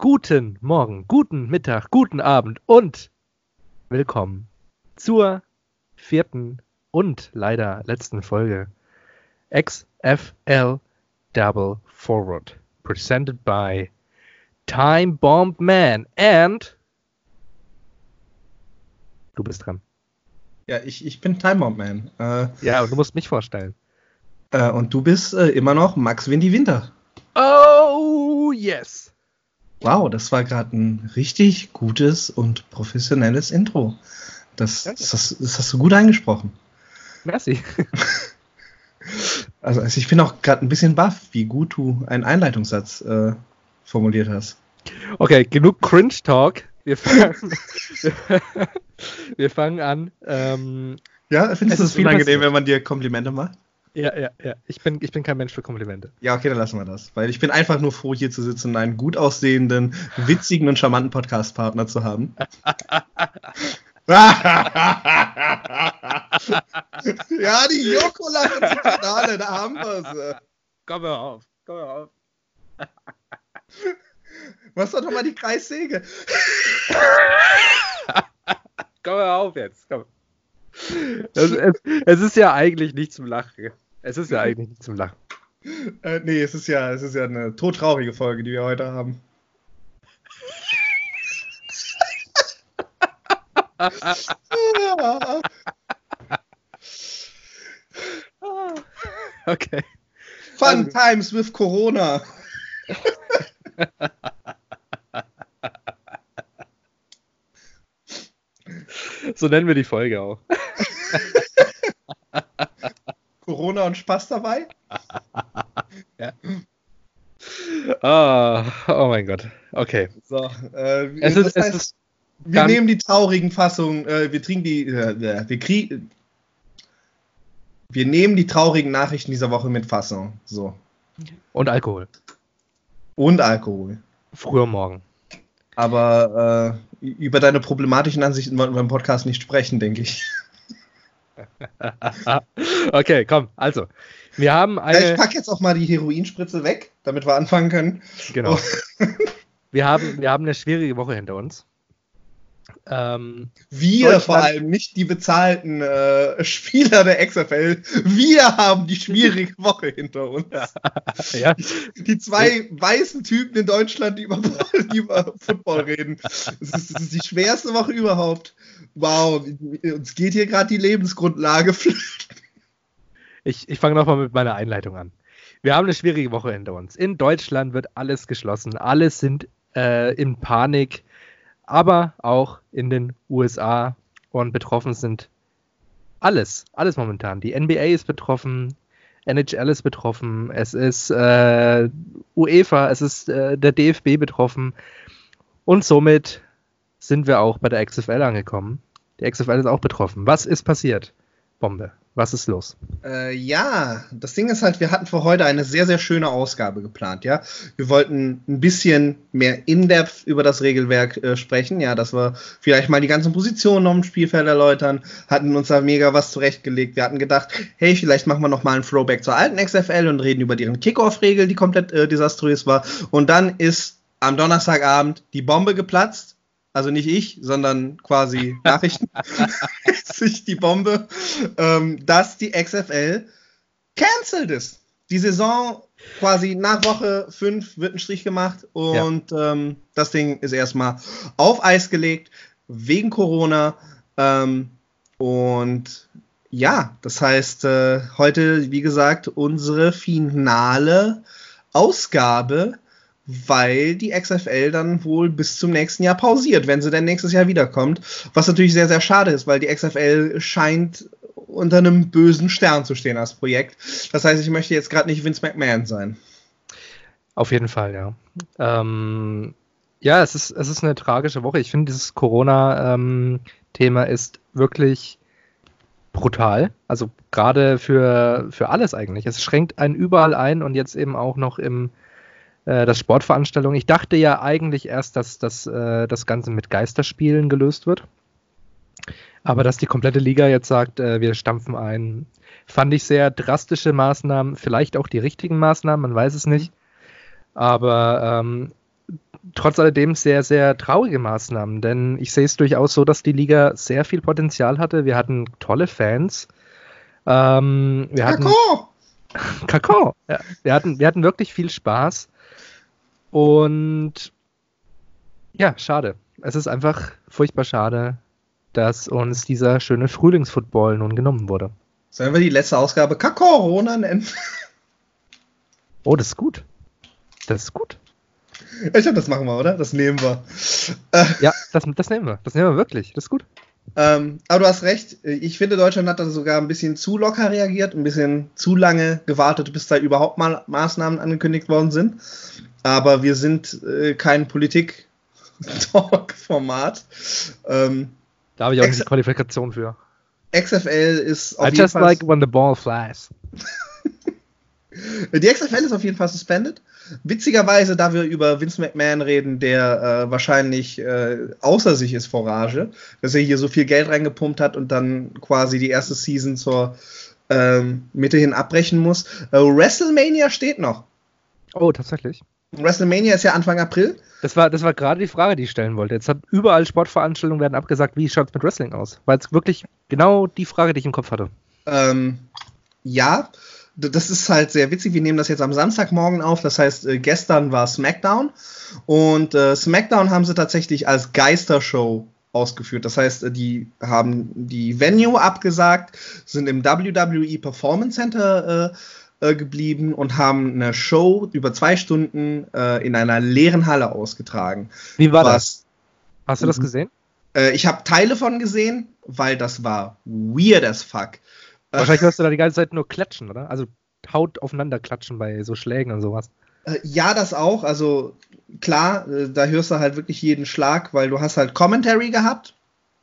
Guten Morgen, guten Mittag, guten Abend und willkommen zur vierten und leider letzten Folge XFL Double Forward, presented by Time Bomb Man and du bist dran. Ja, ich, ich bin Time Bomb Man. Äh, ja, und du musst mich vorstellen. Äh, und du bist äh, immer noch Max Windy Winter. Oh, yes. Wow, das war gerade ein richtig gutes und professionelles Intro. Das, das, das, das hast du gut eingesprochen. Merci. Also, also ich bin auch gerade ein bisschen baff, wie gut du einen Einleitungssatz äh, formuliert hast. Okay, genug Cringe-Talk. Wir fangen, wir fangen an. Ähm, ja, findest du es unangenehm, wenn man dir Komplimente macht? Ja, ja, ja. Ich bin, ich bin kein Mensch für Komplimente. Ja, okay, dann lassen wir das. Weil ich bin einfach nur froh, hier zu sitzen und einen gut aussehenden, witzigen und charmanten Podcast-Partner zu haben. ja, die Jokola Finale, da haben wir sie. Komm mal auf, komm mal auf. Was doch nochmal die Kreissäge? komm mal auf jetzt, komm. Es, es, es, ist ja eigentlich nicht zum Lachen. Es ist ja eigentlich nicht zum Lachen. Äh, nee, es ist ja, es ist ja eine todtraurige Folge, die wir heute haben. okay. Fun also. times with Corona. so nennen wir die Folge auch. Corona und Spaß dabei? ja. Oh, oh mein Gott. Okay. So, äh, es ist, heißt, es ist wir nehmen die traurigen Fassungen, äh, wir trinken die, äh, wir kriegen, wir nehmen die traurigen Nachrichten dieser Woche mit Fassung. So. Und Alkohol. Und Alkohol. Früher morgen. Aber äh, über deine problematischen Ansichten wollen wir im Podcast nicht sprechen, denke ich. okay, komm, also. Wir haben eine. Ja, ich packe jetzt auch mal die Heroinspritze weg, damit wir anfangen können. Genau. wir, haben, wir haben eine schwierige Woche hinter uns. Ähm, wir vor allem, nicht die bezahlten äh, Spieler der XFL. Wir haben die schwierige Woche hinter uns. ja. Die zwei weißen Typen in Deutschland, die über, die über Football reden. Das ist, ist, die schwerste Woche überhaupt. Wow, uns geht hier gerade die Lebensgrundlage flöten. Ich, ich fange nochmal mit meiner Einleitung an. Wir haben eine schwierige Woche hinter uns. In Deutschland wird alles geschlossen. Alle sind äh, in Panik aber auch in den USA und betroffen sind alles, alles momentan. Die NBA ist betroffen, NHL ist betroffen, es ist äh, UEFA, es ist äh, der DFB betroffen und somit sind wir auch bei der XFL angekommen. Die XFL ist auch betroffen. Was ist passiert? Bombe. Was ist los? Äh, ja, das Ding ist halt, wir hatten für heute eine sehr, sehr schöne Ausgabe geplant, ja. Wir wollten ein bisschen mehr in-depth über das Regelwerk äh, sprechen, ja, dass wir vielleicht mal die ganzen Positionen auf dem Spielfeld erläutern, hatten uns da mega was zurechtgelegt. Wir hatten gedacht, hey, vielleicht machen wir noch mal einen Throwback zur alten XFL und reden über deren Kickoff-Regel, die komplett äh, desaströs war. Und dann ist am Donnerstagabend die Bombe geplatzt also nicht ich, sondern quasi Nachrichten, sich die Bombe, ähm, dass die XFL cancelled ist. Die Saison quasi nach Woche 5 wird ein Strich gemacht und ja. ähm, das Ding ist erstmal auf Eis gelegt wegen Corona. Ähm, und ja, das heißt, äh, heute, wie gesagt, unsere finale Ausgabe weil die XFL dann wohl bis zum nächsten Jahr pausiert, wenn sie dann nächstes Jahr wiederkommt. Was natürlich sehr, sehr schade ist, weil die XFL scheint unter einem bösen Stern zu stehen als Projekt. Das heißt, ich möchte jetzt gerade nicht Vince McMahon sein. Auf jeden Fall, ja. Ähm, ja, es ist, es ist eine tragische Woche. Ich finde, dieses Corona-Thema ähm, ist wirklich brutal. Also gerade für, für alles eigentlich. Es schränkt einen überall ein und jetzt eben auch noch im äh, das Sportveranstaltung. Ich dachte ja eigentlich erst, dass, dass äh, das Ganze mit Geisterspielen gelöst wird. Aber dass die komplette Liga jetzt sagt, äh, wir stampfen ein, fand ich sehr drastische Maßnahmen, vielleicht auch die richtigen Maßnahmen, man weiß es nicht. Aber ähm, trotz alledem sehr, sehr traurige Maßnahmen, denn ich sehe es durchaus so, dass die Liga sehr viel Potenzial hatte. Wir hatten tolle Fans. Ähm, wir Kakao! Hatten, Kakao! Ja, wir, hatten, wir hatten wirklich viel Spaß. Und ja, schade. Es ist einfach furchtbar schade, dass uns dieser schöne Frühlingsfootball nun genommen wurde. Sollen wir die letzte Ausgabe Kakorona nennen? Oh, das ist gut. Das ist gut. Ich glaube, das machen wir, oder? Das nehmen wir. Ja, das, das nehmen wir. Das nehmen wir wirklich. Das ist gut. Ähm, aber du hast recht. Ich finde, Deutschland hat da sogar ein bisschen zu locker reagiert, ein bisschen zu lange gewartet, bis da überhaupt mal Maßnahmen angekündigt worden sind. Aber wir sind äh, kein Politik-Talk-Format. Ähm, da habe ich auch nicht die Qualifikation für. XFL ist auf I jeden just Fall like when the ball flies. die XFL ist auf jeden Fall suspended. Witzigerweise, da wir über Vince McMahon reden, der äh, wahrscheinlich äh, außer sich ist vor Rage, dass er hier so viel Geld reingepumpt hat und dann quasi die erste Season zur ähm, Mitte hin abbrechen muss. Äh, WrestleMania steht noch. Oh, tatsächlich. WrestleMania ist ja Anfang April. Das war, das war gerade die Frage, die ich stellen wollte. Jetzt hat überall Sportveranstaltungen werden abgesagt. Wie schaut es mit Wrestling aus? War jetzt wirklich genau die Frage, die ich im Kopf hatte. Ähm, ja, das ist halt sehr witzig. Wir nehmen das jetzt am Samstagmorgen auf. Das heißt, äh, gestern war SmackDown. Und äh, SmackDown haben sie tatsächlich als Geistershow ausgeführt. Das heißt, äh, die haben die Venue abgesagt, sind im WWE Performance Center äh, äh, geblieben und haben eine Show über zwei Stunden äh, in einer leeren Halle ausgetragen. Wie war Was, das? Hast du das gesehen? ich habe Teile von gesehen, weil das war weird as fuck. Wahrscheinlich hörst du da die ganze Zeit nur klatschen, oder? Also Haut aufeinander klatschen bei so Schlägen und sowas. Äh, ja, das auch. Also klar, äh, da hörst du halt wirklich jeden Schlag, weil du hast halt Commentary gehabt.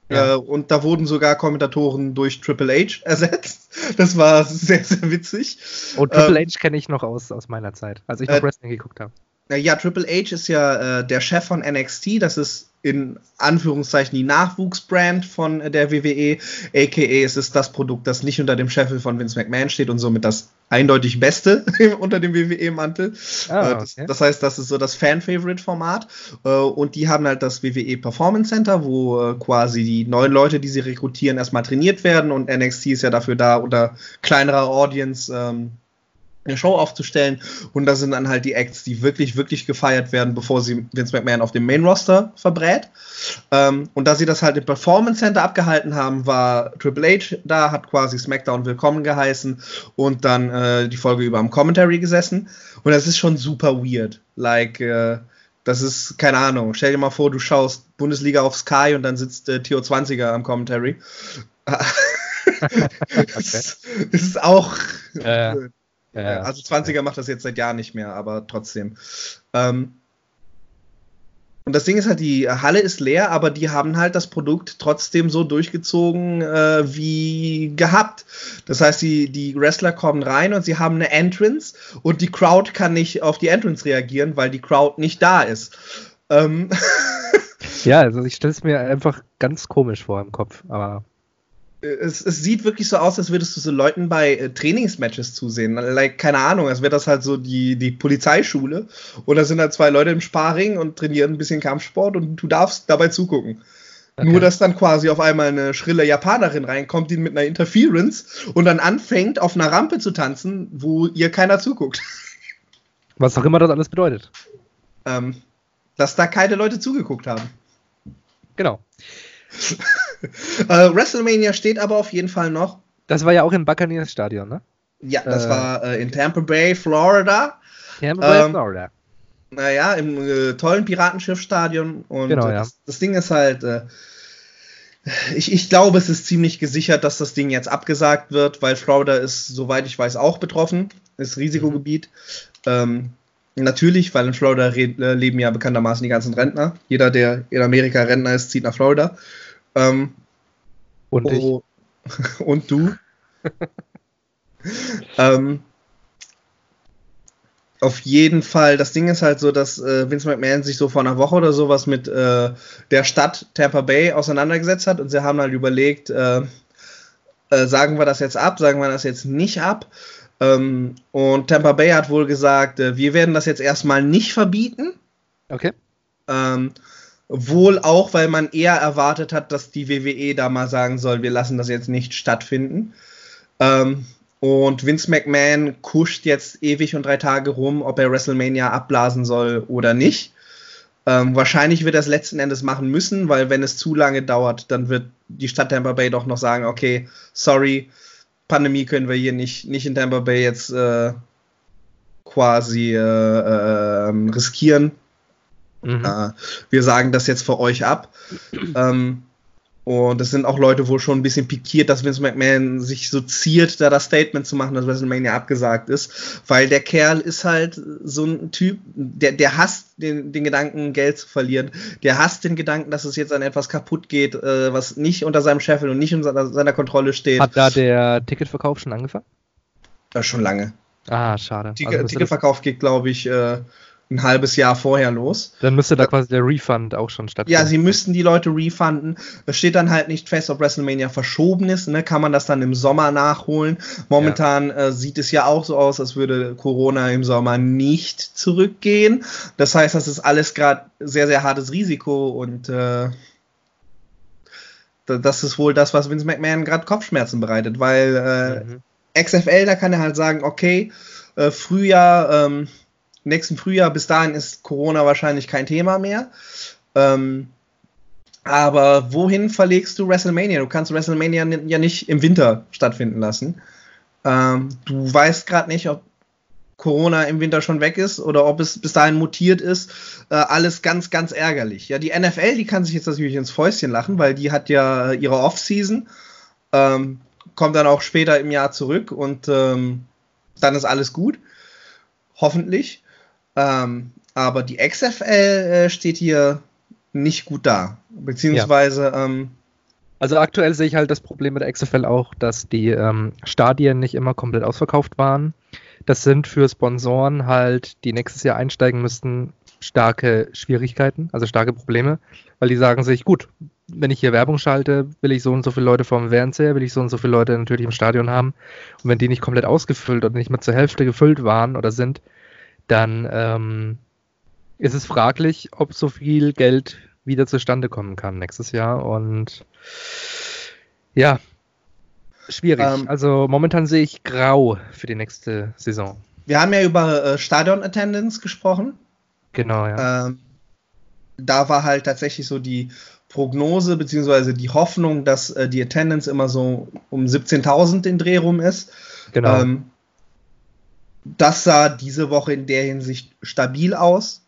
Ja. Äh, und da wurden sogar Kommentatoren durch Triple H ersetzt. Das war sehr, sehr witzig. Und Triple ähm, H kenne ich noch aus, aus meiner Zeit, als ich noch äh, Wrestling geguckt habe. Ja, Triple H ist ja äh, der Chef von NXT. Das ist in Anführungszeichen die Nachwuchsbrand von der WWE, aka es ist das Produkt, das nicht unter dem Scheffel von Vince McMahon steht und somit das eindeutig Beste unter dem WWE-Mantel. Ah, äh, okay. das, heißt, das ist so das Fan-Favorite-Format äh, und die haben halt das WWE Performance Center, wo äh, quasi die neuen Leute, die sie rekrutieren, erstmal trainiert werden und NXT ist ja dafür da, unter kleinerer Audience ähm, eine Show aufzustellen. Und da sind dann halt die Acts, die wirklich, wirklich gefeiert werden, bevor sie Vince McMahon auf dem Main Roster verbrät. Ähm, und da sie das halt im Performance Center abgehalten haben, war Triple H da, hat quasi SmackDown willkommen geheißen und dann äh, die Folge über am Commentary gesessen. Und das ist schon super weird. Like, äh, das ist, keine Ahnung, stell dir mal vor, du schaust Bundesliga auf Sky und dann sitzt äh, Theo 20er am Commentary. okay. es ist auch. Äh. Ja, also 20er macht das jetzt seit Jahren nicht mehr, aber trotzdem. Ähm, und das Ding ist halt, die Halle ist leer, aber die haben halt das Produkt trotzdem so durchgezogen äh, wie gehabt. Das heißt, die, die Wrestler kommen rein und sie haben eine Entrance und die Crowd kann nicht auf die Entrance reagieren, weil die Crowd nicht da ist. Ähm ja, also ich stelle es mir einfach ganz komisch vor im Kopf, aber es, es, sieht wirklich so aus, als würdest du so Leuten bei äh, Trainingsmatches zusehen. Like, keine Ahnung, als wäre das halt so die, die Polizeischule. Und da sind halt zwei Leute im Sparring und trainieren ein bisschen Kampfsport und du darfst dabei zugucken. Okay. Nur, dass dann quasi auf einmal eine schrille Japanerin reinkommt, die mit einer Interference und dann anfängt, auf einer Rampe zu tanzen, wo ihr keiner zuguckt. Was auch immer das alles bedeutet. Ähm, dass da keine Leute zugeguckt haben. Genau. äh, WrestleMania steht aber auf jeden Fall noch. Das war ja auch im Buccaneers Stadion, ne? Ja, das äh, war äh, in Tampa Bay, Florida. Tampa Bay, ähm, Florida. Naja, im äh, tollen Piratenschiffstadion. Und genau, äh, ja. das, das, Ding ist halt, äh, ich, ich glaube, es ist ziemlich gesichert, dass das Ding jetzt abgesagt wird, weil Florida ist, soweit ich weiß, auch betroffen. Ist Risikogebiet. Mhm. Ähm, Natürlich, weil in Florida leben ja bekanntermaßen die ganzen Rentner. Jeder, der in Amerika Rentner ist, zieht nach Florida. Ähm, und oh, ich. und du. ähm, auf jeden Fall, das Ding ist halt so, dass äh, Vince McMahon sich so vor einer Woche oder sowas mit äh, der Stadt Tampa Bay auseinandergesetzt hat und sie haben halt überlegt, äh, äh sagen wir das jetzt ab, sagen wir das jetzt nicht ab. Ähm, und Tampa Bay hat wohl gesagt, äh, wir werden das jetzt erstmal nicht verbieten. Okay. Ähm, wohl auch, weil man eher erwartet hat, dass die WWE da mal sagen soll, wir lassen das jetzt nicht stattfinden. Ähm, und Vince McMahon kuscht jetzt ewig und drei Tage rum, ob er WrestleMania abblasen soll oder nicht. Ähm, wahrscheinlich wird er es letzten Endes machen müssen, weil wenn es zu lange dauert, dann wird die Stadt Tampa Bay doch noch sagen, okay, sorry, Pandemie können wir hier nicht, nicht in Tampa Bay jetzt äh, quasi äh, äh, riskieren. Mhm. Äh, wir sagen das jetzt für euch ab. Ähm, und es sind auch Leute wohl schon ein bisschen pikiert, dass Vince McMahon sich so ziert, da das Statement zu machen, dass WrestleMania abgesagt ist. Weil der Kerl ist halt so ein Typ, der, der hasst den, den Gedanken, Geld zu verlieren. Der hasst den Gedanken, dass es jetzt an etwas kaputt geht, äh, was nicht unter seinem Scheffel und nicht unter seiner Kontrolle steht. Hat da der Ticketverkauf schon angefangen? Ja, schon lange. Ah, schade. Ticket, also, Ticketverkauf geht, glaube ich, äh, ein halbes Jahr vorher los. Dann müsste da quasi der Refund auch schon stattfinden. Ja, sie müssten die Leute refunden. Es steht dann halt nicht fest, ob WrestleMania verschoben ist. Ne? Kann man das dann im Sommer nachholen? Momentan ja. äh, sieht es ja auch so aus, als würde Corona im Sommer nicht zurückgehen. Das heißt, das ist alles gerade sehr, sehr hartes Risiko und äh, das ist wohl das, was Vince McMahon gerade Kopfschmerzen bereitet, weil äh, mhm. XFL, da kann er halt sagen, okay, äh, Frühjahr, ähm, nächsten Frühjahr, bis dahin ist Corona wahrscheinlich kein Thema mehr. Ähm, aber wohin verlegst du WrestleMania? Du kannst WrestleMania ja nicht im Winter stattfinden lassen. Ähm, du weißt gerade nicht, ob Corona im Winter schon weg ist oder ob es bis dahin mutiert ist. Äh, alles ganz, ganz ärgerlich. Ja, die NFL, die kann sich jetzt natürlich ins Fäustchen lachen, weil die hat ja ihre Off-Season, ähm, kommt dann auch später im Jahr zurück und ähm, dann ist alles gut. Hoffentlich. Ähm, aber die XFL äh, steht hier nicht gut da. Beziehungsweise. Ja. Ähm, also aktuell sehe ich halt das Problem mit der XFL auch, dass die ähm, Stadien nicht immer komplett ausverkauft waren. Das sind für Sponsoren halt, die nächstes Jahr einsteigen müssten, starke Schwierigkeiten, also starke Probleme, weil die sagen sich, gut, wenn ich hier Werbung schalte, will ich so und so viele Leute vom Fernseher, will ich so und so viele Leute natürlich im Stadion haben. Und wenn die nicht komplett ausgefüllt oder nicht mehr zur Hälfte gefüllt waren oder sind, dann ähm, ist es fraglich, ob so viel Geld wieder zustande kommen kann nächstes Jahr. Und ja, schwierig. Ähm, also momentan sehe ich grau für die nächste Saison. Wir haben ja über äh, Stadion-Attendance gesprochen. Genau, ja. Ähm, da war halt tatsächlich so die Prognose beziehungsweise die Hoffnung, dass äh, die Attendance immer so um 17.000 den Dreh rum ist. Genau. Ähm, das sah diese Woche in der Hinsicht stabil aus.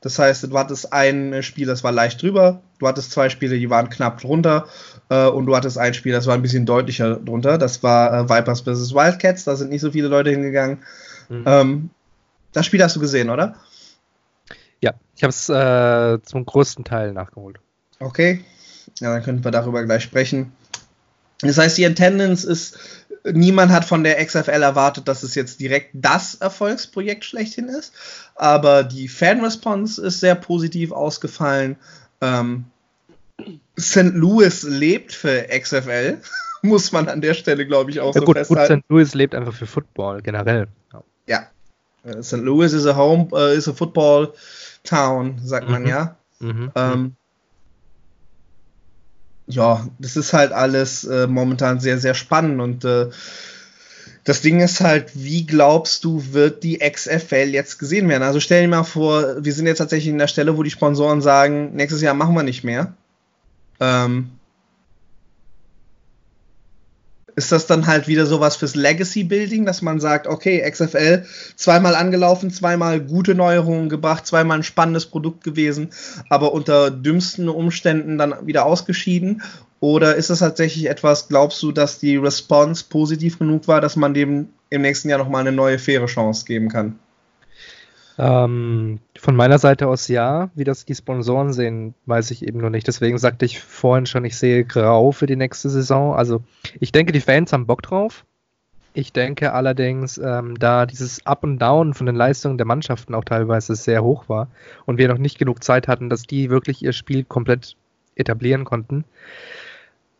Das heißt, du hattest ein Spiel, das war leicht drüber, du hattest zwei Spiele, die waren knapp drunter äh, und du hattest ein Spiel, das war ein bisschen deutlicher drunter. Das war äh, Vipers vs. Wildcats, da sind nicht so viele Leute hingegangen. Mhm. Ähm, das Spiel hast du gesehen, oder? Ja, ich habe es äh, zum größten Teil nachgeholt. Okay, ja, dann könnten wir darüber gleich sprechen. Das heißt, die Attendance ist niemand hat von der XFL erwartet, dass es jetzt direkt das Erfolgsprojekt schlechthin ist. Aber die Fan-Response ist sehr positiv ausgefallen. Ähm, St. Louis lebt für XFL, muss man an der Stelle, glaube ich, auch ja, so gut, festhalten. Gut, St. Louis lebt einfach für Football generell. Ja. ja. Äh, St. Louis ist a home, uh, is a football town, sagt mhm. man ja. Mhm. Ähm, ja, das ist halt alles äh, momentan sehr, sehr spannend und äh, das Ding ist halt, wie glaubst du, wird die XFL jetzt gesehen werden? Also stell dir mal vor, wir sind jetzt tatsächlich in der Stelle, wo die Sponsoren sagen, nächstes Jahr machen wir nicht mehr. Ähm, ist das dann halt wieder sowas fürs Legacy Building, dass man sagt, okay, XFL zweimal angelaufen, zweimal gute Neuerungen gebracht, zweimal ein spannendes Produkt gewesen, aber unter dümmsten Umständen dann wieder ausgeschieden? Oder ist das tatsächlich etwas, glaubst du, dass die Response positiv genug war, dass man dem im nächsten Jahr nochmal eine neue faire Chance geben kann? Ähm, von meiner Seite aus ja. Wie das die Sponsoren sehen, weiß ich eben noch nicht. Deswegen sagte ich vorhin schon, ich sehe grau für die nächste Saison. Also ich denke, die Fans haben Bock drauf. Ich denke allerdings, ähm, da dieses Up und Down von den Leistungen der Mannschaften auch teilweise sehr hoch war und wir noch nicht genug Zeit hatten, dass die wirklich ihr Spiel komplett etablieren konnten,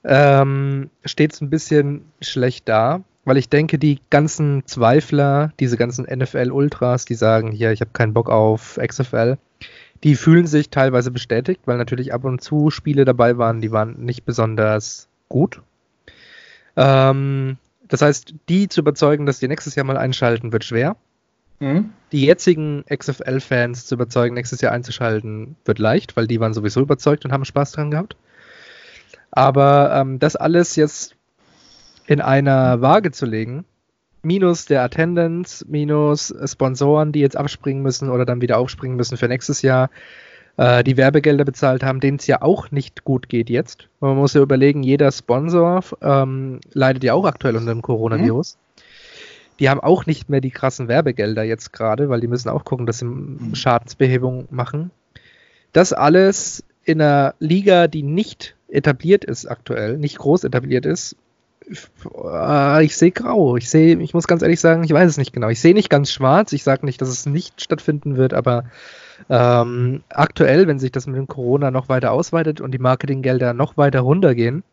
ähm, steht es ein bisschen schlecht da weil ich denke, die ganzen Zweifler, diese ganzen NFL-Ultras, die sagen, hier, ich habe keinen Bock auf XFL, Die fühlen sich teilweise bestätigt, weil natürlich ab und zu Spiele dabei waren, die waren nicht besonders gut. Ähm, das heißt, die zu überzeugen, dass die nächstes Jahr mal einschalten, wird schwer. Mhm. Die jetzigen XFL-Fans zu überzeugen, nächstes Jahr einzuschalten, wird leicht, weil die waren sowieso überzeugt und haben Spaß dran gehabt. Aber ähm, das alles jetzt in einer Waage zu legen, minus der Attendance, minus Sponsoren, die jetzt abspringen müssen oder dann wieder aufspringen müssen für nächstes Jahr, äh, die Werbegelder bezahlt haben, denen es ja auch nicht gut geht jetzt. Man muss ja überlegen, jeder Sponsor ähm, leidet ja auch aktuell unter dem Coronavirus. Mhm. Die haben auch nicht mehr die krassen Werbegelder jetzt gerade, weil die müssen auch gucken, dass sie mhm. Schadensbehebung machen. Das alles in einer Liga, die nicht etabliert ist aktuell, nicht groß etabliert ist, ich sehe grau. Ich sehe, ich muss ganz ehrlich sagen, ich weiß es nicht genau. Ich sehe nicht ganz schwarz. Ich sage nicht, dass es nicht stattfinden wird, aber ähm, aktuell, wenn sich das mit dem Corona noch weiter ausweitet und die Marketinggelder noch weiter runtergehen,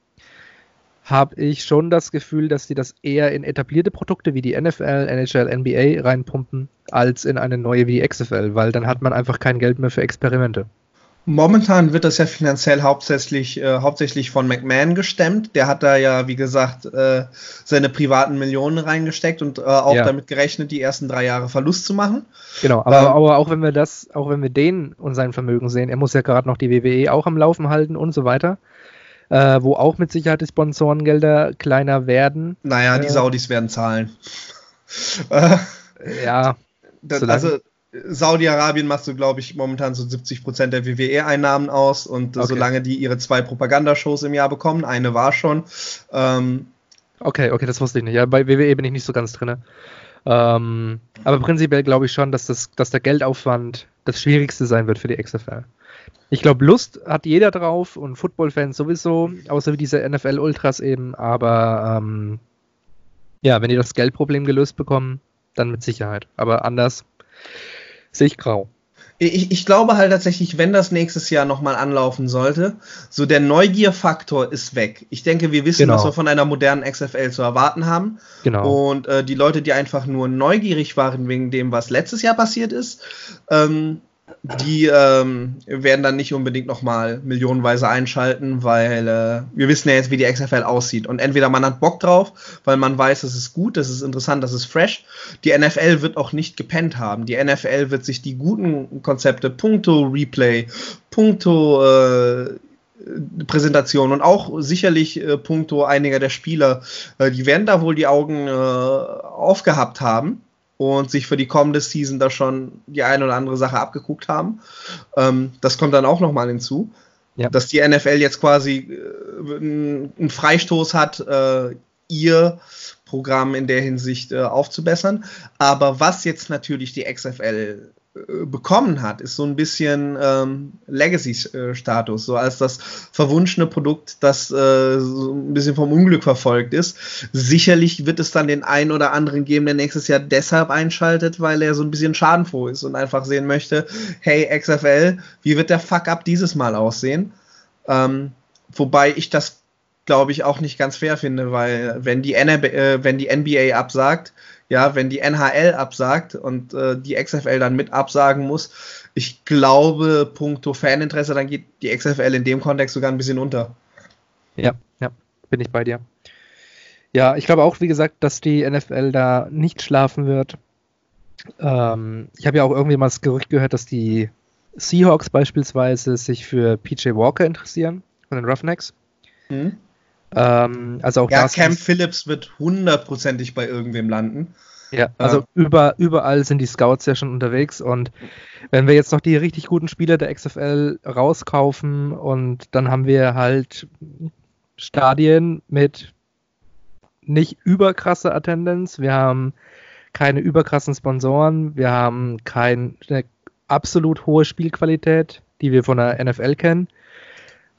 habe ich schon das Gefühl, dass sie das eher in etablierte Produkte wie die NFL, NHL, NBA reinpumpen, als in eine neue wie die XFL, weil dann hat man einfach kein Geld mehr für Experimente. Momentan wird das ja finanziell hauptsächlich, äh, hauptsächlich von McMahon gestemmt. Der hat da ja, wie gesagt, äh, seine privaten Millionen reingesteckt und äh, auch ja. damit gerechnet, die ersten drei Jahre Verlust zu machen. Genau, aber, ähm, aber, auch wenn wir das, auch wenn wir den und sein Vermögen sehen, er muss ja gerade noch die WWE auch am Laufen halten und so weiter. Äh, wo auch mit Sicherheit die Sponsorengelder kleiner werden. Naja, die äh, Saudis werden zahlen. ja. Das, also Saudi-Arabien macht so, glaube ich, momentan so 70 Prozent der WWE-Einnahmen aus und okay. solange die ihre zwei Propagandashows im Jahr bekommen, eine war schon. Ähm, okay, okay, das wusste ich nicht. Ja, bei WWE bin ich nicht so ganz drin. Ähm, aber prinzipiell glaube ich schon, dass, das, dass der Geldaufwand das Schwierigste sein wird für die XFL. Ich glaube, Lust hat jeder drauf und Football-Fans sowieso, außer wie diese NFL-Ultras eben. Aber ähm, ja, wenn die das Geldproblem gelöst bekommen, dann mit Sicherheit. Aber anders sehe ich grau. Ich, ich, glaube halt tatsächlich, wenn das nächstes Jahr nochmal anlaufen sollte, so der Neugierfaktor ist weg. Ich denke, wir wissen, genau. was wir von einer modernen XFL zu erwarten haben. Genau. Und äh, die Leute, die einfach nur neugierig waren wegen dem, was letztes Jahr passiert ist, ähm, die ähm, werden dann nicht unbedingt nochmal millionenweise einschalten, weil äh, wir wissen ja jetzt, wie die XFL aussieht. Und entweder man hat Bock drauf, weil man weiß, das ist gut, das ist interessant, das ist fresh. Die NFL wird auch nicht gepennt haben. Die NFL wird sich die guten Konzepte, Punkto Replay, Punkto äh, Präsentation und auch sicherlich äh, Punkto einiger der Spieler, äh, die werden da wohl die Augen äh, aufgehabt haben und sich für die kommende Season da schon die eine oder andere Sache abgeguckt haben. Ähm, das kommt dann auch nochmal hinzu. Ja. Dass die NFL jetzt quasi äh, einen Freistoß hat, äh, ihr Programm in der Hinsicht äh, aufzubessern. Aber was jetzt natürlich die XFL bekommen hat, ist so ein bisschen ähm, Legacy-Status, so als das verwunschene Produkt, das äh, so ein bisschen vom Unglück verfolgt ist. Sicherlich wird es dann den einen oder anderen geben, der nächstes Jahr deshalb einschaltet, weil er so ein bisschen schadenfroh ist und einfach sehen möchte, hey XFL, wie wird der Fuck-up dieses Mal aussehen? Ähm, wobei ich das, glaube ich, auch nicht ganz fair finde, weil wenn die, NB äh, wenn die NBA absagt, ja, wenn die NHL absagt und äh, die XFL dann mit absagen muss, ich glaube, puncto Faninteresse, dann geht die XFL in dem Kontext sogar ein bisschen unter. Ja, ja, bin ich bei dir. Ja, ich glaube auch, wie gesagt, dass die NFL da nicht schlafen wird. Ähm, ich habe ja auch irgendwie mal das Gerücht gehört, dass die Seahawks beispielsweise sich für PJ Walker interessieren von den Roughnecks. Mhm. Ähm, also auch ja, Cam Phillips wird hundertprozentig bei irgendwem landen. Ja, also ähm. über, überall sind die Scouts ja schon unterwegs und wenn wir jetzt noch die richtig guten Spieler der XFL rauskaufen und dann haben wir halt Stadien mit nicht überkrasse Attendance, wir haben keine überkrassen Sponsoren, wir haben keine absolut hohe Spielqualität, die wir von der NFL kennen.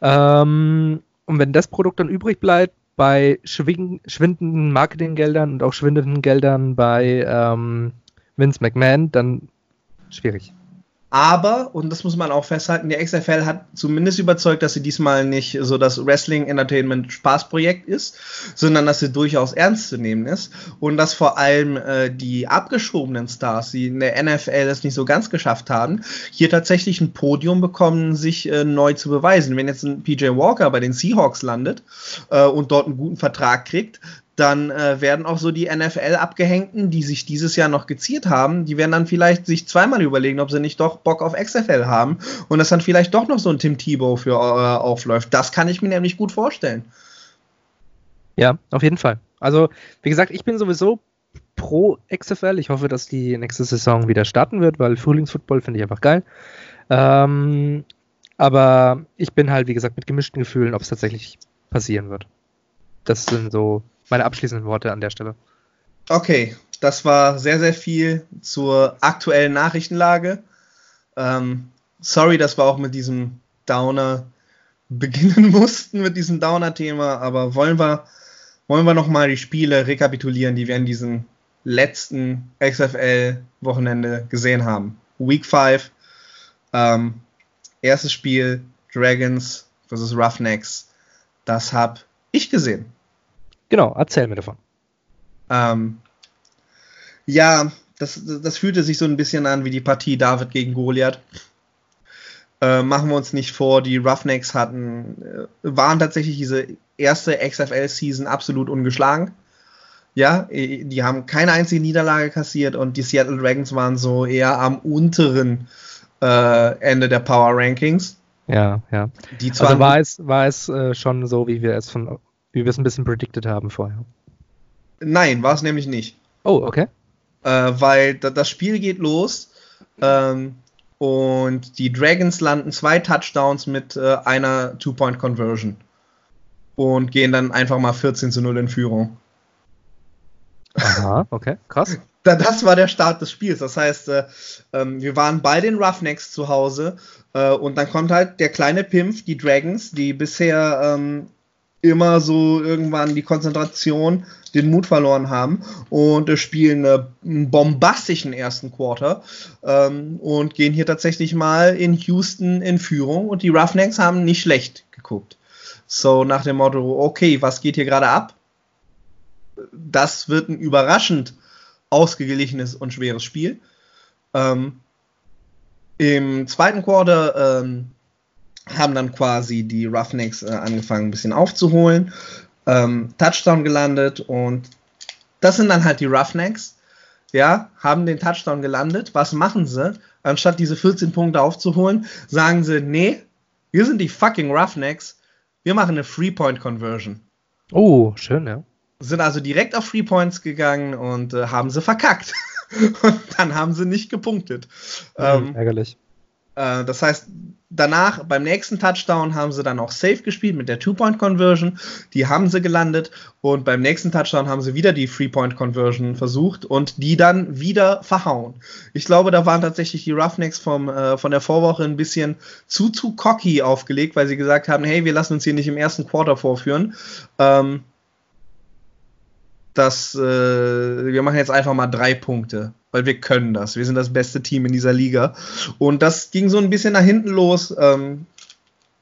Ähm, und wenn das Produkt dann übrig bleibt, bei schwindenden Marketinggeldern und auch schwindenden Geldern bei ähm, Vince McMahon, dann schwierig. Aber, und das muss man auch festhalten, der XFL hat zumindest überzeugt, dass sie diesmal nicht so das Wrestling-Entertainment-Spaßprojekt ist, sondern dass sie durchaus ernst zu nehmen ist. Und dass vor allem äh, die abgeschobenen Stars, die in der NFL es nicht so ganz geschafft haben, hier tatsächlich ein Podium bekommen, sich äh, neu zu beweisen. Wenn jetzt ein PJ Walker bei den Seahawks landet äh, und dort einen guten Vertrag kriegt, dann äh, werden auch so die NFL-Abgehängten, die sich dieses Jahr noch geziert haben, die werden dann vielleicht sich zweimal überlegen, ob sie nicht doch Bock auf XFL haben und dass dann vielleicht doch noch so ein Tim Tebow für äh, aufläuft. Das kann ich mir nämlich gut vorstellen. Ja, auf jeden Fall. Also, wie gesagt, ich bin sowieso pro XFL. Ich hoffe, dass die nächste Saison wieder starten wird, weil Frühlingsfootball finde ich einfach geil. Ähm, aber ich bin halt, wie gesagt, mit gemischten Gefühlen, ob es tatsächlich passieren wird. Das sind so meine abschließenden Worte an der Stelle. Okay, das war sehr, sehr viel zur aktuellen Nachrichtenlage. Ähm, sorry, dass wir auch mit diesem Downer beginnen mussten, mit diesem Downer-Thema, aber wollen wir, wollen wir nochmal die Spiele rekapitulieren, die wir in diesem letzten XFL-Wochenende gesehen haben. Week 5, ähm, erstes Spiel Dragons vs. Roughnecks. Das habe ich gesehen. Genau, erzähl mir davon. Ähm, ja, das, das fühlte sich so ein bisschen an wie die Partie David gegen Goliath. Äh, machen wir uns nicht vor, die Roughnecks hatten, äh, waren tatsächlich diese erste XFL-Season absolut ungeschlagen. Ja, die haben keine einzige Niederlage kassiert und die Seattle Dragons waren so eher am unteren äh, Ende der Power Rankings. Ja, ja. Die also war es, war es äh, schon so, wie wir es von wie wir es ein bisschen predicted haben vorher. Nein, war es nämlich nicht. Oh, okay. Äh, weil das Spiel geht los ähm, und die Dragons landen zwei Touchdowns mit äh, einer Two-Point-Conversion und gehen dann einfach mal 14 zu 0 in Führung. Aha, okay, krass. Das war der Start des Spiels. Das heißt, äh, ähm, wir waren bei den Roughnecks zu Hause äh, und dann kommt halt der kleine Pimpf, die Dragons, die bisher ähm, immer so irgendwann die Konzentration, den Mut verloren haben und äh, spielen äh, einen bombastischen ersten Quarter ähm, und gehen hier tatsächlich mal in Houston in Führung und die Roughnecks haben nicht schlecht geguckt. So nach dem Motto, okay, was geht hier gerade ab? Das wird ein überraschend ausgeglichenes und schweres Spiel. Ähm, Im zweiten Quarter ähm, haben dann quasi die Roughnecks äh, angefangen, ein bisschen aufzuholen. Ähm, Touchdown gelandet und das sind dann halt die Roughnecks. Ja, haben den Touchdown gelandet. Was machen sie? Anstatt diese 14 Punkte aufzuholen, sagen sie, nee, wir sind die fucking Roughnecks. Wir machen eine Free-Point-Conversion. Oh, schön, ja. Sind also direkt auf Free Points gegangen und äh, haben sie verkackt. und dann haben sie nicht gepunktet. Mhm, ähm, ärgerlich. Äh, das heißt, danach beim nächsten Touchdown haben sie dann auch safe gespielt mit der Two-Point-Conversion. Die haben sie gelandet und beim nächsten Touchdown haben sie wieder die Three-Point-Conversion versucht und die dann wieder verhauen. Ich glaube, da waren tatsächlich die Roughnecks vom, äh, von der Vorwoche ein bisschen zu, zu cocky aufgelegt, weil sie gesagt haben, hey, wir lassen uns hier nicht im ersten Quarter vorführen. Ähm, das, äh, wir machen jetzt einfach mal drei Punkte weil wir können das. Wir sind das beste Team in dieser Liga. Und das ging so ein bisschen nach hinten los. Ähm,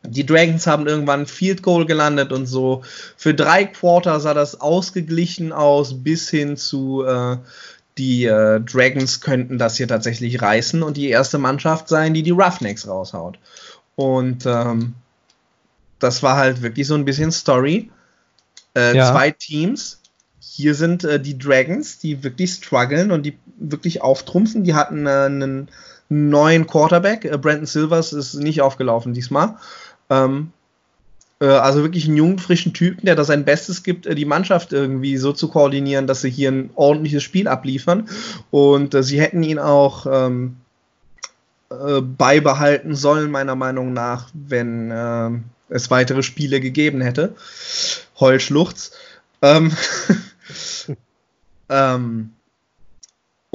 die Dragons haben irgendwann Field Goal gelandet und so. Für drei Quarter sah das ausgeglichen aus, bis hin zu äh, die äh, Dragons könnten das hier tatsächlich reißen und die erste Mannschaft sein, die die Roughnecks raushaut. Und ähm, das war halt wirklich so ein bisschen Story. Äh, ja. Zwei Teams, hier sind äh, die Dragons, die wirklich strugglen und die wirklich auftrumpfen. Die hatten äh, einen neuen Quarterback. Äh, Brandon Silvers ist nicht aufgelaufen diesmal. Ähm, äh, also wirklich einen jungen, frischen Typen, der da sein Bestes gibt, äh, die Mannschaft irgendwie so zu koordinieren, dass sie hier ein ordentliches Spiel abliefern. Und äh, sie hätten ihn auch ähm, beibehalten sollen, meiner Meinung nach, wenn es weitere Spiele gegeben hätte. Heulschluchz. Ähm, ähm,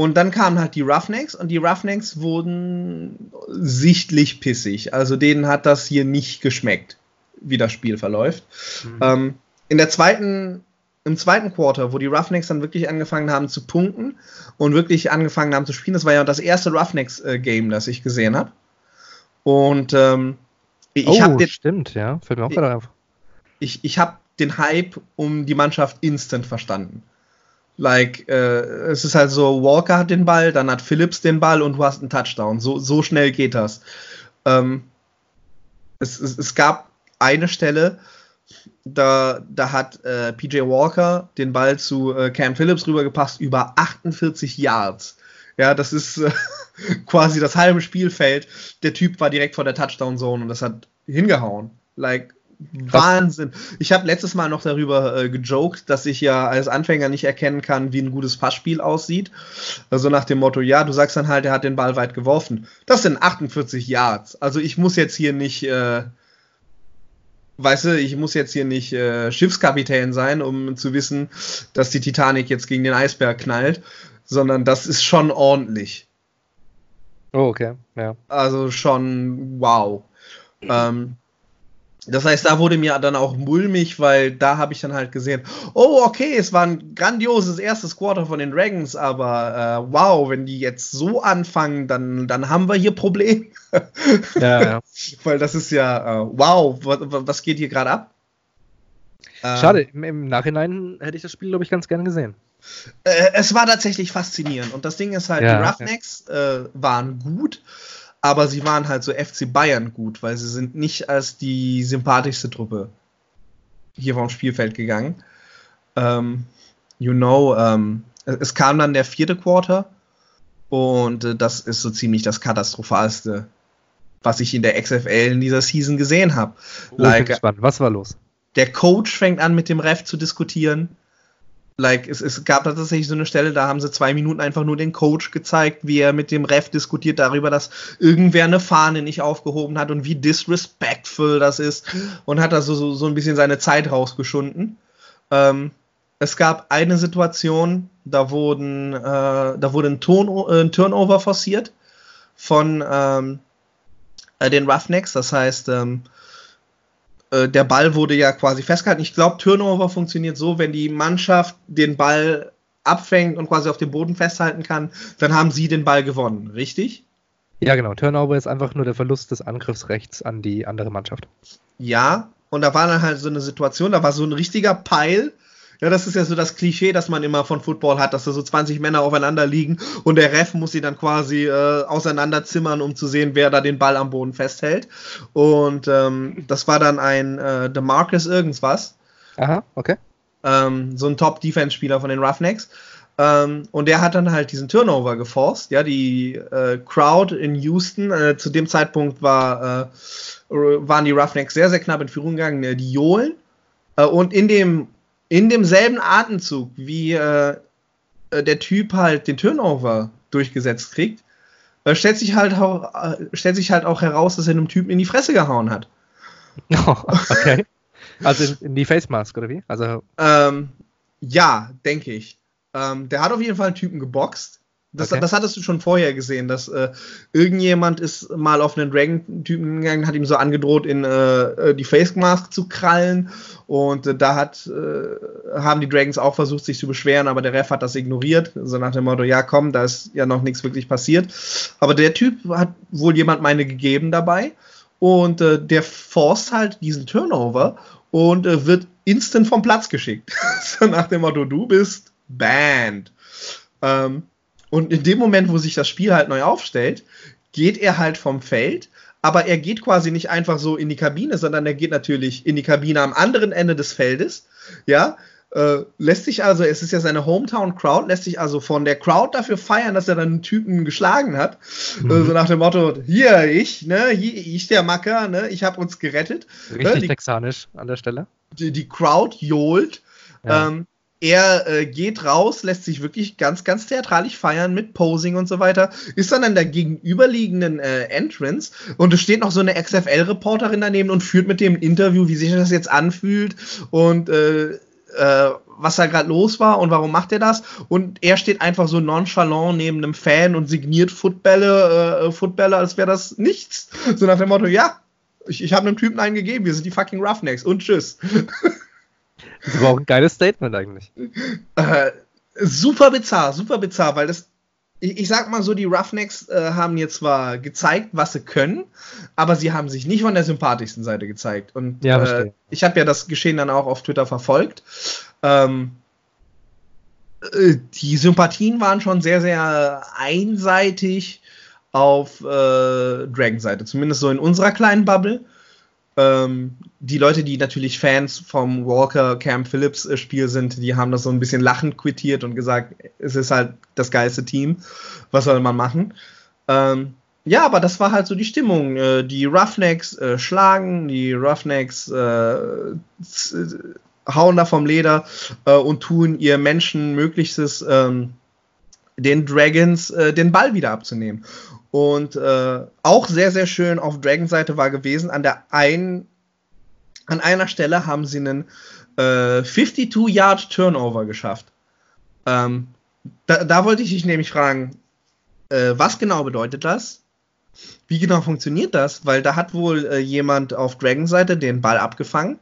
und dann kamen halt die Roughnecks und die Roughnecks wurden sichtlich pissig. Also denen hat das hier nicht geschmeckt, wie das Spiel verläuft. Mhm. Ähm, in der zweiten im zweiten Quarter, wo die Roughnecks dann wirklich angefangen haben zu punkten und wirklich angefangen haben zu spielen. Das war ja das erste Roughnecks-Game, das ich gesehen habe. Und ähm, ich oh, habe stimmt, ja, fällt mir auch gerade auf. Ich, ich habe den Hype um die Mannschaft instant verstanden. Like, äh, es ist halt so, Walker hat den Ball, dann hat Phillips den Ball und du hast einen Touchdown. So, so schnell geht das. Ähm, es, es, es gab eine Stelle, da, da hat äh, PJ Walker den Ball zu äh, Cam Phillips rübergepasst über 48 Yards. Ja, das ist äh, quasi das halbe Spielfeld. Der Typ war direkt vor der Touchdown-Zone und das hat hingehauen. Like, Wahnsinn. Ich habe letztes Mal noch darüber äh, gejoked, dass ich ja als Anfänger nicht erkennen kann, wie ein gutes Passspiel aussieht. Also nach dem Motto, ja, du sagst dann halt, er hat den Ball weit geworfen. Das sind 48 Yards. Also ich muss jetzt hier nicht, äh, weißt du, ich muss jetzt hier nicht äh, Schiffskapitän sein, um zu wissen, dass die Titanic jetzt gegen den Eisberg knallt, sondern das ist schon ordentlich. Oh, okay, ja. Also schon wow. Ähm, das heißt, da wurde mir dann auch mulmig, weil da habe ich dann halt gesehen, oh, okay, es war ein grandioses erstes Quarter von den Dragons, aber äh, wow, wenn die jetzt so anfangen, dann, dann haben wir hier Probleme. Ja, ja. weil das ist ja, äh, wow, was, was, geht hier gerade ab? Ähm, Schade, im, im, Nachhinein hätte ich das Spiel, glaube ich, ganz gerne gesehen. Äh, es war tatsächlich faszinierend und das Ding ist halt, ja, die Roughnecks. Äh, waren gut aber sie waren halt so FC Bayern gut, weil sie sind nicht als die sympathischste Truppe hier vom Spielfeld gegangen. Ähm, you know, ähm, es kam dann der vierte Quarter und äh, das ist so ziemlich das katastrophalste, was ich in der XFL in dieser Season gesehen habe. Oh, like, Was war los? Der Coach fängt an mit dem Ref zu diskutieren. Like, es, es gab tatsächlich so eine Stelle, da haben sie zwei Minuten einfach nur den Coach gezeigt, wie er mit dem Ref diskutiert darüber, dass irgendwer eine Fahne nicht aufgehoben hat und wie disrespectful das ist und hat da so, so, so ein bisschen seine Zeit rausgeschunden. Ähm, es gab eine Situation, da wurden, äh, da wurde ein, äh, ein Turnover forciert von ähm, äh, den Roughnecks, das heißt, ähm, äh, der Ball wurde ja quasi festgehalten. Ich glaube, Turnover funktioniert so, wenn die Mannschaft den Ball abfängt und quasi auf dem Boden festhalten kann, dann haben sie den Ball gewonnen, richtig? Ja, genau. Turnover ist einfach nur der Verlust des Angriffsrechts an die andere Mannschaft. Ja, und da war dann halt so eine Situation, da war so ein richtiger Peil ja, das ist ja so das Klischee, das man immer von Football hat, dass da so 20 Männer aufeinander liegen und der Ref muss sie dann quasi äh, auseinanderzimmern, um zu sehen, wer da den Ball am Boden festhält. Und ähm, das war dann ein äh, DeMarcus irgendwas. Aha, okay. Ähm, so ein Top-Defense-Spieler von den Roughnecks. Ähm, und der hat dann halt diesen Turnover geforst. Ja, die äh, Crowd in Houston, äh, zu dem Zeitpunkt war, äh, waren die Roughnecks sehr, sehr knapp in Führung gegangen, äh, die Johlen. Äh, und in dem in demselben Atemzug, wie äh, äh, der Typ halt den Turnover durchgesetzt kriegt, äh, stellt, sich halt auch, äh, stellt sich halt auch heraus, dass er einem Typen in die Fresse gehauen hat. Oh, okay. Also in, in, die Face Mask, oder wie? Also ähm, ja, denke ich. Ähm, der hat auf jeden Fall einen Typen geboxt. Das, okay. das hattest du schon vorher gesehen, dass äh, irgendjemand ist mal auf einen Dragon-Typen gegangen, hat ihm so angedroht, in äh, äh, die Face Mask zu krallen. Und äh, da hat, äh, haben die Dragons auch versucht, sich zu beschweren, aber der Ref hat das ignoriert. So nach dem Motto, ja komm, da ist ja noch nichts wirklich passiert. Aber der Typ hat wohl jemand meine gegeben dabei. Und äh, der forst halt diesen Turnover und wird instant vom Platz geschickt. so nach dem Motto, du bist banned. Ähm, und in dem Moment, wo sich das Spiel halt neu aufstellt, geht er halt vom Feld, aber er geht quasi nicht einfach so in die Kabine, sondern er geht natürlich in die Kabine am anderen Ende des Feldes, ja, äh, lässt sich also, es ist ja seine Hometown-Crowd, lässt sich also von der Crowd dafür feiern, dass er dann einen Typen geschlagen hat. Mhm. Äh, so nach dem Motto, hier, ich, ne, hier, ich der Macker, ne, ich habe uns gerettet. Richtig ne, die, texanisch an der Stelle. Die, die Crowd johlt. Ja. Ähm, er äh, geht raus, lässt sich wirklich ganz, ganz theatralisch feiern mit Posing und so weiter, ist dann an der gegenüberliegenden äh, Entrance und es steht noch so eine XFL-Reporterin daneben und führt mit dem Interview, wie sich das jetzt anfühlt und äh, äh, was da gerade los war und warum macht er das. Und er steht einfach so nonchalant neben einem Fan und signiert Footballer, äh, Footballer als wäre das nichts. So nach dem Motto, ja, ich, ich habe einem Typen einen gegeben, wir sind die fucking Roughnecks und tschüss. Das ist aber auch ein geiles Statement eigentlich. Äh, super bizarr, super bizarr, weil das, ich, sag mal so, die Roughnecks äh, haben jetzt zwar gezeigt, was sie können, aber sie haben sich nicht von der sympathischsten Seite gezeigt. Und Ja, äh, ich habe ja das Geschehen dann auch auf Twitter verfolgt. Ähm, äh, die Sympathien waren schon sehr, sehr einseitig auf äh, Dragon-Seite, zumindest so in unserer kleinen Bubble. Ähm, die Leute, die natürlich Fans vom Walker Cam Phillips äh, Spiel sind, die haben das so ein bisschen lachend quittiert und gesagt, es ist halt das geilste Team. Was soll man machen? Ähm, ja, aber das war halt so die Stimmung. Äh, die Roughnecks äh, schlagen, die Roughnecks äh, z- hauen da vom Leder äh, und tun ihr Menschenmöglichstes, ähm, den Dragons äh, den Ball wieder abzunehmen. Und äh, auch sehr, sehr schön auf Dragons Seite war gewesen, an der einen, an einer Stelle haben sie einen äh, 52-Yard-Turnover geschafft. Ähm, da, da wollte ich dich nämlich fragen, äh, was genau bedeutet das? Wie genau funktioniert das? Weil da hat wohl äh, jemand auf Dragons Seite den Ball abgefangen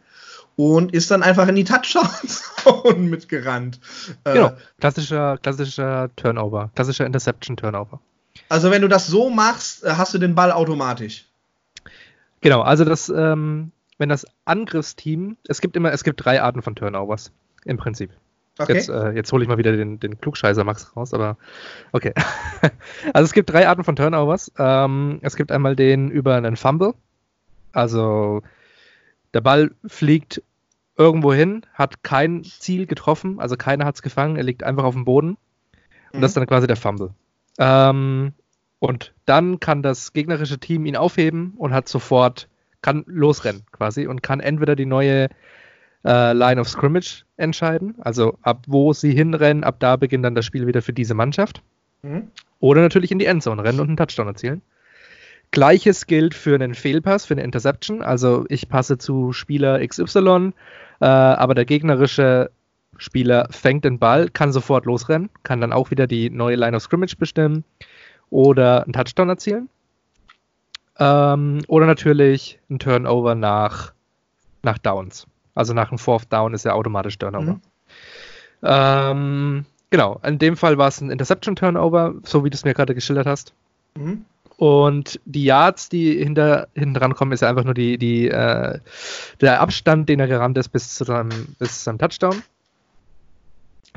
und ist dann einfach in die Touchdown-Zone mitgerannt. Äh, Genau. Klassischer, klassischer Turnover. Klassischer Interception-Turnover. Also wenn du das so machst, äh, hast du den Ball automatisch. Genau, also das, ähm, wenn das Angriffsteam, es gibt immer, es gibt drei Arten von Turnovers, im Prinzip. Okay. Jetzt, äh, jetzt hole ich mal wieder den, den Klugscheißer Max raus, aber okay. also es gibt drei Arten von Turnovers. Ähm, es gibt einmal den über einen Fumble. Also der Ball fliegt irgendwo hin, hat kein Ziel getroffen, also keiner hat es gefangen, er liegt einfach auf dem Boden. Und das ist dann quasi der Fumble. Ähm, und dann kann das gegnerische Team ihn aufheben und hat sofort, kann losrennen quasi und kann entweder die neue äh, Line of Scrimmage entscheiden, also ab wo sie hinrennen, ab da beginnt dann das Spiel wieder für diese Mannschaft. Mhm. Oder natürlich in die Endzone rennen und einen Touchdown erzielen. Gleiches gilt für einen Fehlpass, für eine Interception. Also ich passe zu Spieler XY, äh, aber der gegnerische Spieler fängt den Ball, kann sofort losrennen, kann dann auch wieder die neue Line of Scrimmage bestimmen oder einen Touchdown erzielen. Ähm, oder natürlich ein Turnover nach, nach Downs. Also nach einem Fourth Down ist ja automatisch Turnover. Mhm. Ähm, genau, in dem Fall war es ein Interception-Turnover, so wie du es mir gerade geschildert hast. Mhm. Und die Yards, die hinter, hinten dran kommen, ist ja einfach nur die, die, äh, der Abstand, den er gerannt ist bis zu seinem, bis zu seinem Touchdown.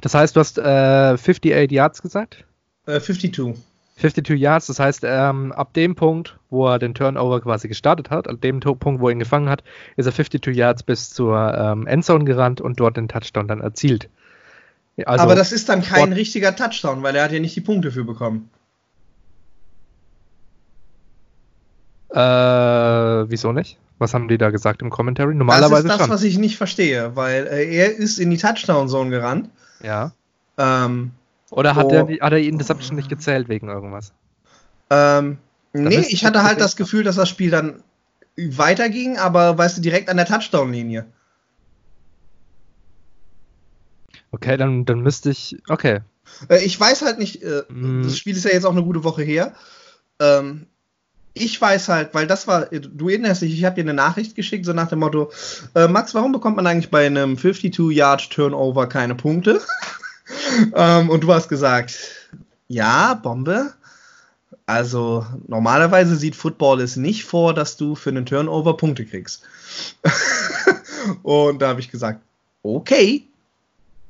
Das heißt, du hast äh, 58 Yards gesagt? Äh, 52. 52 Yards, das heißt, ähm, ab dem Punkt, wo er den Turnover quasi gestartet hat, ab dem Punkt, wo er ihn gefangen hat, ist er 52 Yards bis zur ähm, Endzone gerannt und dort den Touchdown dann erzielt. Also, Aber das ist dann kein richtiger Touchdown, weil er hat ja nicht die Punkte für bekommen. Äh, wieso nicht? Was haben die da gesagt im Commentary? Das Normalerweise ist das, was ich nicht verstehe, weil äh, er ist in die Touchdown-Zone gerannt. ja. Ähm, Oder hat, Oh. er, hat er die Interception nicht gezählt wegen irgendwas? ähm, nee, ich hatte das halt das Gefühl, dass das Spiel dann weiterging, aber weißt du, direkt an der Touchdown-Linie. Okay, dann, dann müsste ich. Okay. Äh, ich weiß halt nicht, äh, Mm. das Spiel ist ja jetzt auch eine gute Woche her. Ähm, ich weiß halt, weil das war, du erinnerst dich, ich habe dir eine Nachricht geschickt, so nach dem Motto, äh, Max, warum bekommt man eigentlich bei einem 52-Yard-Turnover keine Punkte? ähm, und du hast gesagt, ja, Bombe. Also normalerweise sieht Football es nicht vor, dass du für einen Turnover Punkte kriegst. und da habe ich gesagt, okay.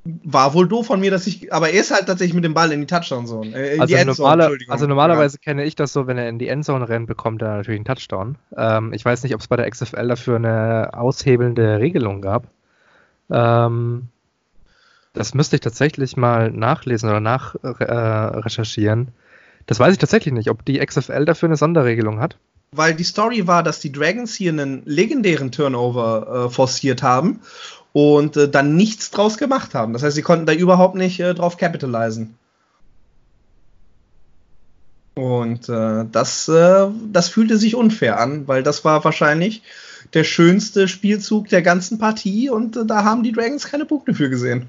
War wohl doof von mir, dass ich. Aber er ist halt tatsächlich mit dem Ball in die Touchdown-Zone. Äh, Also, normale, also normalerweise kenne ich das so, wenn er in die Endzone rennt, bekommt er natürlich einen Touchdown. Ähm, ich weiß nicht, ob es bei der XFL dafür eine aushebelnde Regelung gab. Ähm, das müsste ich tatsächlich mal nachlesen oder nachrecherchieren. Äh, recherchieren. das weiß ich tatsächlich nicht, ob die XFL dafür eine Sonderregelung hat. Weil die Story war, dass die Dragons hier einen legendären Turnover äh, forciert haben und äh, dann nichts draus gemacht haben. Das heißt, sie konnten da überhaupt nicht äh, drauf capitalisen. Und äh, das, äh, das fühlte sich unfair an, weil das war wahrscheinlich der schönste Spielzug der ganzen Partie und äh, da haben die Dragons keine Punkte für gesehen.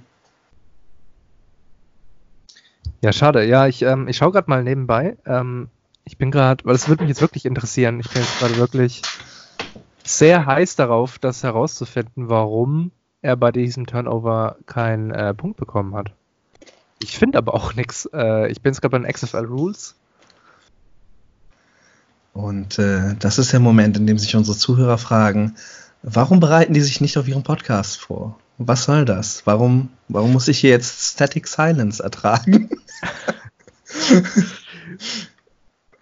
Ja, schade. Ja, ich, ähm, ich schaue gerade mal nebenbei. Ähm, ich bin gerade, weil es würde mich jetzt wirklich interessieren. Ich bin jetzt gerade wirklich sehr heiß darauf, das herauszufinden, warum er bei diesem Turnover keinen äh, Punkt bekommen hat. Ich finde aber auch nichts. Äh, ich bin jetzt gerade bei den XFL Rules. Und äh, das ist der Moment, in dem sich unsere Zuhörer fragen, warum bereiten die sich nicht auf ihren Podcast vor? Was soll das? Warum, warum muss ich hier jetzt Static Silence ertragen?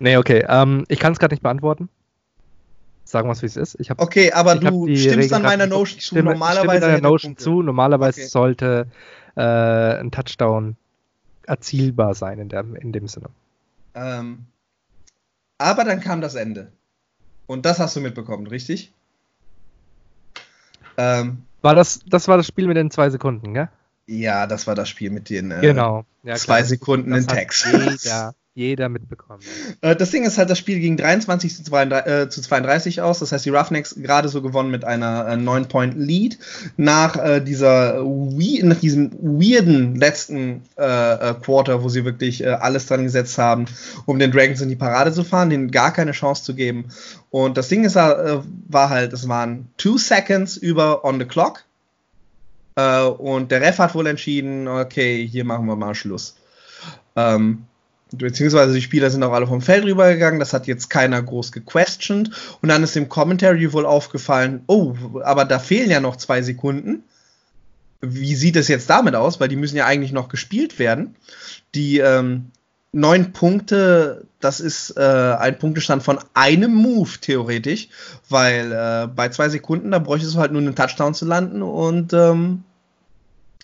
nee, okay. Ähm, ich kann es gerade nicht beantworten. Sagen wir es, wie es ist. Ich hab, okay, aber du stimmst Regeln an meiner Notion zu. stimme, Normalerweise. stimme Notion zu. Normalerweise Okay. sollte äh, ein Touchdown erzielbar sein in, der, in dem Sinne. Ähm, aber dann kam das Ende. Und das hast du mitbekommen, richtig? Ähm, War das, das war das Spiel mit den zwei Sekunden, gell? ja, das war das Spiel mit den äh, genau. Ja, zwei. Sekunden Das in Texas. Jeder, jeder mitbekommen. Äh, das Ding ist halt, das Spiel ging 23 zu 32, äh, zu 32 aus. Das heißt, die Roughnecks gerade so gewonnen mit einer äh, 9-Point-Lead. Nach, äh, nach diesem weirden letzten äh, äh, Quarter, wo sie wirklich äh, alles dran gesetzt haben, um den Dragons in die Parade zu fahren, denen gar keine Chance zu geben. Und das Ding ist, war halt, es waren two seconds über on the clock. Und der Ref hat wohl entschieden, okay, hier machen wir mal Schluss. Ähm, beziehungsweise die Spieler sind auch alle vom Feld rübergegangen, das hat jetzt keiner groß gequestioned. Und dann ist dem Commentary wohl aufgefallen, oh, aber da fehlen ja noch zwei Sekunden. Wie sieht es jetzt damit aus? Weil die müssen ja eigentlich noch gespielt werden. Die ähm, neun Punkte, das ist äh, ein Punktestand von einem Move theoretisch, weil äh, bei zwei Sekunden, da bräuchtest du halt nur einen Touchdown zu landen und ähm,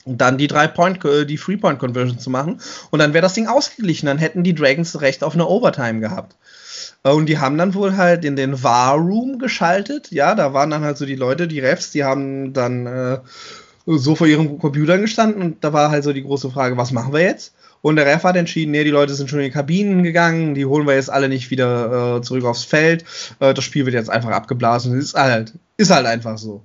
dann die drei Point, äh, die Free Point Conversion zu machen und dann wäre das Ding ausgeglichen, dann hätten die Dragons Recht auf eine Overtime gehabt. Äh, Und die haben dann wohl halt in den War Room geschaltet, ja, da waren dann halt so die Leute, die Refs, die haben dann äh, so vor ihren Computern gestanden und da war halt so die große Frage, was machen wir jetzt? Und der Ref hat entschieden, nee, die Leute sind schon in die Kabinen gegangen, die holen wir jetzt alle nicht wieder äh, zurück aufs Feld. Äh, das Spiel wird jetzt einfach abgeblasen. Ist halt, ist halt einfach so.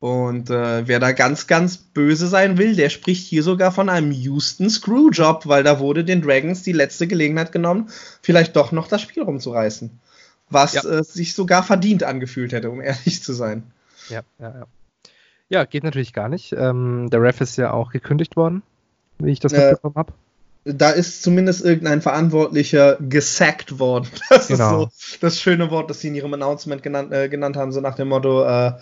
Und äh, wer da ganz, ganz böse sein will, der spricht hier sogar von einem Houston Screwjob, weil da wurde den Dragons die letzte Gelegenheit genommen, vielleicht doch noch das Spiel rumzureißen. Was Ja. äh, sich sogar verdient angefühlt hätte, um ehrlich zu sein. Ja, ja, ja. Ja, geht natürlich gar nicht. Ähm, der Ref ist ja auch gekündigt worden, wie ich das Äh, mitbekommen habe. Da ist zumindest irgendein Verantwortlicher gesackt worden. Das Genau. ist so das schöne Wort, das sie in ihrem Announcement genannt, äh, genannt haben, so nach dem Motto, äh,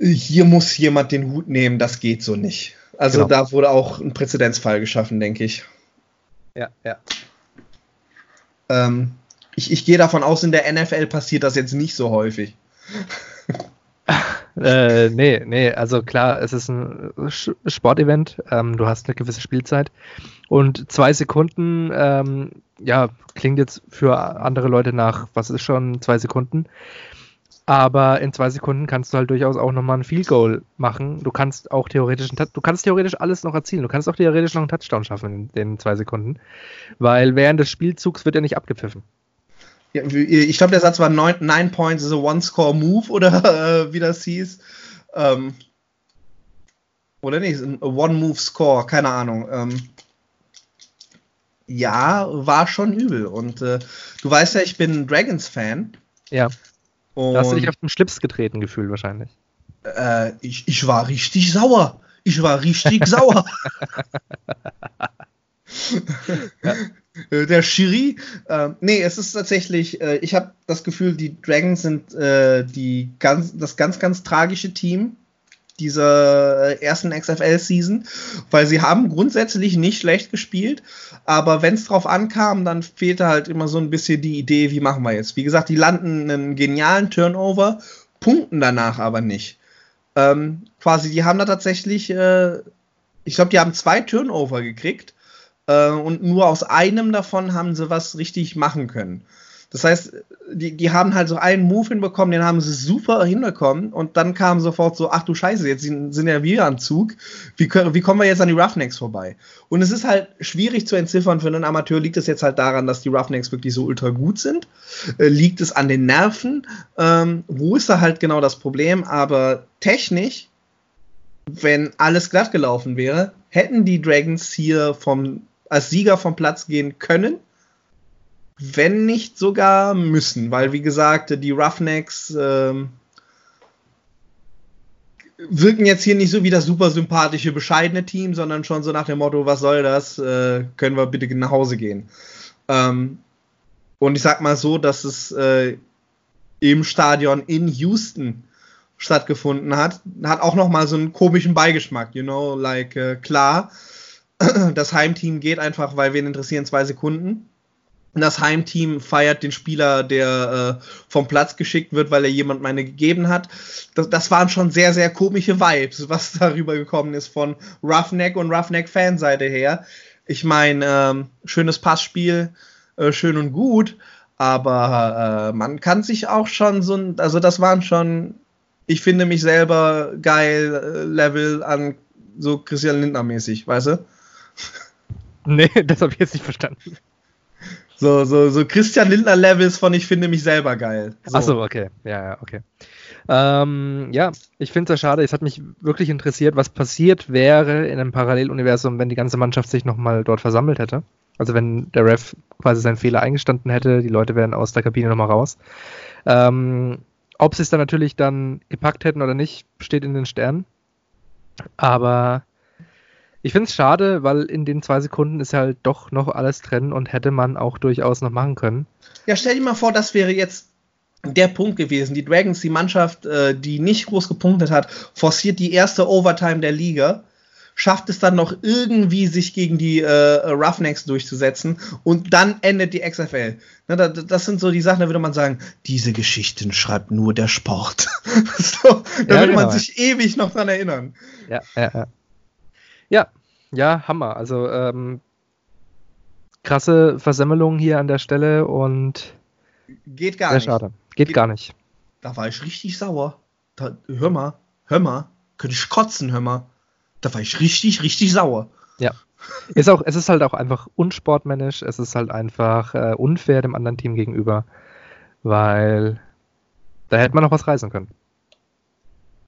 hier muss jemand den Hut nehmen, das geht so nicht. Also Genau. da wurde auch ein Präzedenzfall geschaffen, denke ich. Ja, ja. Ähm, ich. Ich gehe davon aus, in der NFL passiert das jetzt nicht so häufig. Äh, nee, nee, also klar, es ist ein Sportevent, ähm, du hast eine gewisse Spielzeit und zwei Sekunden, ähm, ja, klingt jetzt für andere Leute nach, was ist schon zwei Sekunden, aber in zwei Sekunden kannst du halt durchaus auch nochmal ein Field Goal machen, du kannst auch theoretisch, du kannst theoretisch alles noch erzielen, du kannst auch theoretisch noch einen Touchdown schaffen in den zwei Sekunden, weil während des Spielzugs wird er nicht abgepfiffen. Ja, ich glaube, der Satz war nine points is a one-score-move oder äh, wie das hieß. Ähm, oder nicht, ein One-Move-Score, keine Ahnung. Ähm, ja, war schon übel. Und äh, du weißt ja, ich bin ein Dragons-Fan. Ja, Und da hast du dich auf den Schlips getreten gefühlt wahrscheinlich. äh, ich, ich war richtig sauer. Ich war richtig sauer. Äh, Der Schiri, äh, nee, es ist tatsächlich, äh, ich habe das Gefühl, die Dragons sind äh, die ganz, das ganz, ganz tragische Team dieser äh, ersten XFL-Season, weil sie haben grundsätzlich nicht schlecht gespielt, aber wenn es drauf ankam, dann fehlte halt immer so ein bisschen die Idee, wie machen wir jetzt. Wie gesagt, die landen einen genialen Turnover, punkten danach aber nicht. Ähm, quasi, die haben da tatsächlich, äh, ich glaube, die haben zwei Turnover gekriegt äh, und nur aus einem davon haben sie was richtig machen können. Das heißt, die, die haben halt so einen Move hinbekommen, den haben sie super hinbekommen und dann kam sofort so, ach du Scheiße, jetzt sind, sind ja wir am Zug. Wie, wie kommen wir jetzt an die Roughnecks vorbei? Und es ist halt schwierig zu entziffern für einen Amateur. Liegt es jetzt halt daran, dass die Roughnecks wirklich so ultra gut sind? Äh, liegt es an den Nerven? Ähm, wo ist da halt genau das Problem? Aber technisch, wenn alles glatt gelaufen wäre, hätten die Dragons hier vom, als Sieger vom Platz gehen können wenn nicht sogar müssen, weil wie gesagt, die Roughnecks ähm, wirken jetzt hier nicht so wie das super sympathische, bescheidene Team, sondern schon so nach dem Motto, was soll das, äh, können wir bitte nach Hause gehen. Ähm, und ich sag mal so, dass es äh, im Stadion in Houston stattgefunden hat, hat auch noch mal so einen komischen Beigeschmack, you know, like, äh, klar, das Heimteam geht einfach, weil wen interessieren zwei Sekunden. Das Heimteam feiert den Spieler, der äh, vom Platz geschickt wird, weil er jemand meine gegeben hat. Das, das waren schon sehr, sehr komische Vibes, was darüber gekommen ist von Roughneck und Roughneck-Fanseite her. Ich meine, ähm, schönes Passspiel, äh, schön und gut, aber äh, man kann sich auch schon so, also das waren schon, ich finde mich selber geil, äh, Level an so Christian Lindner mäßig, weißt du? Nee, das habe ich jetzt nicht verstanden. So, so, so Christian Lindner Levels von ich finde mich selber geil. So. Achso, okay. Ja, ja, okay. Ähm, ja, ich finde es ja schade. Es hat mich wirklich interessiert, was passiert wäre in einem Paralleluniversum, wenn die ganze Mannschaft sich nochmal dort versammelt hätte. Also wenn der Ref quasi seinen Fehler eingestanden hätte, die Leute wären aus der Kabine nochmal raus. Ähm, ob sie es dann natürlich dann gepackt hätten oder nicht, steht in den Sternen. Aber ich finde es schade, weil in den zwei Sekunden ist halt doch noch alles drin und hätte man auch durchaus noch machen können. Ja, stell dir mal vor, das wäre jetzt der Punkt gewesen. Die Dragons, die Mannschaft, äh, die nicht groß gepunktet hat, forciert die erste Overtime der Liga, schafft es dann noch irgendwie, sich gegen die äh, Roughnecks durchzusetzen und dann endet die XFL. Na, da, das sind so die Sachen, da würde man sagen, diese Geschichten schreibt nur der Sport. so, da ja, würde genau. man sich ewig noch dran erinnern. Ja, ja, ja. Ja, ja, Hammer. Also ähm, krasse Versemmelung hier an der Stelle und geht gar nicht. Schade. Geht, geht, gar nicht. Da war ich richtig sauer. Da, hör mal, hör mal, könnte ich kotzen, hör mal. Da war ich richtig, richtig sauer. Ja. Ist auch, es ist halt auch einfach unsportmännisch, es ist halt einfach äh, unfair dem anderen Team gegenüber, weil da hätte man noch was reißen können.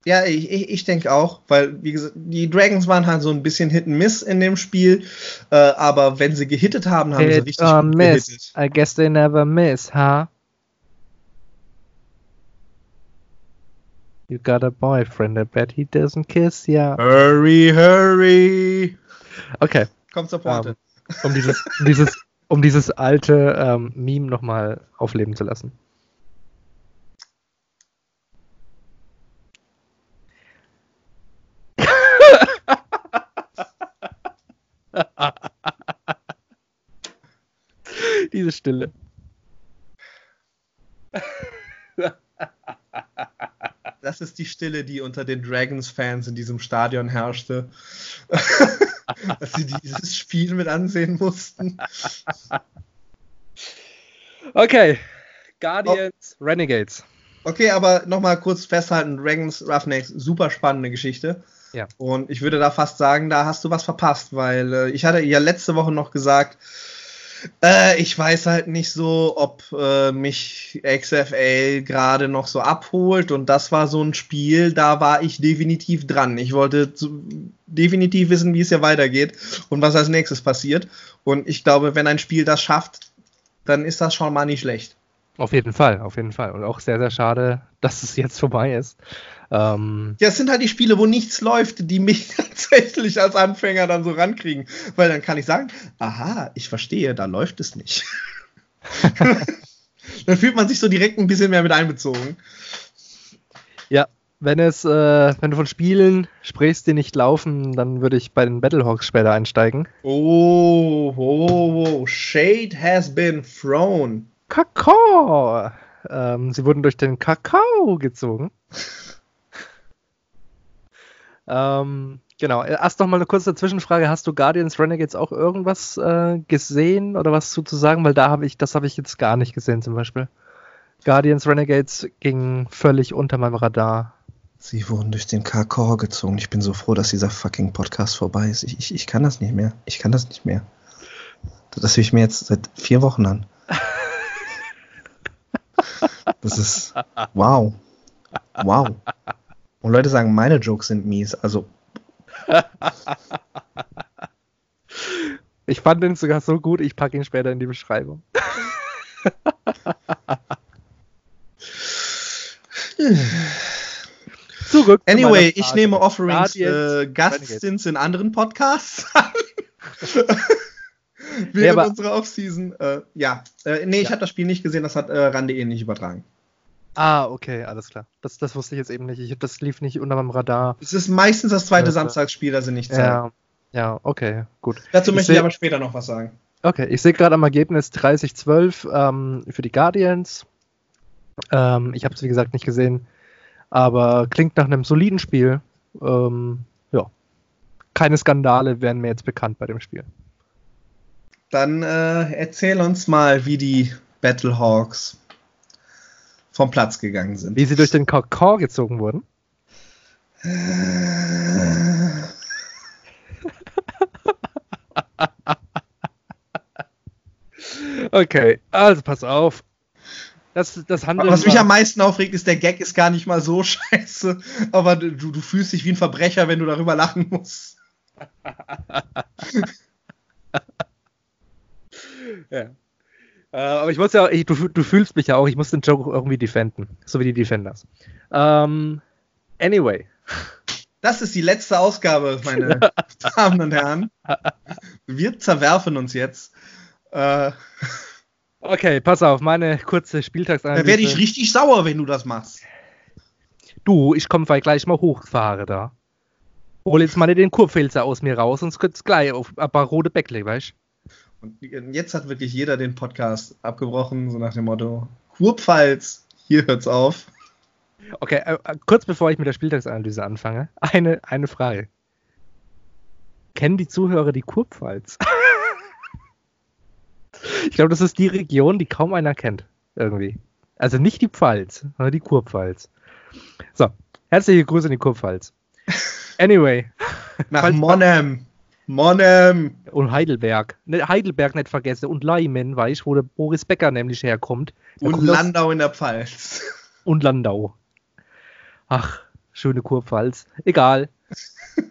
Ja, ich, ich, ich denke auch, weil, wie gesagt, die Dragons waren halt so ein bisschen Hit and Miss in dem Spiel, äh, aber wenn sie gehittet haben, haben Hit sie richtig or gut miss. gehittet. I guess they never miss, huh? You got a boyfriend, I bet he doesn't kiss ya. Hurry, hurry! Okay. Kommt zur Pointe. Um, um, dieses, um, dieses, um dieses alte ähm, Meme nochmal aufleben zu lassen. Diese Stille. Das ist die Stille, die unter den Dragons-Fans in diesem Stadion herrschte. Dass sie dieses Spiel mit ansehen mussten. Okay. Guardians, oh. Renegades. Okay, aber nochmal kurz festhalten: Dragons, Roughnecks, super spannende Geschichte. Ja. Und ich würde da fast sagen, da hast du was verpasst, weil äh, ich hatte ja letzte Woche noch gesagt, äh, ich weiß halt nicht so, ob äh, mich XFL gerade noch so abholt und das war so ein Spiel, da war ich definitiv dran. Ich wollte definitiv wissen, wie es hier weitergeht und was als nächstes passiert. Und ich glaube, wenn ein Spiel das schafft, dann ist das schon mal nicht schlecht. Auf jeden Fall, auf jeden Fall. Und auch sehr, sehr schade, dass es jetzt vorbei ist. Ähm, ja, es sind halt die Spiele, wo nichts läuft, die mich tatsächlich als Anfänger dann so rankriegen. Weil dann kann ich sagen, aha, ich verstehe, da läuft es nicht. dann fühlt man sich so direkt ein bisschen mehr mit einbezogen. Ja, wenn es, äh, wenn du von Spielen sprichst, die nicht laufen, dann würde ich bei den Battlehawks später einsteigen. Oh, oh, oh, Shade has been thrown. Kakao! Ähm, sie wurden durch den Kakao gezogen. Ähm, genau. Erst noch mal eine kurze Zwischenfrage. Hast du Guardians Renegades auch irgendwas äh, gesehen oder was zu, sagen? Weil da habe ich, das habe ich jetzt gar nicht gesehen zum Beispiel. Guardians Renegades ging völlig unter meinem Radar. Sie wurden durch den Kakor gezogen. Ich bin so froh, dass dieser fucking Podcast vorbei ist. Ich, ich, ich kann das nicht mehr. Ich kann das nicht mehr. Das höre ich mir jetzt seit vier Wochen an. Das ist wow. Wow. Und Leute sagen, meine Jokes sind mies. Also. ich fand den sogar so gut, ich packe ihn später in die Beschreibung. Zurück. zu Anyway, ich nehme Offerings äh, Gaststints in anderen Podcasts Während Nee, unserer Offseason. Äh, ja, äh, nee, ich Ja. habe das Spiel nicht gesehen, das hat äh, Rande eh nicht übertragen. Ah, okay, alles klar. Das, das wusste ich jetzt eben nicht. Ich, das lief nicht unter meinem Radar. Es ist meistens das zweite Ja, Samstagsspiel, das sie nicht zeigen. Ja, ja, okay, gut. Dazu Ich möchte ich aber später noch was sagen. Okay, ich sehe gerade am Ergebnis 30-12 ähm, für die Guardians. Ähm, ich habe es wie gesagt nicht gesehen, aber klingt nach einem soliden Spiel. Ähm, ja, keine Skandale werden mir jetzt bekannt bei dem Spiel. Dann äh, erzähl uns mal, wie die Battlehawks vom Platz gegangen sind. Wie sie durch den Kakao gezogen wurden. Okay, also pass auf. Das, das Was mich am meisten aufregt, ist, der Gag ist gar nicht mal so scheiße, aber du, du fühlst dich wie ein Verbrecher, wenn du darüber lachen musst. Ja. Äh, aber ich muss ja, ich, du, du fühlst mich ja auch, ich muss den Joke irgendwie defenden. So wie die Defenders. Ähm, anyway. Das ist die letzte Ausgabe, meine Damen und Herren. Wir zerwerfen uns jetzt. Äh, Okay, pass auf, meine kurze da Spieltagsanalyse. werde ich richtig sauer, wenn du das machst. Du, ich komme gleich mal hochfahren da. Hol jetzt mal den Kurpfilzer aus mir raus, sonst könnt's gleich auf ein paar rote Bäckle, weißt Und jetzt hat wirklich jeder den Podcast abgebrochen, so nach dem Motto: Kurpfalz, hier hört's auf. Okay, äh, äh, kurz bevor ich mit der Spieltagsanalyse anfange, eine, eine Frage. Kennen die Zuhörer die Kurpfalz? ich glaube, das ist die Region, die kaum einer kennt. Irgendwie. Also nicht die Pfalz, sondern die Kurpfalz. So, herzliche Grüße in die Kurpfalz. Anyway, Nach Falls- Monnem. Und Heidelberg. Ne, Heidelberg nicht vergessen. Und Leimen, weißt wo der Boris Becker nämlich herkommt. Der Und Landau in der Pfalz. und Landau. Ach, schöne Kurpfalz. Egal.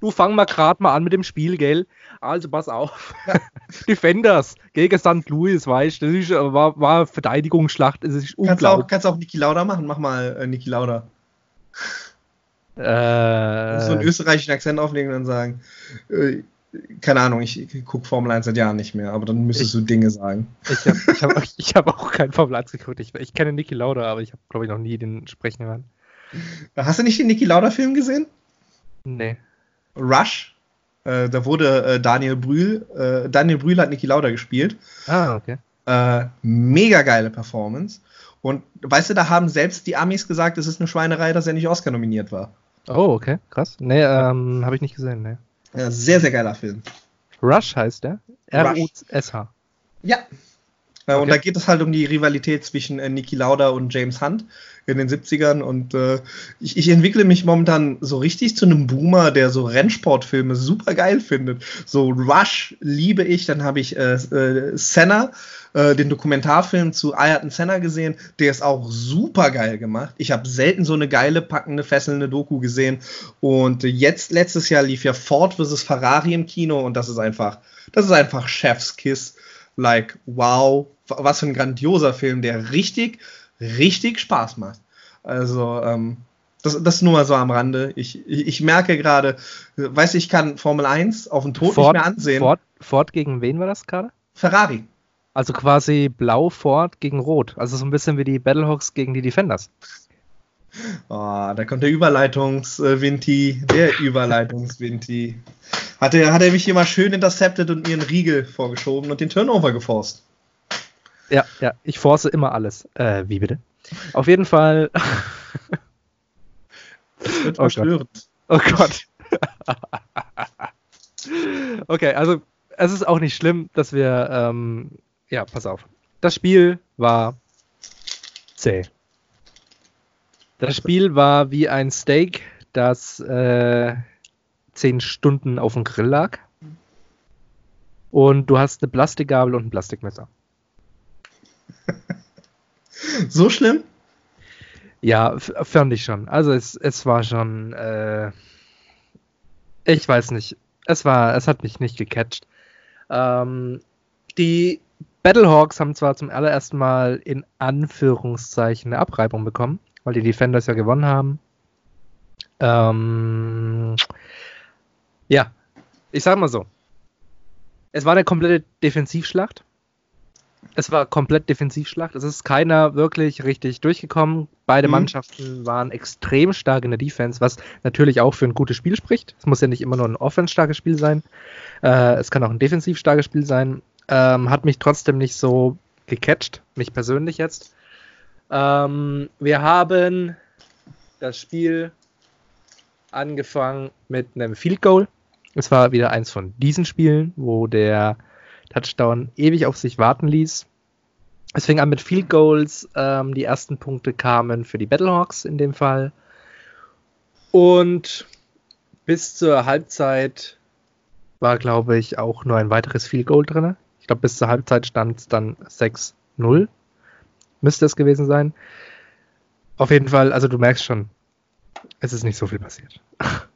Du fang mal grad mal an mit dem Spiel, gell? Also pass auf. Defenders gegen St. Louis, weißt du, das ist, äh, war, war Verteidigungsschlacht, es ist Kannst du auch, unglaublich. kannst auch Niki Lauda machen? Mach mal äh, Niki Lauda. So einen Äh, österreichischen Akzent auflegen und dann sagen, äh, keine Ahnung, ich, ich gucke Formel 1 seit Jahren nicht mehr, aber dann müsstest du Dinge sagen. ich habe ich hab, ich hab auch keinen Formel 1 geguckt. Ich, ich kenne Niki Lauda, aber ich habe, glaube ich, noch nie den sprechen hören. Hast du nicht den Niki Lauda-Film gesehen? Nee. Rush? Äh, da wurde äh, Daniel Brühl, äh, Daniel Brühl hat Niki Lauda gespielt. Ah, okay. Äh, mega geile Performance. Und weißt du, da haben selbst die Amis gesagt, es ist eine Schweinerei, dass er nicht Oscar nominiert war. Oh, okay, krass. Nee, ähm, habe ich nicht gesehen, nee. Ja, sehr, sehr geiler Film. Rush heißt der? R-U-S-H. Ja. Äh, Und Okay. da geht es halt um die Rivalität zwischen äh, Niki Lauda und James Hunt in den 70ern. Und äh, ich, ich entwickle mich momentan so richtig zu einem Boomer, der so Rennsportfilme super geil findet. So Rush liebe ich. Dann habe ich äh, äh, Senna, äh, den Dokumentarfilm zu Ayrton Senna gesehen. Der ist auch super geil gemacht. Ich habe selten so eine geile, packende, fesselnde Doku gesehen. Und jetzt, letztes Jahr lief ja Ford vs. Ferrari im Kino und das ist einfach, das ist einfach Chef's Kiss like, wow, was für ein grandioser Film, der richtig, richtig Spaß macht. Also, ähm, das, das nur mal so am Rande. Ich, ich, ich merke gerade, weiß ich kann Formel 1 auf den Tod Ford, nicht mehr ansehen. Ford, Ford gegen wen war das gerade? Ferrari. Also quasi blau Ford gegen rot. Also so ein bisschen wie die Battlehawks gegen die Defenders. Oh, da kommt der Überleitungs-Vinti, der Überleitungs-Vinti. Hat er, hat er mich hier mal schön intercepted und mir einen Riegel vorgeschoben und den Turnover geforst. Ja, ja, ich force immer alles. Äh, wie bitte? Auf jeden Fall. Das wird Oh Gott. Oh Gott. okay, also es ist auch nicht schlimm, dass wir. Ähm, ja, pass auf. Das Spiel war zäh. Das Spiel war wie ein Steak, das äh, zehn Stunden auf dem Grill lag. Und du hast eine Plastikgabel und ein Plastikmesser. So schlimm? Ja, fand ich schon. Also es, es war schon, äh, ich weiß nicht. Es war, es hat mich nicht gecatcht. Ähm, die Battlehawks haben zwar zum allerersten Mal in Anführungszeichen eine Abreibung bekommen, weil die Defenders ja gewonnen haben. Ähm, ja, ich sag mal so. Es war eine komplette Defensivschlacht. Es war komplett Defensivschlacht. Es ist keiner wirklich richtig durchgekommen. Beide mhm. Mannschaften waren extrem stark in der Defense, was natürlich auch für ein gutes Spiel spricht. Es muss ja nicht immer nur ein offense-starkes Spiel sein. Äh, es kann auch ein defensiv starkes Spiel sein. Ähm, hat mich trotzdem nicht so gecatcht, mich persönlich jetzt. Ähm, wir haben das Spiel angefangen mit einem Field Goal. Es war wieder eins von diesen Spielen, wo der Touchdown ewig auf sich warten ließ. Es fing an mit Field Goals. Ähm, die ersten Punkte kamen für die Battlehawks in dem Fall. Und bis zur Halbzeit war, glaube ich, auch nur ein weiteres Field Goal drin. Ich glaube, bis zur Halbzeit stand es dann 6-0. Müsste es gewesen sein. Auf jeden Fall, also du merkst schon, es ist nicht so viel passiert.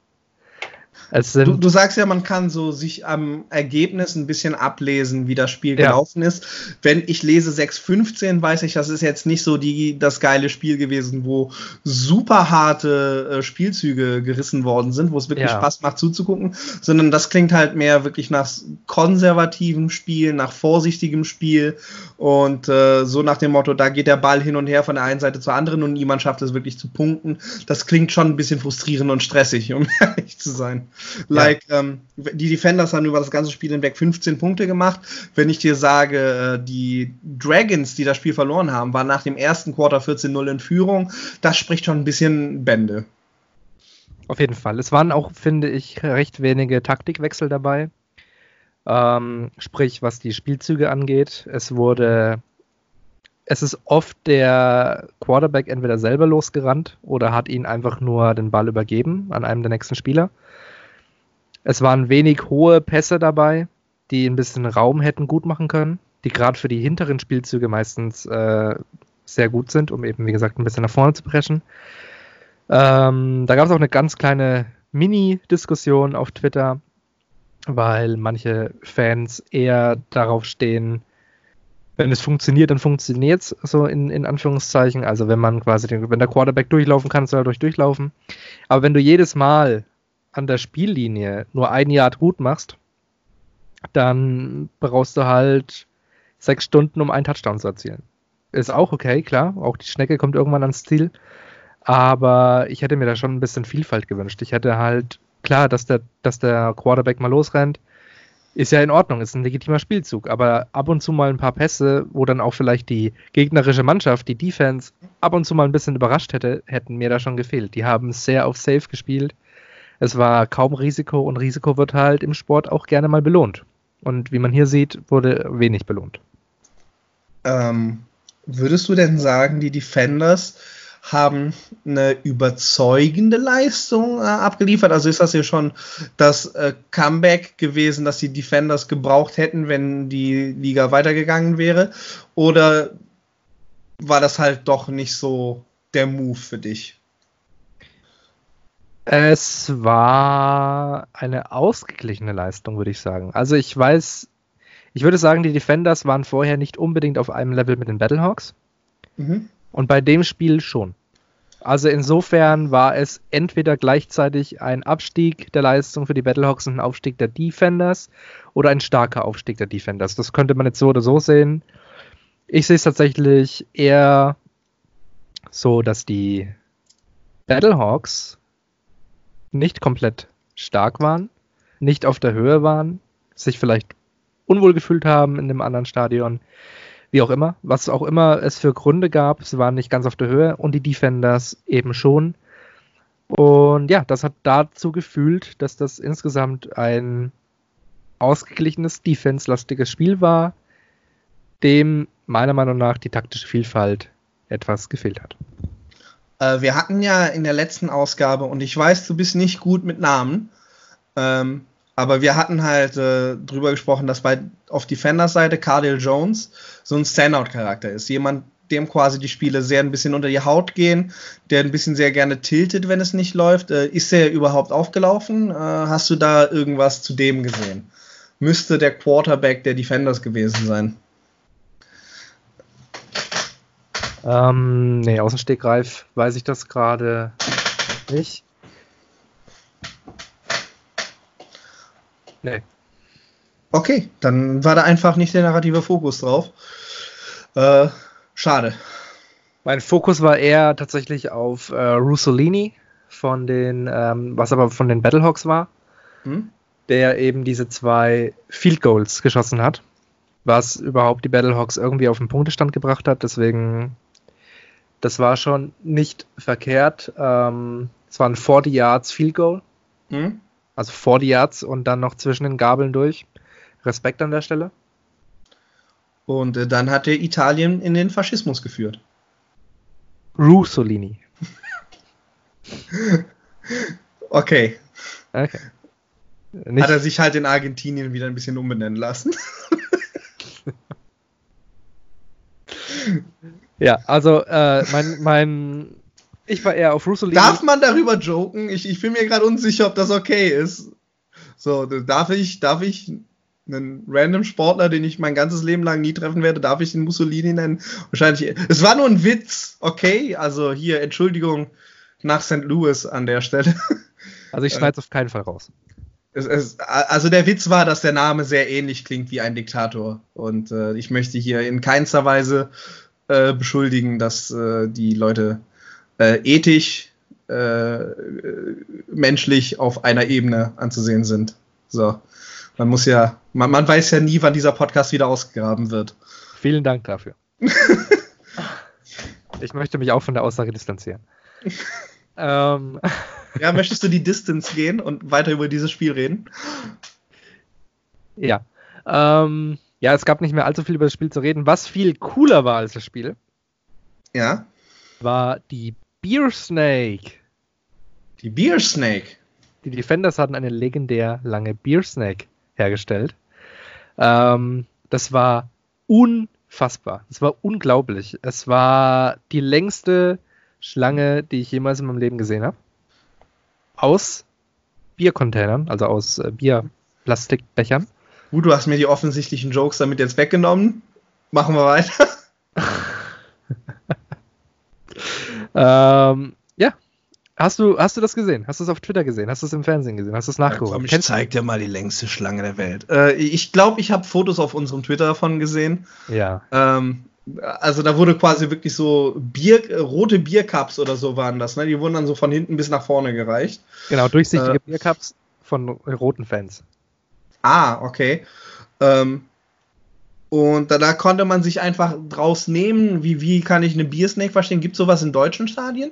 du, du, sagst ja, man kann so sich am Ergebnis ein bisschen ablesen, wie das Spiel ja. gelaufen ist. Wenn ich lese 6-15, weiß ich, das ist jetzt nicht so die, das geile Spiel gewesen, wo super harte äh, Spielzüge gerissen worden sind, wo es wirklich ja. Spaß macht zuzugucken, sondern das klingt halt mehr wirklich nach konservativem Spiel, nach vorsichtigem Spiel und äh, so nach dem Motto, da geht der Ball hin und her von der einen Seite zur anderen und niemand schafft es wirklich zu punkten. Das klingt schon ein bisschen frustrierend und stressig, um ehrlich zu sein. Like, ja. ähm, die Defenders haben über das ganze Spiel hinweg 15 Punkte gemacht. Wenn ich dir sage, äh, die Dragons, die das Spiel verloren haben, waren nach dem ersten Quarter 14-0 in Führung, das spricht schon ein bisschen Bände. Auf jeden Fall. Es waren auch, finde ich, recht wenige Taktikwechsel dabei. Ähm, sprich, was die Spielzüge angeht. Es wurde es ist oft der Quarterback entweder selber losgerannt oder hat ihn einfach nur den Ball übergeben an einem der nächsten Spieler. Es waren wenig hohe Pässe dabei, die ein bisschen Raum hätten gut machen können, die gerade für die hinteren Spielzüge meistens äh, sehr gut sind, um eben, wie gesagt, ein bisschen nach vorne zu preschen. Ähm, da gab es auch eine ganz kleine Mini-Diskussion auf Twitter, weil manche Fans eher darauf stehen, wenn es funktioniert, dann funktioniert es so in, in Anführungszeichen. Also wenn man quasi, den, wenn der Quarterback durchlaufen kann, soll er durch durchlaufen. Aber wenn du jedes Mal an der Spiellinie nur ein Yard gut machst, dann brauchst du halt sechs Stunden, um einen Touchdown zu erzielen. Ist auch okay, klar. Auch die Schnecke kommt irgendwann ans Ziel. Aber ich hätte mir da schon ein bisschen Vielfalt gewünscht. Ich hätte halt, klar, dass der, dass der Quarterback mal losrennt, ist ja in Ordnung, ist ein legitimer Spielzug. Aber ab und zu mal ein paar Pässe, wo dann auch vielleicht die gegnerische Mannschaft, die Defense, ab und zu mal ein bisschen überrascht hätte, hätten mir da schon gefehlt. Die haben sehr auf Safe gespielt es war kaum Risiko und Risiko wird halt im Sport auch gerne mal belohnt. Und wie man hier sieht, wurde wenig belohnt. Ähm, würdest du denn sagen, die Defenders haben eine überzeugende Leistung äh, abgeliefert? Also ist das hier schon das äh, Comeback gewesen, das die Defenders gebraucht hätten, wenn die Liga weitergegangen wäre? Oder war das halt doch nicht so der Move für dich? Es war eine ausgeglichene Leistung, würde ich sagen. Also ich weiß, ich würde sagen, die Defenders waren vorher nicht unbedingt auf einem Level mit den Battlehawks. Mhm. Und bei dem Spiel schon. Also insofern war es entweder gleichzeitig ein Abstieg der Leistung für die Battlehawks und ein Aufstieg der Defenders oder ein starker Aufstieg der Defenders. Das könnte man jetzt so oder so sehen. Ich sehe es tatsächlich eher so, dass die Battlehawks nicht komplett stark waren, nicht auf der Höhe waren, sich vielleicht unwohl gefühlt haben in dem anderen Stadion, wie auch immer, was auch immer es für Gründe gab, sie waren nicht ganz auf der Höhe und die Defenders eben schon. Und ja, das hat dazu gefühlt, dass das insgesamt ein ausgeglichenes, defense-lastiges Spiel war, dem meiner Meinung nach die taktische Vielfalt etwas gefehlt hat. Äh, wir hatten ja in der letzten Ausgabe, und ich weiß, du bist nicht gut mit Namen, ähm, aber wir hatten halt äh, drüber gesprochen, dass bei auf Defenders Seite Cardell Jones so ein Standout-Charakter ist. Jemand, dem quasi die Spiele sehr ein bisschen unter die Haut gehen, der ein bisschen sehr gerne tiltet, wenn es nicht läuft. Äh, ist der überhaupt aufgelaufen? Äh, hast du da irgendwas zu dem gesehen? Müsste der Quarterback der Defenders gewesen sein? Ähm, nee, aus dem Stegreif weiß ich das gerade nicht. Nee. Okay, dann war da einfach nicht der narrative Fokus drauf. Äh, schade. Mein Fokus war eher tatsächlich auf äh, Russolini von den, ähm, was aber von den Battlehawks war, hm? der eben diese zwei Field Goals geschossen hat, was überhaupt die Battlehawks irgendwie auf den Punktestand gebracht hat. Deswegen das war schon nicht verkehrt. Ähm, es war ein 40 Yards Field Goal, Hm? also 40 Yards und dann noch zwischen den Gabeln durch. Respekt an der Stelle. Und äh, dann hat er Italien in den Faschismus geführt. Russolini. Okay. Okay. Nicht, Hat er sich halt in Argentinien wieder ein bisschen umbenennen lassen. ja, also äh, mein, mein, ich war eher auf Russolini. Darf man darüber joken? Ich, ich bin mir gerade unsicher, ob das okay ist. So, darf ich, darf ich einen random Sportler, den ich mein ganzes Leben lang nie treffen werde, darf ich den Mussolini nennen? Wahrscheinlich. Es war nur ein Witz, okay? Also hier, Entschuldigung nach St. Louis an der Stelle. Also ich schneide es auf keinen Fall raus. Es, es, also der Witz war, dass der Name sehr ähnlich klingt wie ein Diktator. Und äh, ich möchte hier in keinster Weise äh, beschuldigen, dass äh, die Leute äh, ethisch, äh, menschlich auf einer Ebene anzusehen sind. So. Man muss ja, man, man weiß ja nie, wann dieser Podcast wieder ausgegraben wird. Vielen Dank dafür. ich möchte mich auch von der Aussage distanzieren. ähm, Ja, möchtest du die Distance gehen und weiter über dieses Spiel reden? ja. Ähm, ja, es gab nicht mehr allzu viel über das Spiel zu reden. Was viel cooler war als das Spiel, Ja. war die Beer Snake. Die Beer Snake. Die Defenders hatten eine legendär lange Beer Snake hergestellt. Ähm, das war unfassbar. Es war unglaublich. Es war die längste Schlange, die ich jemals in meinem Leben gesehen habe. Aus Biercontainern, also aus äh, Bierplastikbechern. Gut, du hast mir die offensichtlichen Jokes damit jetzt weggenommen. Machen wir weiter. Ähm, ja. Hast du, hast du das gesehen? Hast du es auf Twitter gesehen? Hast du es im Fernsehen gesehen? Hast du es nachgeholt? Komm, ich zeig dir mal die längste Schlange der Welt. Äh, ich glaube, ich habe Fotos auf unserem Twitter davon gesehen. Ja. Ähm, also da wurde quasi wirklich so Bier, rote Biercups oder so waren das. Ne? Die wurden dann so von hinten bis nach vorne gereicht. Genau, durchsichtige Äh. Biercups von roten Fans. Ah, okay. Ähm, und da, da konnte man sich einfach draus nehmen. Wie, wie kann ich eine Biersnake verstehen? Gibt es sowas in deutschen Stadien?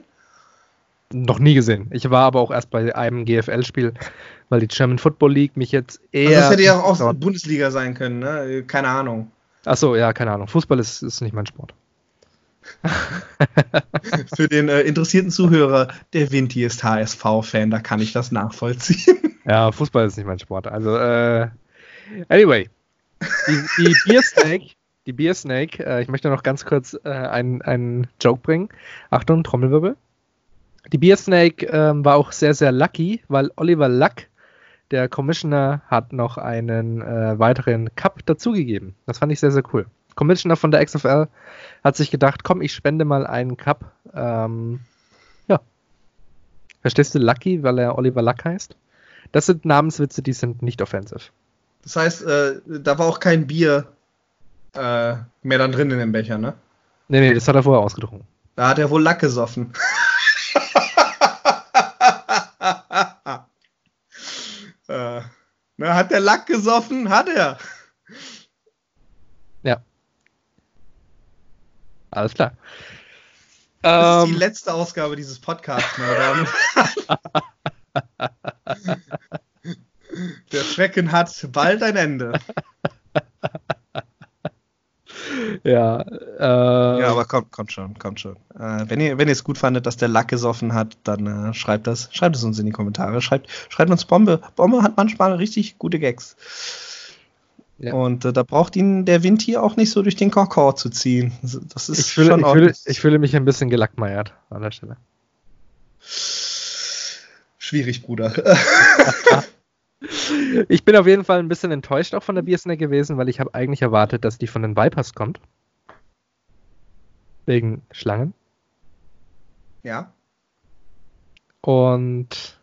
Noch nie gesehen. Ich war aber auch erst bei einem GFL-Spiel, weil die German Football League mich jetzt Also eher. das hätte ja auch Bundesliga sein können, ne? Keine Ahnung. Achso, ja, keine Ahnung. Fußball ist, ist nicht mein Sport. Für den äh, interessierten Zuhörer, der Vinti ist HSV-Fan, da kann ich das nachvollziehen. Ja, Fußball ist nicht mein Sport. Also, äh, anyway. Die, die Beer Snake, die Beer Snake, äh, ich möchte noch ganz kurz äh, einen, einen Joke bringen. Achtung, Trommelwirbel. Die Beer Snake ähm, war auch sehr, sehr lucky, weil Oliver Luck, der Commissioner, hat noch einen äh, weiteren Cup dazugegeben. Das fand ich sehr, sehr cool. Commissioner von der XFL hat sich gedacht, komm, ich spende mal einen Cup. Ähm, ja. Verstehst du Lucky, weil er Oliver Luck heißt? Das sind Namenswitze, die sind nicht offensive. Das heißt, äh, da war auch kein Bier äh, mehr dann drin in dem Becher, ne? Nee, nee, das hat er vorher ausgetrunken. Da hat er wohl Lack gesoffen. äh, na, hat der Lack gesoffen? Hat er. Ja. Alles klar. Das ist die Ähm, letzte Ausgabe dieses Podcasts, meine Damen. Der Schrecken hat bald ein Ende. ja, äh, Ja, aber kommt, kommt schon, kommt schon. Äh, wenn ihr, wenn ihr es gut fandet, dass der Lack gesoffen hat, dann äh, schreibt das, schreibt es uns in die Kommentare. Schreibt, schreibt uns Bombe. Bombe hat manchmal richtig gute Gags. Ja. Und äh, da braucht ihn der Wind hier auch nicht so durch den Kokor zu ziehen. Das- ist ich, fühle, schon ich, fühle, ich fühle mich ein bisschen gelackmeiert an der Stelle. Schwierig, Bruder. Ich bin auf jeden Fall ein bisschen enttäuscht auch von der Biersnack gewesen, weil ich habe eigentlich erwartet, dass die von den Vipers kommt. Wegen Schlangen. ja. Und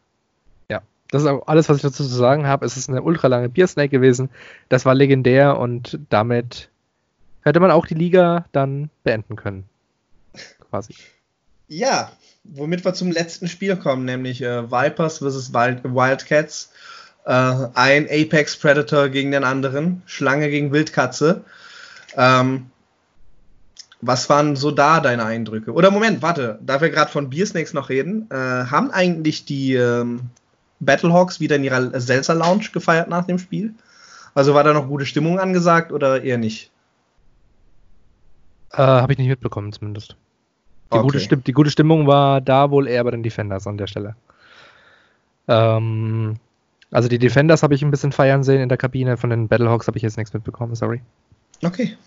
ja, Das ist auch alles, was ich dazu zu sagen habe. Es ist eine ultra lange Biersnake gewesen. Das war legendär und damit hätte man auch die Liga dann beenden können. Quasi. Ja, womit wir zum letzten Spiel kommen, nämlich äh, Vipers vs. Wild Wildcats. Äh, ein Apex Predator gegen den anderen, Schlange gegen Wildkatze. Ähm, was waren so da deine Eindrücke? Oder Moment, warte, da wir gerade von Beersnakes noch reden, äh, haben eigentlich die ähm, Battlehawks wieder in ihrer Seltzer Lounge gefeiert nach dem Spiel? Also war da noch gute Stimmung angesagt oder eher nicht? Äh, Habe ich nicht mitbekommen zumindest. Die, okay. gute die, gute Stimmung war da wohl eher bei den Defenders an der Stelle. Ähm, also die Defenders habe ich ein bisschen feiern sehen in der Kabine, von den Battlehawks habe ich jetzt nichts mitbekommen, sorry. Okay.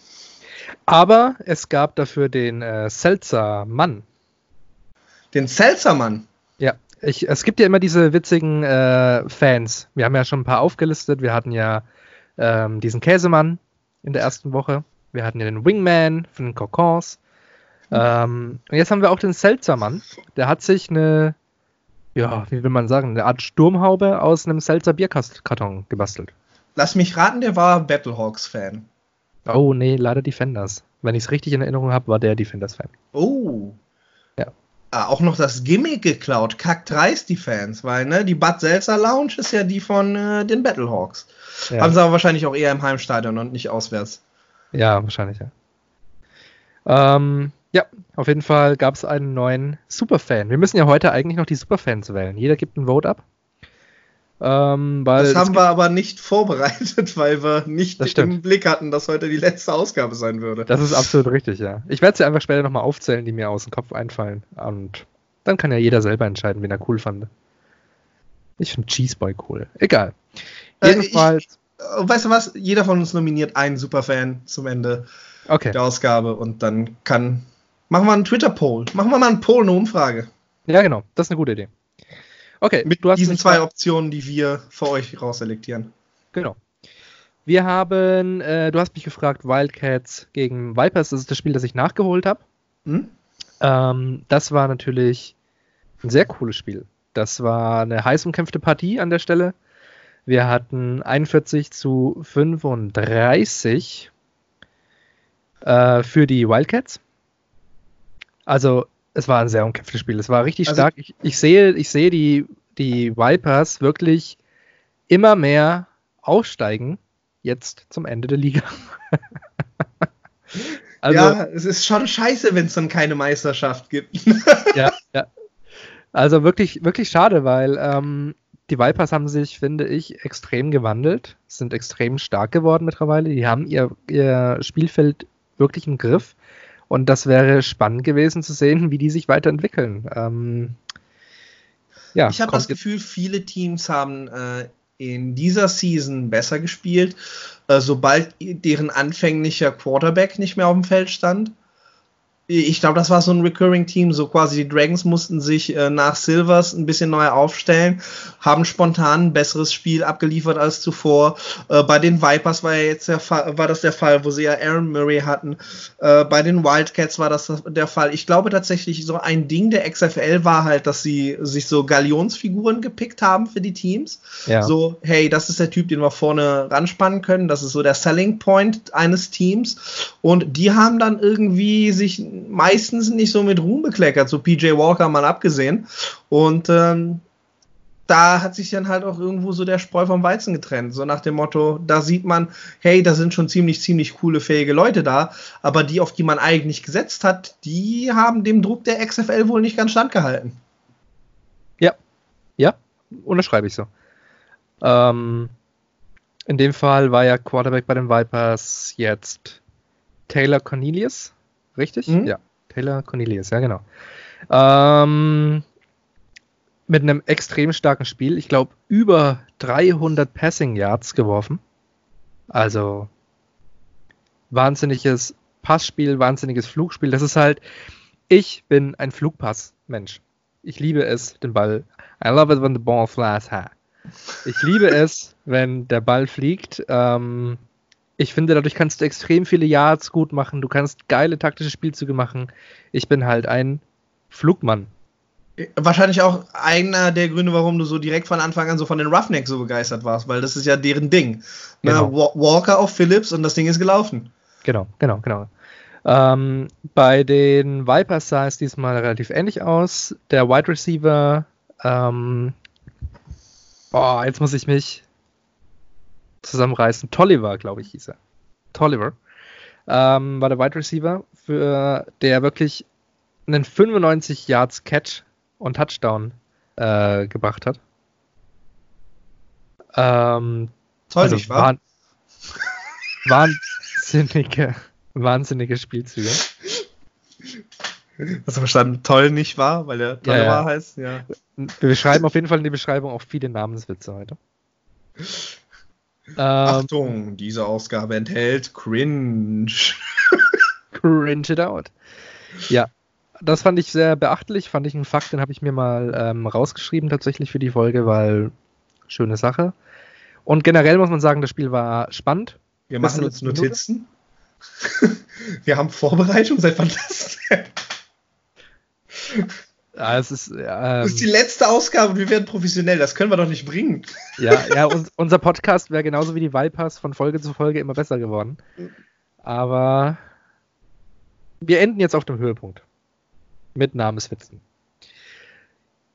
Aber es gab dafür den äh, Seltzer-Mann. Den Seltzer-Mann? Ja, ich, es gibt ja immer diese witzigen äh, Fans. Wir haben ja schon ein paar aufgelistet. Wir hatten ja ähm, diesen Käsemann in der ersten Woche. Wir hatten ja den Wingman von den Cocons. Ähm, und jetzt haben wir auch den Seltzer-Mann. Der hat sich eine, ja, wie will man sagen, eine Art Sturmhaube aus einem Seltzer Bierkarton gebastelt. Lass mich raten, der war Battlehawks-Fan. Oh, nee, leider Defenders. Wenn ich es richtig in Erinnerung habe, war der Defenders-Fan. Oh. Ja. Ah, auch noch das Gimmick geklaut. Kacktreist die Fans, weil ne, die Bud Seltzer Lounge ist ja die von äh, den Battlehawks. Ja. Haben sie aber wahrscheinlich auch eher im Heimstadion und nicht auswärts. Ja, wahrscheinlich, ja. Ähm, ja, auf jeden Fall gab es einen neuen Superfan. Wir müssen ja heute eigentlich noch die Superfans wählen. Jeder gibt ein Vote ab. Ähm, das haben wir aber nicht vorbereitet, weil wir nicht im Blick hatten, dass heute die letzte Ausgabe sein würde. Das ist absolut richtig, ja. Ich werde sie einfach später nochmal aufzählen, die mir aus dem Kopf einfallen. Und dann kann ja jeder selber entscheiden, wen er cool fand. Ich finde Cheeseboy cool. Egal. Äh, Jedenfalls. Ich, äh, weißt du was? Jeder von uns nominiert einen Superfan zum Ende okay. der Ausgabe und dann kann. Machen wir einen Twitter-Poll. Machen wir mal einen Poll, eine Umfrage. Ja, genau. Das ist eine gute Idee. Okay, mit diesen zwei Optionen, die wir für euch rausselektieren. Genau. Wir haben, äh, du hast mich gefragt, Wildcats gegen Vipers, das ist das Spiel, das ich nachgeholt habe. Hm? Ähm, das war natürlich ein sehr cooles Spiel. Das war eine heiß umkämpfte Partie an der Stelle. Wir hatten 41 zu 35 äh, für die Wildcats. Also es war ein sehr umkämpftes Spiel. Es war richtig also, stark. Ich, ich, sehe, ich sehe die, die Vipers wirklich immer mehr aufsteigen, jetzt zum Ende der Liga. also, ja, es ist schon scheiße, wenn es dann keine Meisterschaft gibt. ja, ja. Also wirklich, wirklich schade, weil ähm, die Vipers haben sich, finde ich, extrem gewandelt, sind extrem stark geworden mittlerweile. Die haben ihr, ihr Spielfeld wirklich im Griff. Und das wäre spannend gewesen zu sehen, wie die sich weiterentwickeln. Ähm, ja, ich habe das Gefühl, viele Teams haben äh, in dieser Season besser gespielt, äh, sobald deren anfänglicher Quarterback nicht mehr auf dem Feld stand ich glaube, das war so ein Recurring-Team, so quasi die Dragons mussten sich äh, nach Silvers ein bisschen neu aufstellen, haben spontan ein besseres Spiel abgeliefert als zuvor. Äh, bei den Vipers war ja jetzt der Fall, war das der Fall, wo sie ja Aaron Murray hatten. Äh, bei den Wildcats war das der Fall. Ich glaube tatsächlich, so ein Ding der XFL war halt, dass sie sich so Galionsfiguren gepickt haben für die Teams. Ja. So, hey, das ist der Typ, den wir vorne ranspannen können. Das ist so der Selling Point eines Teams. Und die haben dann irgendwie sich meistens nicht so mit Ruhm bekleckert, so PJ Walker mal abgesehen. Und ähm, da hat sich dann halt auch irgendwo so der Spreu vom Weizen getrennt. So nach dem Motto, da sieht man, hey, da sind schon ziemlich, ziemlich coole, fähige Leute da, aber die, auf die man eigentlich gesetzt hat, die haben dem Druck der XFL wohl nicht ganz standgehalten. Ja, ja, unterschreibe ich so. Ähm, in dem Fall war ja Quarterback bei den Vipers jetzt Taylor Cornelius richtig? Mhm. Ja, Taylor Cornelius, ja genau. Ähm, mit einem extrem starken Spiel. Ich glaube, über 300 Passing Yards geworfen. Also wahnsinniges Passspiel, wahnsinniges Flugspiel. Das ist halt, ich bin ein Flugpass-Mensch. Ich liebe es, den Ball. I love it when the ball flies high. Ich liebe es, wenn der Ball fliegt. Ähm, ich finde, dadurch kannst du extrem viele Yards gut machen. Du kannst geile taktische Spielzüge machen. Ich bin halt ein Flugmann. Wahrscheinlich auch einer der Gründe, warum du so direkt von Anfang an so von den Roughnecks so begeistert warst, weil das ist ja deren Ding. Genau. Na, Walker auf Phillips und das Ding ist gelaufen. Genau, genau, genau. Ähm, bei den Vipers sah es diesmal relativ ähnlich aus. Der Wide Receiver, ähm, boah, jetzt muss ich mich zusammenreißen. Tolliver, glaube ich, hieß er. Tolliver ähm, war der Wide Receiver, für der wirklich einen 95 Yards Catch und Touchdown äh, gebracht hat. Ähm, Toll, also nicht wahr? wahnsinnige, wahnsinnige Spielzüge. Hast du verstanden? Toll nicht wahr? Weil der toll ja, ja. heißt, ja. Wir beschreiben auf jeden Fall in die Beschreibung auch viele Namenswitze heute. Ähm, Achtung, diese Ausgabe enthält Cringe. Cringe it out. Ja, das fand ich sehr beachtlich, fand ich einen Fakt, den habe ich mir mal ähm, rausgeschrieben tatsächlich für die Folge, weil schöne Sache. Und generell muss man sagen, das Spiel war spannend. Wir machen uns Notizen. Wir haben Vorbereitung, seit denn? Ja, es ist, ähm, das ist die letzte Ausgabe und wir werden professionell. Das können wir doch nicht bringen. Ja, ja uns, unser Podcast wäre genauso wie die Vipers von Folge zu Folge immer besser geworden. Aber wir enden jetzt auf dem Höhepunkt. Mit Namenswitzen.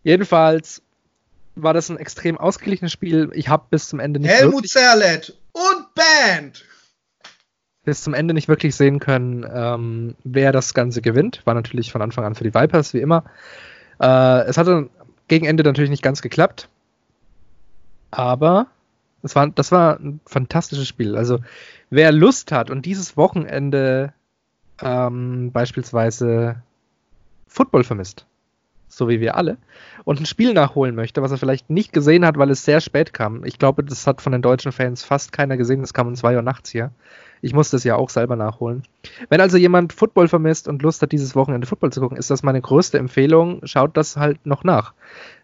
Jedenfalls war das ein extrem ausgeglichenes Spiel. Ich habe bis zum Ende nicht. Helmut Zerlett und Band! Bis zum Ende nicht wirklich sehen können, ähm, wer das Ganze gewinnt. War natürlich von Anfang an für die Vipers, wie immer. Äh, es hatte gegen Ende natürlich nicht ganz geklappt. Aber das war, das war ein fantastisches Spiel. Also, wer Lust hat und dieses Wochenende ähm, beispielsweise Football vermisst, so wie wir alle, und ein Spiel nachholen möchte, was er vielleicht nicht gesehen hat, weil es sehr spät kam. Ich glaube, das hat von den deutschen Fans fast keiner gesehen. Es kam um 2 Uhr nachts hier. Ich musste es ja auch selber nachholen. Wenn also jemand Football vermisst und Lust hat, dieses Wochenende Football zu gucken, ist das meine größte Empfehlung. Schaut das halt noch nach.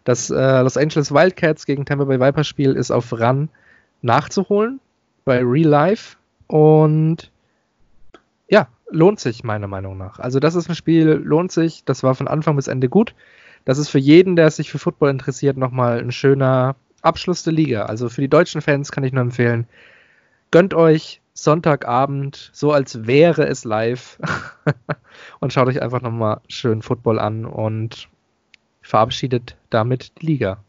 Das äh, Los Angeles Wildcats gegen Tampa Bay Vipers Spiel ist auf Run nachzuholen bei Real Life und ja, lohnt sich meiner Meinung nach. Also das ist ein Spiel, lohnt sich. Das war von Anfang bis Ende gut. Das ist für jeden, der sich für Football interessiert, nochmal ein schöner Abschluss der Liga. Also für die deutschen Fans kann ich nur empfehlen, gönnt euch Sonntagabend, so als wäre es live und schaut euch einfach nochmal schön Football an und verabschiedet damit die Liga.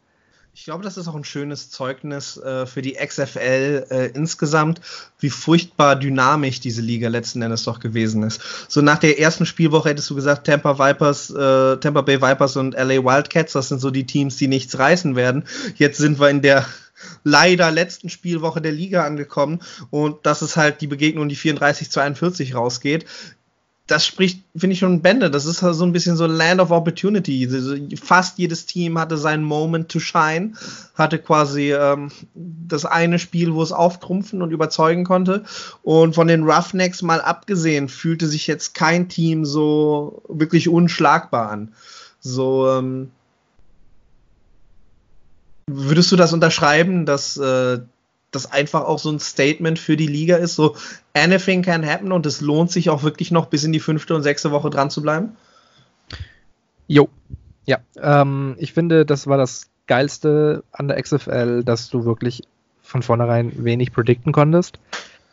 Ich glaube, das ist auch ein schönes Zeugnis äh, für die XFL äh, insgesamt, wie furchtbar dynamisch diese Liga letzten Endes doch gewesen ist. So nach der ersten Spielwoche hättest du gesagt, Tampa Vipers, äh, Tampa Bay Vipers und LA Wildcats, das sind so die Teams, die nichts reißen werden. Jetzt sind wir in der leider letzten Spielwoche der Liga angekommen und dass es halt die Begegnung die 34 zu 41 rausgeht das spricht, finde ich, schon Bände. Das ist halt so ein bisschen so Land of Opportunity. Fast jedes Team hatte seinen Moment to shine, hatte quasi ähm, das eine Spiel, wo es auftrumpfen und überzeugen konnte. Und von den Roughnecks mal abgesehen, fühlte sich jetzt kein Team so wirklich unschlagbar an. So, ähm, würdest du das unterschreiben, dass äh, das einfach auch so ein Statement für die Liga ist, so anything can happen und es lohnt sich auch wirklich noch bis in die fünfte und sechste Woche dran zu bleiben? Jo, ja. Ähm, ich finde, das war das Geilste an der XFL, dass du wirklich von vornherein wenig predikten konntest,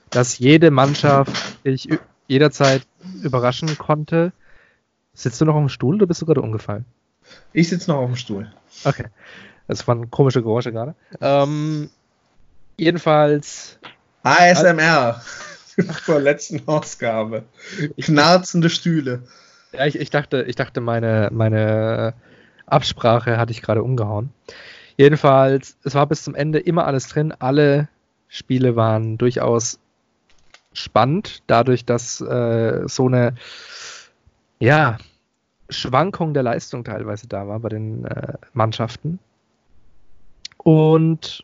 dass jede Mannschaft dich jederzeit überraschen konnte. Sitzt du noch auf dem Stuhl oder bist du gerade umgefallen? Ich sitze noch auf dem Stuhl. Okay. Das waren komische Geräusche gerade. Ähm, Jedenfalls. ASMR. Zur letzten Ausgabe. Knarzende Stühle. Ja, ich, ich, dachte, ich dachte, meine, meine Absprache hatte ich gerade umgehauen. Jedenfalls, es war bis zum Ende immer alles drin. Alle Spiele waren durchaus spannend, dadurch, dass äh, so eine ja, Schwankung der Leistung teilweise da war bei den äh, Mannschaften. Und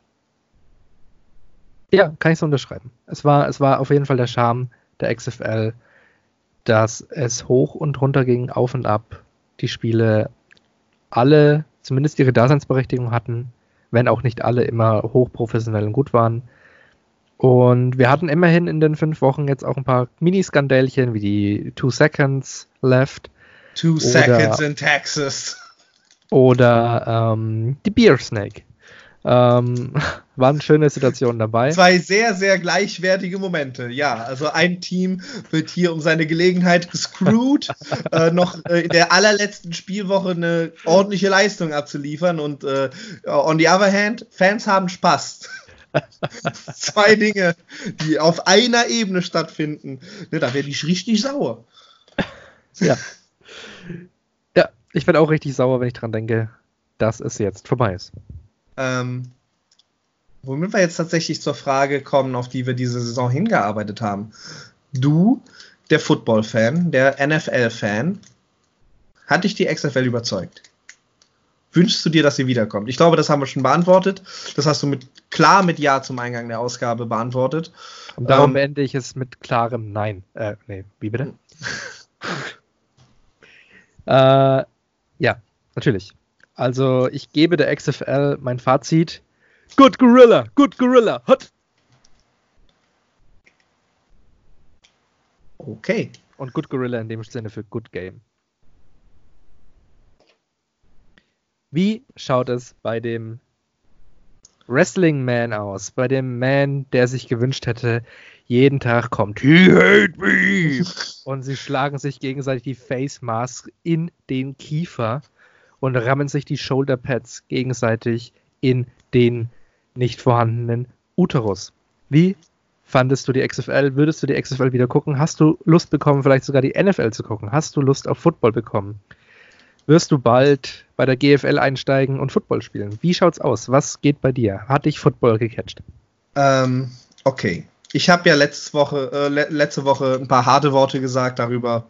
ja, kann ich so unterschreiben. Es war, es war auf jeden Fall der Charme der XFL, dass es hoch und runter ging, auf und ab. Die Spiele alle zumindest ihre Daseinsberechtigung hatten, wenn auch nicht alle immer hochprofessionell und gut waren. Und wir hatten immerhin in den fünf Wochen jetzt auch ein paar Miniskandälchen wie die Two Seconds Left. Two Seconds in Texas. oder ähm, die Beer Snake. Ähm, waren schöne Situationen dabei. Zwei sehr, sehr gleichwertige Momente. Ja, also ein Team wird hier um seine Gelegenheit gescrewt, äh, noch äh, in der allerletzten Spielwoche eine ordentliche Leistung abzuliefern und äh, on the other hand, Fans haben Spaß. Zwei Dinge, die auf einer Ebene stattfinden. Ne, da werde ich richtig sauer. Ja. Ja, ich werde auch richtig sauer, wenn ich dran denke, dass es jetzt vorbei ist. Ähm, womit wir jetzt tatsächlich zur Frage kommen, auf die wir diese Saison hingearbeitet haben. Du, der Football-Fan, der NFL-Fan, hat dich die XFL überzeugt? Wünschst du dir, dass sie wiederkommt? Ich glaube, das haben wir schon beantwortet. Das hast du mit klar mit Ja zum Eingang der Ausgabe beantwortet. Und darum ähm, beende ich es mit klarem Nein. Äh, nee, wie bitte? äh, ja, natürlich. Also ich gebe der XFL mein Fazit. Good Gorilla, good Gorilla, hot. Okay. Und Good Gorilla in dem Sinne für Good Game. Wie schaut es bei dem Wrestling Man aus? Bei dem Man, der sich gewünscht hätte, jeden Tag kommt He hate me! und sie schlagen sich gegenseitig die Face Mask in den Kiefer und rammen sich die Shoulder Pads gegenseitig in den nicht vorhandenen Uterus. Wie fandest du die XFL? Würdest du die XFL wieder gucken? Hast du Lust bekommen, vielleicht sogar die NFL zu gucken? Hast du Lust auf Football bekommen? Wirst du bald bei der GFL einsteigen und Football spielen? Wie schaut's aus? Was geht bei dir? Hat dich Football gecatcht? Ähm, okay. Ich habe ja letzte Woche, äh, letzte Woche ein paar harte Worte gesagt darüber,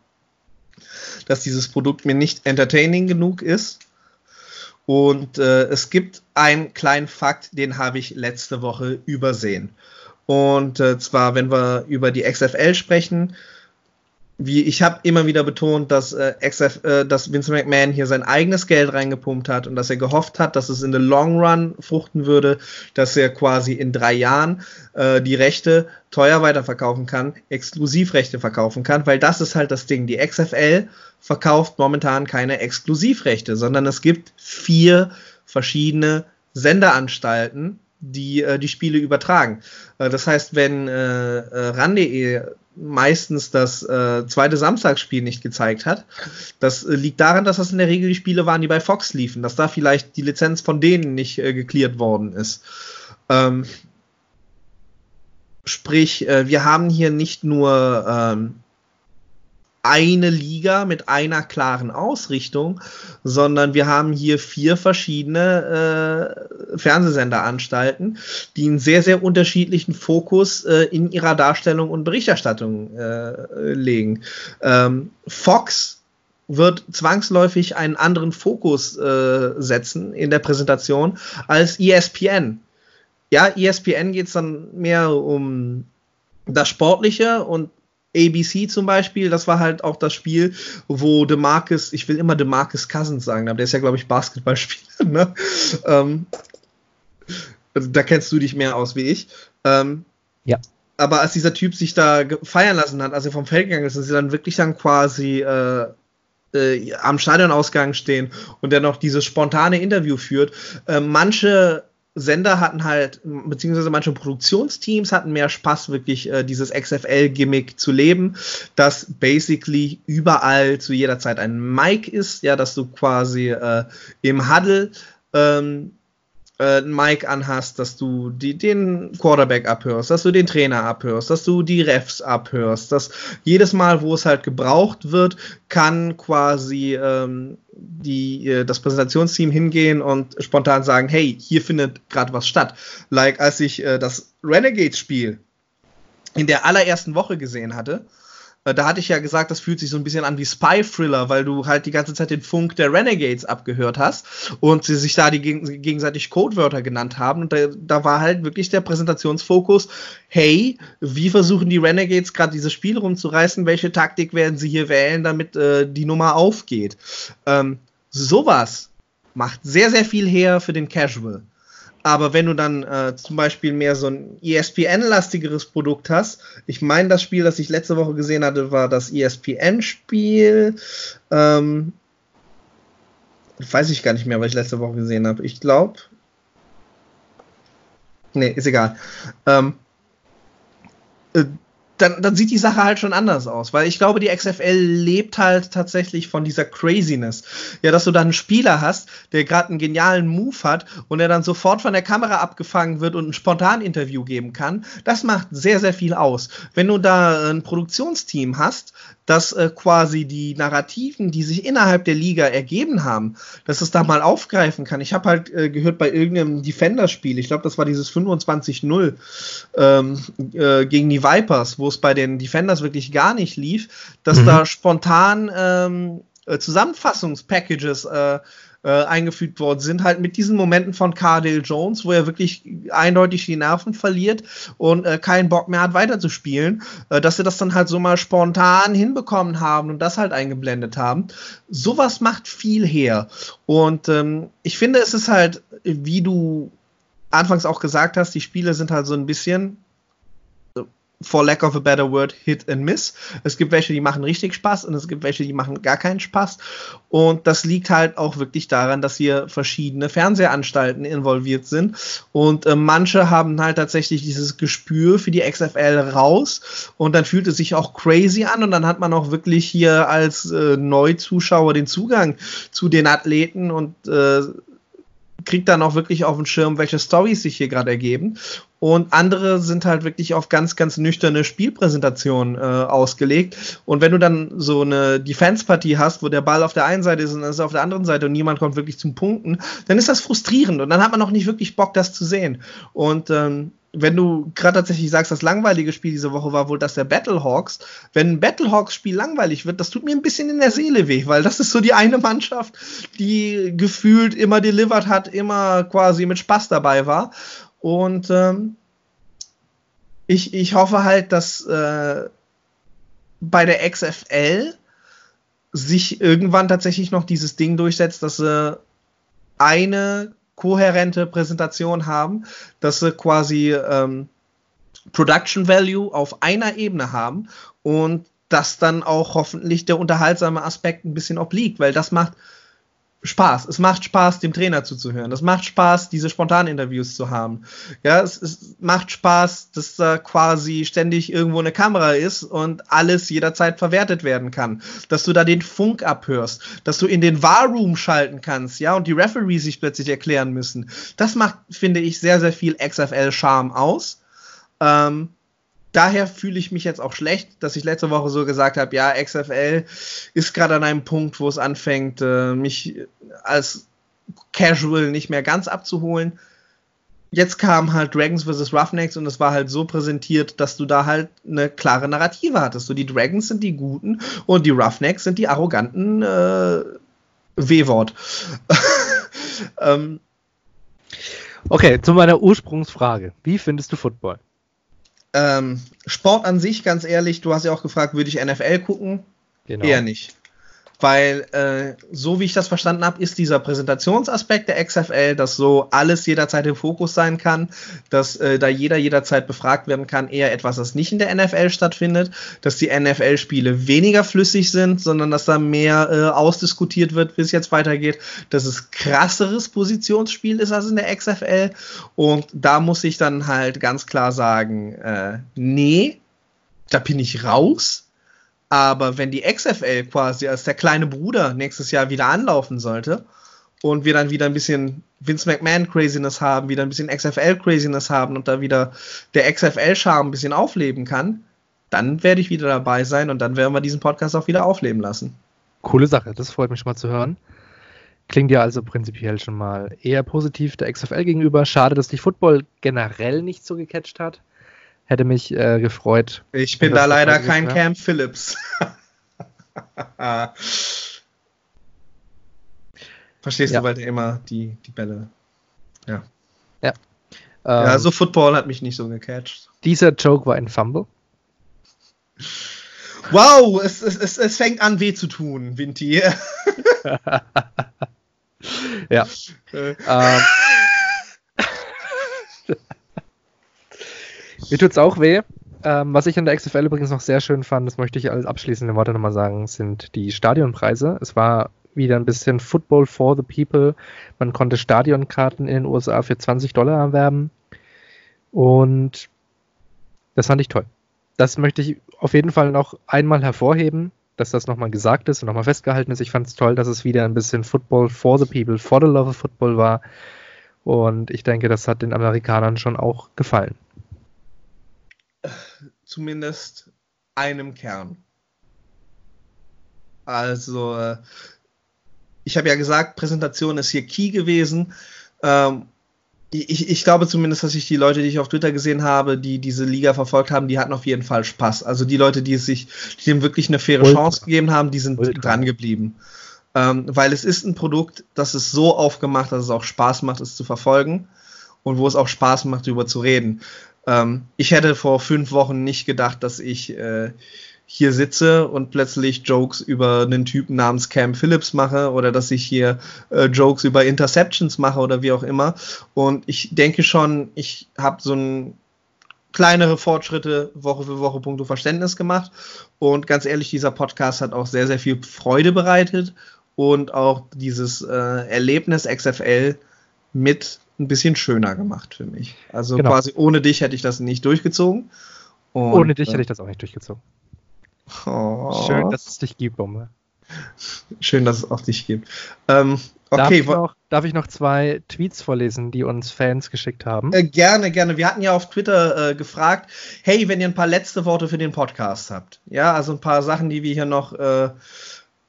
dass dieses Produkt mir nicht entertaining genug ist. Und äh, es gibt einen kleinen Fakt, den habe ich letzte Woche übersehen. Und äh, zwar, wenn wir über die XFL sprechen, wie ich habe immer wieder betont, dass, äh, XF, äh, dass Vince McMahon hier sein eigenes Geld reingepumpt hat und dass er gehofft hat, dass es in the long run fruchten würde, dass er quasi in drei Jahren äh, die Rechte teuer weiterverkaufen kann, Exklusivrechte verkaufen kann, weil das ist halt das Ding. Die XFL verkauft momentan keine Exklusivrechte, sondern es gibt vier verschiedene Senderanstalten, die äh, die Spiele übertragen. Äh, das heißt, wenn äh, äh RAN.de meistens das äh, zweite Samstagsspiel nicht gezeigt hat. Das äh, liegt daran, dass das in der Regel die Spiele waren, die bei Fox liefen, dass da vielleicht die Lizenz von denen nicht äh, geklärt worden ist. Ähm, sprich, äh, wir haben hier nicht nur ähm, eine Liga mit einer klaren Ausrichtung, sondern wir haben hier vier verschiedene äh, Fernsehsenderanstalten, die einen sehr, sehr unterschiedlichen Fokus äh, in ihrer Darstellung und Berichterstattung äh, legen. Ähm, Fox wird zwangsläufig einen anderen Fokus äh, setzen in der Präsentation als ESPN. Ja, ESPN geht es dann mehr um das Sportliche und ABC zum Beispiel, das war halt auch das Spiel, wo DeMarcus, ich will immer DeMarcus Cousins sagen, aber der ist ja, glaube ich, Basketballspieler, ne? Ähm, also da kennst du dich mehr aus wie ich. Ähm, ja. Aber als dieser Typ sich da feiern lassen hat, als er vom Feld gegangen ist, und sie dann wirklich dann quasi äh, äh, am Stadionausgang stehen und der noch dieses spontane Interview führt, äh, manche Sender hatten halt, beziehungsweise manche Produktionsteams hatten mehr Spaß, wirklich äh, dieses XFL-Gimmick zu leben, das basically überall zu jeder Zeit ein Mic ist, ja, dass du quasi äh, im Huddle ähm, äh, ein Mic anhast, dass du die, den Quarterback abhörst, dass du den Trainer abhörst, dass du die Refs abhörst, dass jedes Mal, wo es halt gebraucht wird, kann quasi ähm, die, äh, das Präsentationsteam hingehen und spontan sagen, hey, hier findet gerade was statt. Like als ich äh, das Renegades-Spiel in der allerersten Woche gesehen hatte, äh, da hatte ich ja gesagt, das fühlt sich so ein bisschen an wie Spy-Thriller, weil du halt die ganze Zeit den Funk der Renegades abgehört hast und sie sich da die geg gegenseitig Codewörter genannt haben. Und da, da, war halt wirklich der Präsentationsfokus, hey, wie versuchen die Renegades gerade dieses Spiel rumzureißen? Welche Taktik werden sie hier wählen, damit äh, die Nummer aufgeht? Ähm, sowas macht sehr, sehr viel her für den Casual. Aber wenn du dann äh, zum Beispiel mehr so ein ESPN-lastigeres Produkt hast, ich meine, das Spiel, das ich letzte Woche gesehen hatte, war das ESPN-Spiel. Ähm, weiß ich gar nicht mehr, was ich letzte Woche gesehen habe. Ich glaube. Nee, ist egal. Ähm, äh, dann, dann sieht die Sache halt schon anders aus, weil ich glaube, die XFL lebt halt tatsächlich von dieser Craziness. Ja, dass du dann einen Spieler hast, der gerade einen genialen Move hat und der dann sofort von der Kamera abgefangen wird und ein Spontan-Interview geben kann, das macht sehr, sehr viel aus. Wenn du da ein Produktionsteam hast, dass äh, quasi die Narrativen, die sich innerhalb der Liga ergeben haben, dass es da mal aufgreifen kann. Ich habe halt äh, gehört bei irgendeinem Defender-Spiel, ich glaube, das war dieses 25-0 ähm, äh, gegen die Vipers, wo es bei den Defenders wirklich gar nicht lief, dass mhm. da spontan ähm, äh, Zusammenfassungspackages äh, äh, eingefügt worden sind, halt mit diesen Momenten von Cardale Jones, wo er wirklich eindeutig die Nerven verliert und äh, keinen Bock mehr hat weiterzuspielen, äh, dass sie das dann halt so mal spontan hinbekommen haben und das halt eingeblendet haben. Sowas macht viel her. Und ähm, ich finde, es ist halt, wie du anfangs auch gesagt hast, die Spiele sind halt so ein bisschen for lack of a better word, Hit and Miss. Es gibt welche, die machen richtig Spaß und es gibt welche, die machen gar keinen Spaß. Und das liegt halt auch wirklich daran, dass hier verschiedene Fernsehanstalten involviert sind. Und äh, manche haben halt tatsächlich dieses Gespür für die XFL raus und dann fühlt es sich auch crazy an und dann hat man auch wirklich hier als äh, Neuzuschauer den Zugang zu den Athleten und äh, kriegt dann auch wirklich auf den Schirm, welche Stories sich hier gerade ergeben. Und andere sind halt wirklich auf ganz, ganz nüchterne Spielpräsentationen äh, ausgelegt. Und wenn du dann so eine Defense-Partie hast, wo der Ball auf der einen Seite ist und dann ist er auf der anderen Seite und niemand kommt wirklich zum Punkten, dann ist das frustrierend und dann hat man auch nicht wirklich Bock, das zu sehen. Und ähm, wenn du gerade tatsächlich sagst, das langweilige Spiel diese Woche war wohl das der Battlehawks. Wenn ein Battlehawks-Spiel langweilig wird, das tut mir ein bisschen in der Seele weh, weil das ist so die eine Mannschaft, die gefühlt immer delivered hat, immer quasi mit Spaß dabei war. Und ähm, ich, ich hoffe halt, dass äh, bei der XFL sich irgendwann tatsächlich noch dieses Ding durchsetzt, dass sie eine kohärente Präsentation haben, dass sie quasi ähm, Production Value auf einer Ebene haben und dass dann auch hoffentlich der unterhaltsame Aspekt ein bisschen obliegt, weil das macht Spaß. Es macht Spaß, dem Trainer zuzuhören. Es macht Spaß, diese Spontaninterviews zu haben. Ja, es, es, macht Spaß, dass da quasi ständig irgendwo eine Kamera ist und alles jederzeit verwertet werden kann. Dass du da den Funk abhörst, dass du in den Warroom schalten kannst, ja, und die Referees sich plötzlich erklären müssen. Das macht, finde ich, sehr, sehr viel XFL-Charme aus. Ähm, daher fühle ich mich jetzt auch schlecht, dass ich letzte Woche so gesagt habe, ja, XFL ist gerade an einem Punkt, wo es anfängt, äh, mich als Casual nicht mehr ganz abzuholen. Jetzt kam halt Dragons vs. Roughnecks und es war halt so präsentiert, dass du da halt eine klare Narrative hattest. So, die Dragons sind die Guten und die Roughnecks sind die arroganten äh, W-Wort. ähm, okay, zu meiner Ursprungsfrage. Wie findest du Football? Ähm, Sport an sich, ganz ehrlich, du hast ja auch gefragt, würde ich NFL gucken? Genau. Eher nicht. Weil, äh, so wie ich das verstanden habe, ist dieser Präsentationsaspekt der XFL, dass so alles jederzeit im Fokus sein kann, dass äh, da jeder jederzeit befragt werden kann, eher etwas, das nicht in der NFL stattfindet, dass die NFL-Spiele weniger flüssig sind, sondern dass da mehr äh, ausdiskutiert wird, wie es jetzt weitergeht, dass es krasseres Positionsspiel ist als in der XFL. Und da muss ich dann halt ganz klar sagen, äh, nee, da bin ich raus aber wenn die XFL quasi als der kleine Bruder nächstes Jahr wieder anlaufen sollte und wir dann wieder ein bisschen Vince McMahon Craziness haben, wieder ein bisschen XFL Craziness haben und da wieder der XFL Charme ein bisschen aufleben kann, dann werde ich wieder dabei sein und dann werden wir diesen Podcast auch wieder aufleben lassen. Coole Sache, das freut mich schon mal zu hören. Klingt ja also prinzipiell schon mal eher positiv der XFL gegenüber. Schade, dass dich Football generell nicht so gecatcht hat. Hätte mich äh, gefreut. Ich bin da leider kein Cam Phillips. Verstehst ja. du, weil der immer die, die Bälle. Ja. Ja. ja, ähm, so Football hat mich nicht so gecatcht. Dieser Joke war ein Fumble. Wow, es, es, es, es fängt an weh zu tun, Vinti. ja. Äh. ähm. Mir tut's auch weh. Ähm, was ich an der XFL übrigens noch sehr schön fand, das möchte ich als abschließende Worte nochmal sagen, sind die Stadionpreise. Es war wieder ein bisschen Football for the People. Man konnte Stadionkarten in den USA für 20 Dollar erwerben. Und das fand ich toll. Das möchte ich auf jeden Fall noch einmal hervorheben, dass das nochmal gesagt ist und nochmal festgehalten ist. Ich fand es toll, dass es wieder ein bisschen Football for the People, for the love of Football war. Und ich denke, das hat den Amerikanern schon auch gefallen. Zumindest einem Kern. Also, äh, ich habe ja gesagt, Präsentation ist hier key gewesen. Ähm, ich, ich, glaube zumindest, dass ich die Leute, die ich auf Twitter gesehen habe, die diese Liga verfolgt haben, die hatten auf jeden Fall Spaß. Also die Leute, die es sich, die dem wirklich eine faire Ultra. Chance gegeben haben, die sind Ultra. dran geblieben. Ähm, weil es ist ein Produkt, das ist so aufgemacht, dass es auch Spaß macht, es zu verfolgen und wo es auch Spaß macht, darüber zu reden. Ähm, ich hätte vor fünf Wochen nicht gedacht, dass ich äh, hier sitze und plötzlich Jokes über einen Typen namens Cam Phillips mache oder dass ich hier äh, Jokes über Interceptions mache oder wie auch immer. Und ich denke schon, ich habe so ein kleinere Fortschritte Woche für Woche punkto Verständnis gemacht. Und ganz ehrlich, dieser Podcast hat auch sehr, sehr viel Freude bereitet und auch dieses äh, Erlebnis XFL mit ein bisschen schöner gemacht für mich. Also genau. quasi ohne dich hätte ich das nicht durchgezogen. Und, ohne dich äh, hätte ich das auch nicht durchgezogen. Oh. Schön, dass es dich gibt, Bombe. Schön, dass es auch dich gibt. Ähm, okay, darf ich, noch, darf ich, noch, zwei Tweets vorlesen, die uns Fans geschickt haben? Äh, gerne, gerne. Wir hatten ja auf Twitter äh, gefragt, hey, wenn ihr ein paar letzte Worte für den Podcast habt. Ja, also ein paar Sachen, die wir hier noch äh,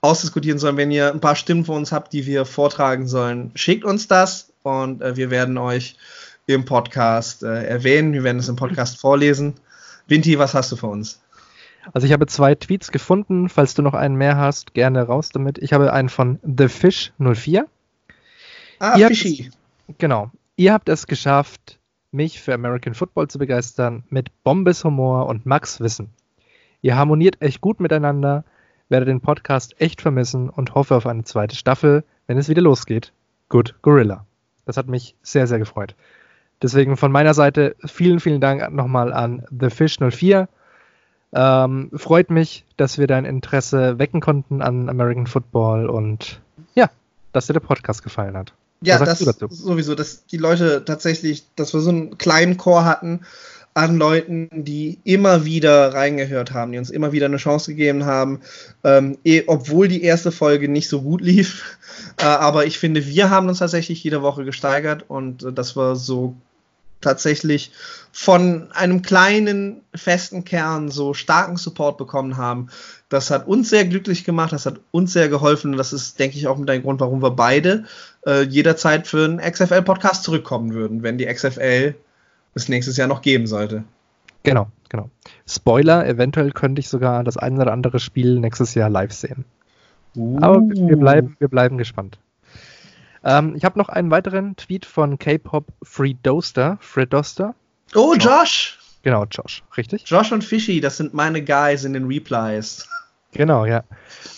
ausdiskutieren sollen. Wenn ihr ein paar Stimmen von uns habt, die wir vortragen sollen, schickt uns das und äh, wir werden euch im Podcast äh, erwähnen. Wir werden es im Podcast vorlesen. Vinti, was hast du für uns? Also ich habe zwei Tweets gefunden. Falls du noch einen mehr hast, gerne raus damit. Ich habe einen von TheFish04. Ah, Ihr Fishy. Es, genau. Ihr habt es geschafft, mich für American Football zu begeistern mit Bombes Humor und Max Wissen. Ihr harmoniert echt gut miteinander, werde den Podcast echt vermissen und hoffe auf eine zweite Staffel, wenn es wieder losgeht. Good Gorilla. Das hat mich sehr, sehr gefreut. Deswegen von meiner Seite vielen, vielen Dank nochmal an TheFish04 ähm, freut mich, dass wir dein Interesse wecken konnten an American Football und ja, dass dir der Podcast gefallen hat. Ja, das sowieso, dass die Leute tatsächlich, dass wir so einen kleinen Chor hatten an Leuten, die immer wieder reingehört haben, die uns immer wieder eine Chance gegeben haben, ähm, eh, obwohl die erste Folge nicht so gut lief. Äh, aber ich finde, wir haben uns tatsächlich jede Woche gesteigert und äh, das war so tatsächlich von einem kleinen, festen Kern so starken Support bekommen haben. Das hat uns sehr glücklich gemacht, das hat uns sehr geholfen und das ist, denke ich, auch mit ein Grund, warum wir beide äh, jederzeit für einen XFL-Podcast zurückkommen würden, wenn die XFL es nächstes Jahr noch geben sollte. Genau, genau. Spoiler, eventuell könnte ich sogar das ein oder andere Spiel nächstes Jahr live sehen. Uh. Aber wir bleiben, wir bleiben gespannt. Ähm, ich habe noch einen weiteren Tweet von K-Pop Free Doster, Fred Doster. Oh, Josh! Genau, Josh, richtig? Josh und Fishy, das sind meine Guys in den Replies. Genau, ja.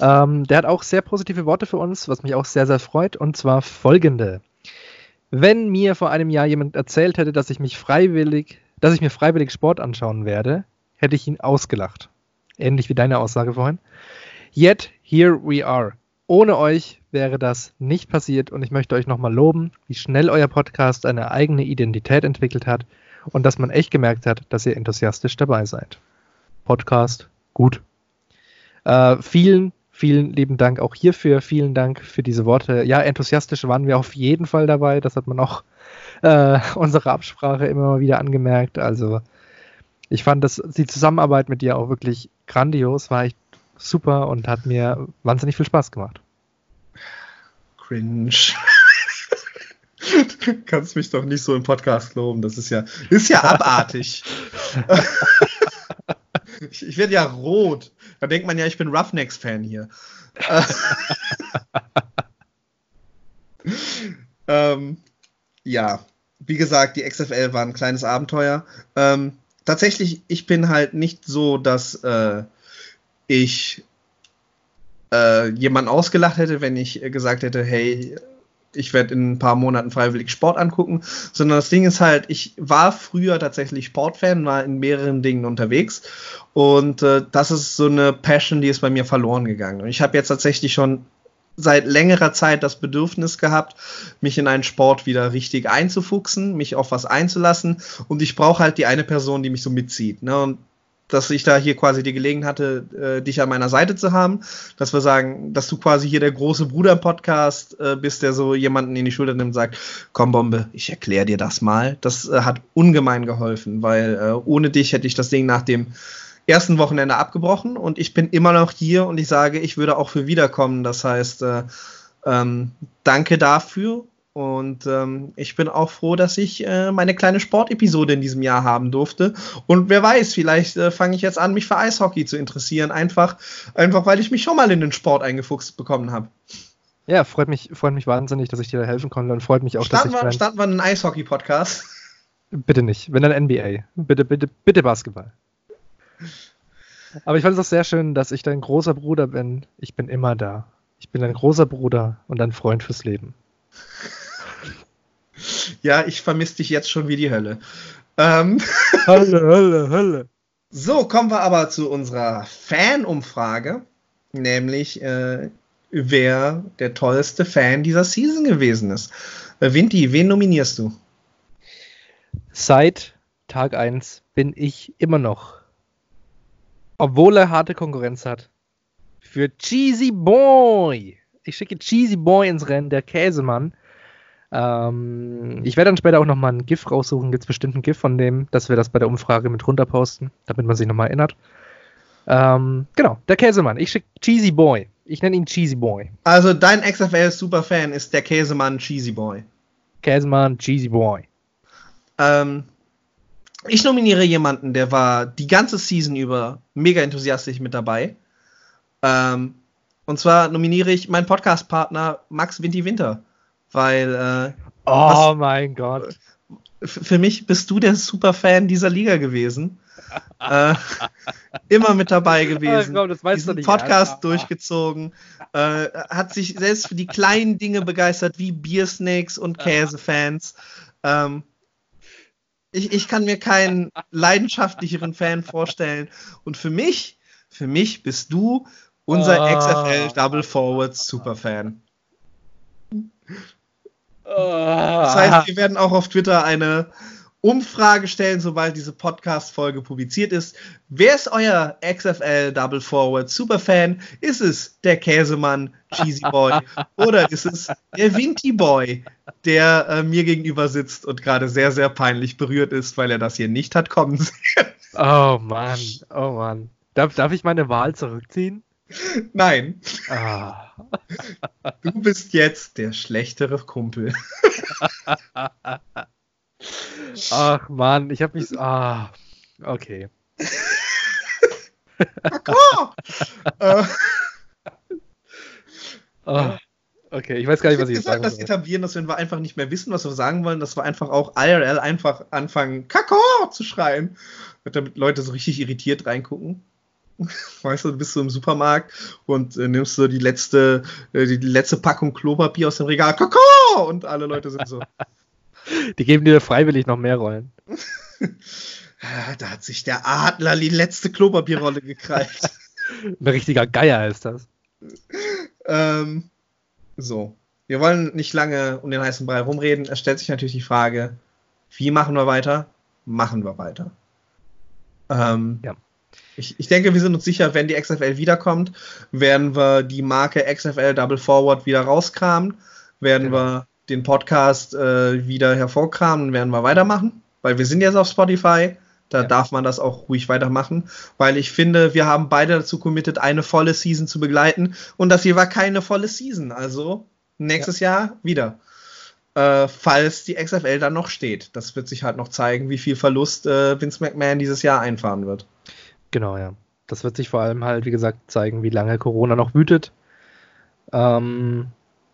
Ähm, der hat auch sehr positive Worte für uns, was mich auch sehr, sehr freut, und zwar folgende. Wenn mir vor einem Jahr jemand erzählt hätte, dass ich mich freiwillig, dass ich mir freiwillig Sport anschauen werde, hätte ich ihn ausgelacht. Ähnlich wie deine Aussage vorhin. Yet here we are. Ohne euch wäre das nicht passiert und ich möchte euch nochmal loben, wie schnell euer Podcast eine eigene Identität entwickelt hat und dass man echt gemerkt hat, dass ihr enthusiastisch dabei seid. Podcast, gut. Äh, vielen, vielen lieben Dank auch hierfür. Vielen Dank für diese Worte. Ja, enthusiastisch waren wir auf jeden Fall dabei. Das hat man auch äh, unsere Absprache immer mal wieder angemerkt. Also ich fand das, die Zusammenarbeit mit dir auch wirklich grandios, war echt super und hat mir wahnsinnig viel Spaß gemacht. Cringe. du kannst mich doch nicht so im Podcast loben. Das ist ja, ist ja abartig. ich, ich werde ja rot. Da denkt man ja, ich bin Roughnecks-Fan hier. ähm, ja, wie gesagt, die XFL war ein kleines Abenteuer. Ähm, tatsächlich, ich bin halt nicht so, dass äh, ich äh, jemanden ausgelacht hätte, wenn ich gesagt hätte, hey, ich werde in ein paar Monaten freiwillig Sport angucken, sondern das Ding ist halt, ich war früher tatsächlich Sportfan, war in mehreren Dingen unterwegs und äh, das ist so eine Passion, die ist bei mir verloren gegangen. Und ich habe jetzt tatsächlich schon seit längerer Zeit das Bedürfnis gehabt, mich in einen Sport wieder richtig einzufuchsen, mich auf was einzulassen. Und ich brauche halt die eine Person, die mich so mitzieht. Ne? Und dass ich da hier quasi die Gelegenheit hatte, äh, dich an meiner Seite zu haben, dass wir sagen, dass du quasi hier der große Bruder im Podcast äh, bist, der so jemanden in die Schulter nimmt und sagt, komm Bombe, ich erkläre dir das mal. Das äh, hat ungemein geholfen, weil äh, ohne dich hätte ich das Ding nach dem ersten Wochenende abgebrochen und ich bin immer noch hier und ich sage, ich würde auch für wiederkommen. Das heißt, äh, ähm, danke dafür und ähm, ich bin auch froh, dass ich äh, meine kleine Sportepisode in diesem Jahr haben durfte. Und wer weiß, vielleicht äh, fange ich jetzt an, mich für Eishockey zu interessieren, einfach, einfach weil ich mich schon mal in den Sport eingefuchst bekommen habe. Ja, freut mich, freut mich wahnsinnig, dass ich dir da helfen konnte und freut mich auch, starten dass wir, ich. Starten wir einen Eishockey-Podcast? Bitte nicht, wenn dann NBA. Bitte, bitte, bitte Basketball. Aber ich fand es auch sehr schön, dass ich dein großer Bruder bin. Ich bin immer da. Ich bin dein großer Bruder und dein Freund fürs Leben. Ja, ich vermisse dich jetzt schon wie die Hölle. Ähm Hölle, Hölle, Hölle. So, kommen wir aber zu unserer Fan-Umfrage, nämlich äh, wer der tollste Fan dieser Season gewesen ist. Äh, Vinti, wen nominierst du? Seit Tag 1 bin ich immer noch, obwohl er harte Konkurrenz hat, für Cheesy Boy. Ich schicke Cheesy Boy ins Rennen, der Käsemann. Ähm, ich werde dann später auch nochmal ein GIF raussuchen. Gibt es bestimmt ein GIF von dem, dass wir das bei der Umfrage mit runterposten, damit man sich nochmal erinnert. Ähm, genau, der Käsemann. Ich schicke Cheesy Boy. Ich nenne ihn Cheesy Boy. Also dein XFL-Superfan ist der Käsemann Cheesy Boy. Käsemann Cheesy Boy. Ähm, ich nominiere jemanden, der war die ganze Season über mega enthusiastisch mit dabei. Ähm, und zwar nominiere ich meinen Podcast-Partner Max Winti Winter. Weil. Äh, oh was, mein Gott. Für mich bist du der Superfan dieser Liga gewesen. äh, immer mit dabei gewesen. Oh, weißt diesen nicht, Podcast ja. durchgezogen. Äh, hat sich selbst für die kleinen Dinge begeistert, wie Biersnakes und Käsefans. Ähm, ich, ich kann mir keinen leidenschaftlicheren Fan vorstellen. Und für mich, für mich bist du unser Oh. XFL Double Forward Superfan. Das heißt, wir werden auch auf Twitter eine Umfrage stellen, sobald diese Podcast-Folge publiziert ist. Wer ist euer XFL Double Forward Superfan? Ist es der Käsemann Cheesy Boy oder ist es der Vinti Boy, der äh, mir gegenüber sitzt und gerade sehr, sehr peinlich berührt ist, weil er das hier nicht hat kommen sehen? oh Mann, oh Mann. Darf, darf ich meine Wahl zurückziehen? Nein, Ah. du bist jetzt der schlechtere Kumpel. Ach Mann, ich habe mich. so- Ah, okay. Äh, Oh, okay, ich weiß gar nicht, was ich jetzt sagen das soll. etablieren, dass wenn wir einfach nicht mehr wissen, was wir sagen wollen, dass wir einfach auch IRL einfach anfangen, Kakao zu schreien. Und damit Leute so richtig irritiert reingucken. Weißt du, du bist so im Supermarkt und äh, nimmst so die letzte, äh, die letzte Packung Klopapier aus dem Regal, Kakao! Und alle Leute sind so, Die geben dir freiwillig noch mehr Rollen. ah, da hat sich der Adler die letzte Klopapierrolle gekrallt. Ein richtiger Geier ist das. ähm, so. Wir wollen nicht lange um den heißen Brei rumreden. Es stellt sich natürlich die Frage, wie machen wir weiter? Machen wir weiter. Ähm, Ja. Ich, ich denke, wir sind uns sicher, wenn die XFL wiederkommt, werden wir die Marke XFL Double Forward wieder rauskramen, werden Genau. wir den Podcast äh, wieder hervorkramen und werden wir weitermachen, weil wir sind jetzt auf Spotify. Da Ja. darf man das auch ruhig weitermachen, weil ich finde, wir haben beide dazu committed, eine volle Season zu begleiten und das hier war keine volle Season. Also nächstes Jahr wieder. Äh, falls die XFL dann noch steht. Das wird sich halt noch zeigen, wie viel Verlust äh, Vince McMahon dieses Jahr einfahren wird. Genau, ja. Das wird sich vor allem halt, wie gesagt, zeigen, wie lange Corona noch wütet. Ähm,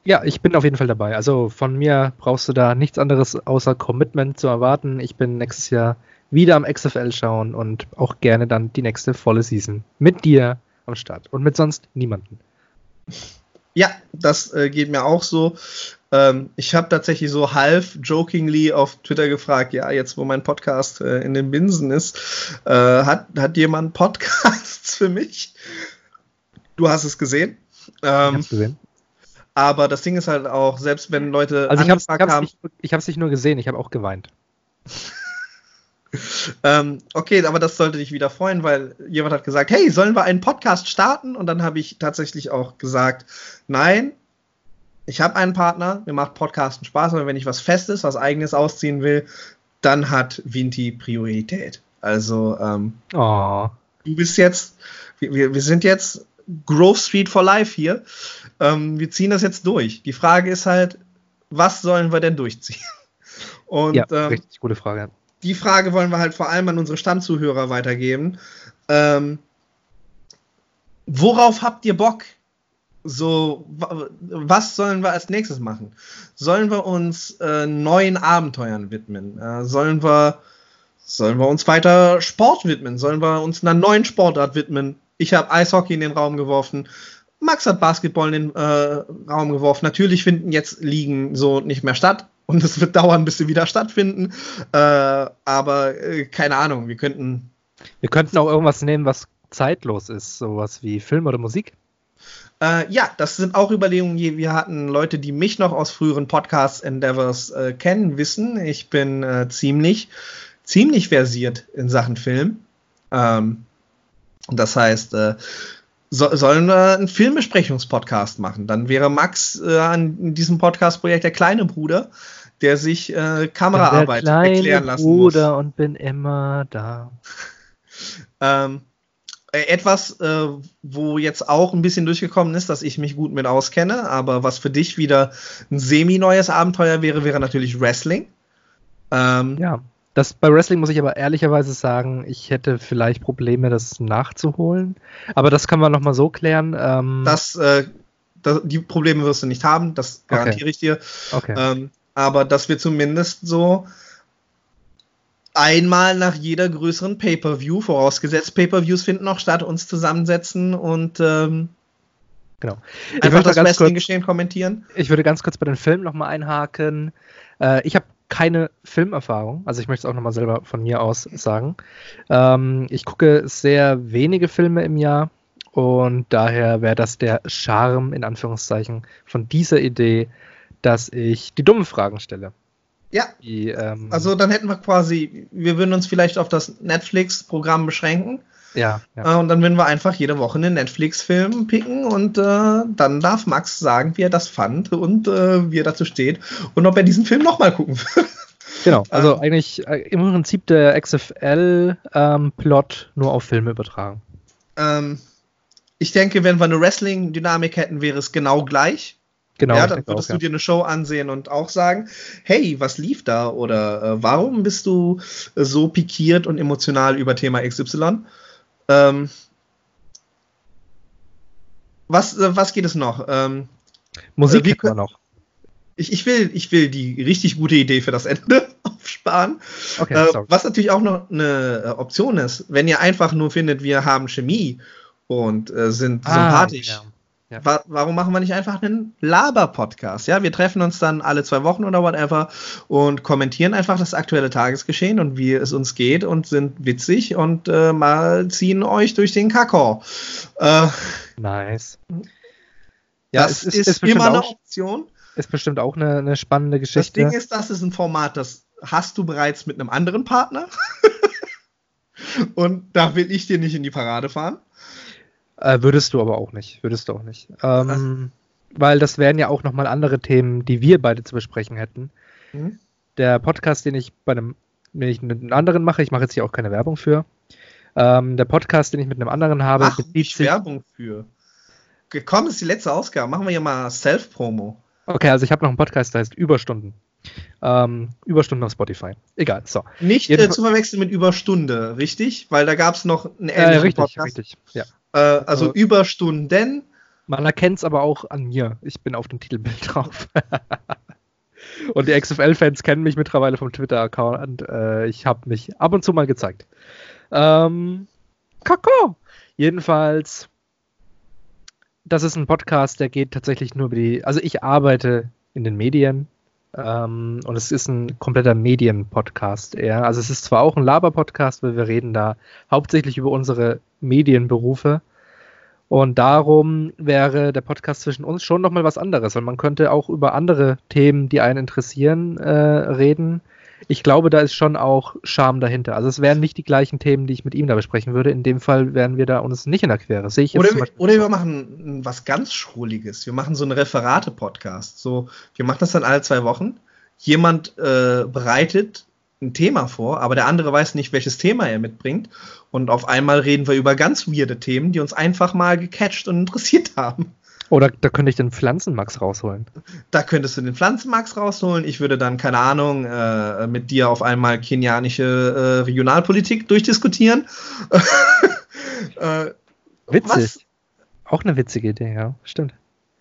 ja, ich bin auf jeden Fall dabei. Also von mir brauchst du da nichts anderes außer Commitment zu erwarten. Ich bin nächstes Jahr wieder am XFL schauen und auch gerne dann die nächste volle Season mit dir am Start und mit sonst niemanden. Ja, das äh, geht mir auch so. Ähm, ich habe tatsächlich so half jokingly auf Twitter gefragt, ja, jetzt wo mein Podcast äh, in den Binsen ist, äh, hat, hat jemand Podcasts für mich? Du hast es gesehen. Ich Ähm, hab's gesehen. Aber das Ding ist halt auch, selbst wenn Leute Also ich habe haben, es ich nicht nur gesehen, ich habe auch geweint. ähm, okay, aber das sollte dich wieder freuen, weil jemand hat gesagt, hey, sollen wir einen Podcast starten? Und dann habe ich tatsächlich auch gesagt, nein, ich habe einen Partner, mir macht Podcasten Spaß, aber wenn ich was Festes, was Eigenes ausziehen will, dann hat Vinti Priorität. Also ähm, Oh. du bist jetzt, wir, wir sind jetzt Grove Street for Life hier. Ähm, wir ziehen das jetzt durch. Die Frage ist halt, was sollen wir denn durchziehen? Und Ja, ähm, richtig gute Frage. die Frage wollen wir halt vor allem an unsere Stammzuhörer weitergeben. Ähm, worauf habt ihr Bock? So, wa- was sollen wir als nächstes machen? Sollen wir uns äh, neuen Abenteuern widmen? Äh, sollen wir, sollen wir uns weiter Sport widmen? Sollen wir uns einer neuen Sportart widmen? Ich habe Eishockey in den Raum geworfen. Max hat Basketball in den äh, Raum geworfen. Natürlich finden jetzt Ligen so nicht mehr statt und es wird dauern, bis sie wieder stattfinden. Äh, aber äh, keine Ahnung, wir könnten. Wir könnten auch irgendwas nehmen, was zeitlos ist, sowas wie Film oder Musik. Äh, ja, das sind auch Überlegungen. die Wir hatten Leute, die mich noch aus früheren Podcast-Endeavors äh, kennen, wissen. Ich bin äh, ziemlich, ziemlich versiert in Sachen Film. Ähm, das heißt, äh, so, sollen wir einen Filmbesprechungspodcast machen? Dann wäre Max äh, an diesem Podcast-Projekt der kleine Bruder, der sich äh, Kameraarbeit Der erklären lassen Bruder muss. und bin immer da. Ähm, äh, etwas, äh, wo jetzt auch ein bisschen durchgekommen ist, dass ich mich gut mit auskenne, aber was für dich wieder ein semi-neues Abenteuer wäre, wäre natürlich Wrestling. Ähm, Ja. Das, bei Wrestling muss ich aber ehrlicherweise sagen, ich hätte vielleicht Probleme, das nachzuholen. Aber das kann man nochmal so klären. Ähm, das, äh, das, die Probleme wirst du nicht haben, das garantiere ich dir. okay. Ähm, aber dass wir zumindest so einmal nach jeder größeren Pay-per-View, vorausgesetzt Pay-per-Views finden noch statt, uns zusammensetzen und ähm, Genau. Ich einfach das ganz Wrestling-Geschehen kommentieren. Ich würde ganz kurz bei den Filmen nochmal einhaken. Äh, ich habe keine Filmerfahrung, also ich möchte es auch nochmal selber von mir aus sagen. Ähm, ich gucke sehr wenige Filme im Jahr und daher wäre das der Charme in Anführungszeichen von dieser Idee, dass ich die dummen Fragen stelle. Ja, Die, ähm, Also dann hätten wir quasi, wir würden uns vielleicht auf das Netflix-Programm beschränken ja, ja. äh, und dann würden wir einfach jede Woche einen Netflix-Film picken und äh, dann darf Max sagen, wie er das fand und äh, wie er dazu steht und ob er diesen Film nochmal gucken will. Genau, also ähm, eigentlich äh, im Prinzip der XFL-Plot nur auf Filme übertragen. ähm, ich denke, wenn wir eine Wrestling-Dynamik hätten, wäre es genau gleich. Genau, ja, dann würdest auch, du dir eine Show ansehen und auch sagen, hey, was lief da? Oder äh, warum bist du äh, so pikiert und emotional über Thema XY? Ähm, was, äh, was geht es noch? Ähm, Musik äh, wir noch. ich, ich, will, ich will die richtig gute Idee für das Ende aufsparen. Okay, Äh, was natürlich auch noch eine äh, Option ist, wenn ihr einfach nur findet, wir haben Chemie und äh, sind sympathisch. Ah, ja. Ja. Wa warum machen wir nicht einfach einen Laber-Podcast? Ja, wir treffen uns dann alle zwei Wochen oder whatever und kommentieren einfach das aktuelle Tagesgeschehen und wie es uns geht und sind witzig und äh, mal ziehen euch durch den Kakao. Äh, Nice. das ist, bestimmt immer eine auch, Option. ist bestimmt auch eine, eine spannende Das Geschichte. Ding ist, das ist ein Format, das hast du bereits mit einem anderen Partner. und da will ich dir nicht in die Parade fahren. Äh, würdest du aber auch nicht. Würdest du auch nicht. Ähm, weil das wären ja auch nochmal andere Themen, die wir beide zu besprechen hätten. Mhm. Der Podcast, den ich bei einem, den ich mit einem anderen mache, ich mache jetzt hier auch keine Werbung für. Ähm, der Podcast, den ich mit einem anderen habe, Mach bezieht nicht sich. Werbung für. Gekommen ist die letzte Ausgabe. Machen wir hier mal Self-Promo. Okay, also ich habe noch einen Podcast, der heißt Überstunden. Ähm, Überstunden auf Spotify. Egal, so. Nicht äh, zu verwechseln mit Überstunde, richtig? Weil da gab es noch einen Äh, ähnlichen richtig, Podcast. richtig. Ja. Äh, also Äh, Überstunden. Man erkennt es aber auch an mir. Ich bin auf dem Titelbild drauf. und die XFL-Fans kennen mich mittlerweile vom Twitter-Account äh, ich habe mich ab und zu mal gezeigt. Ähm, Kakao! Jedenfalls, das ist ein Podcast, der geht tatsächlich nur über die. Also, ich arbeite in den Medien ähm, und es ist ein kompletter Medien-Podcast eher. Also, es ist zwar auch ein Laber-Podcast, weil wir reden da hauptsächlich über unsere Medienberufe. Und darum wäre der Podcast zwischen uns schon nochmal was anderes, weil man könnte auch über andere Themen, die einen interessieren, äh, reden. Ich glaube, da ist schon auch Charme dahinter. Also es wären nicht die gleichen Themen, die ich mit ihm da besprechen würde. In dem Fall wären wir da uns nicht in der Quere. Sehe ich jetzt oder, oder wir machen was ganz Schrulliges. Wir machen so einen Referate-Podcast. So, wir machen das dann alle zwei Wochen. Jemand äh, bereitet ein Thema vor, aber der andere weiß nicht, welches Thema er mitbringt. Und auf einmal reden wir über ganz weirde Themen, die uns einfach mal gecatcht und interessiert haben. Oder da könnte ich den Pflanzenmax rausholen. Da könntest du den Pflanzenmax rausholen. Ich würde dann, keine Ahnung, äh, mit dir auf einmal kenianische äh, Regionalpolitik durchdiskutieren. äh, Witzig. Was? Auch eine witzige Idee, ja, stimmt.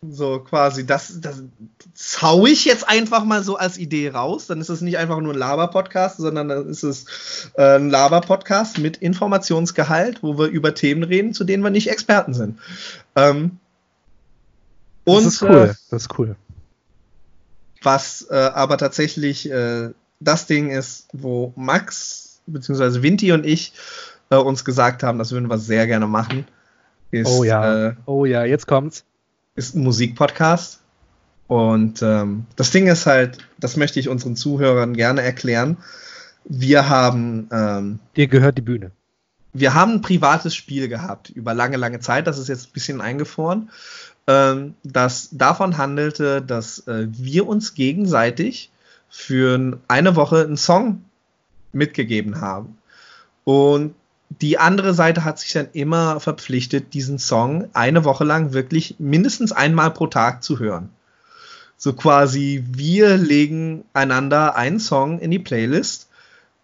So quasi, das, das hau ich jetzt einfach mal so als Idee raus. Dann ist es nicht einfach nur ein Laber-Podcast, sondern dann ist es äh, ein Laber-Podcast mit Informationsgehalt, wo wir über Themen reden, zu denen wir nicht Experten sind. Ähm, und, das ist cool. Äh, das ist cool. Was äh, aber tatsächlich äh, das Ding ist, wo Max bzw. Vinti und ich äh, uns gesagt haben, das würden wir sehr gerne machen. Ist, oh ja. Oh ja, jetzt kommt's ist ein Musikpodcast. Und ähm, das Ding ist halt, das möchte ich unseren Zuhörern gerne erklären. Wir haben. Ähm, Dir gehört die Bühne. Wir haben ein privates Spiel gehabt über lange, lange Zeit. Das ist jetzt ein bisschen eingefroren. Ähm, das davon handelte, dass äh, wir uns gegenseitig für eine Woche einen Song mitgegeben haben. Und die andere Seite hat sich dann immer verpflichtet, diesen Song eine Woche lang wirklich mindestens einmal pro Tag zu hören. So quasi, wir legen einander einen Song in die Playlist,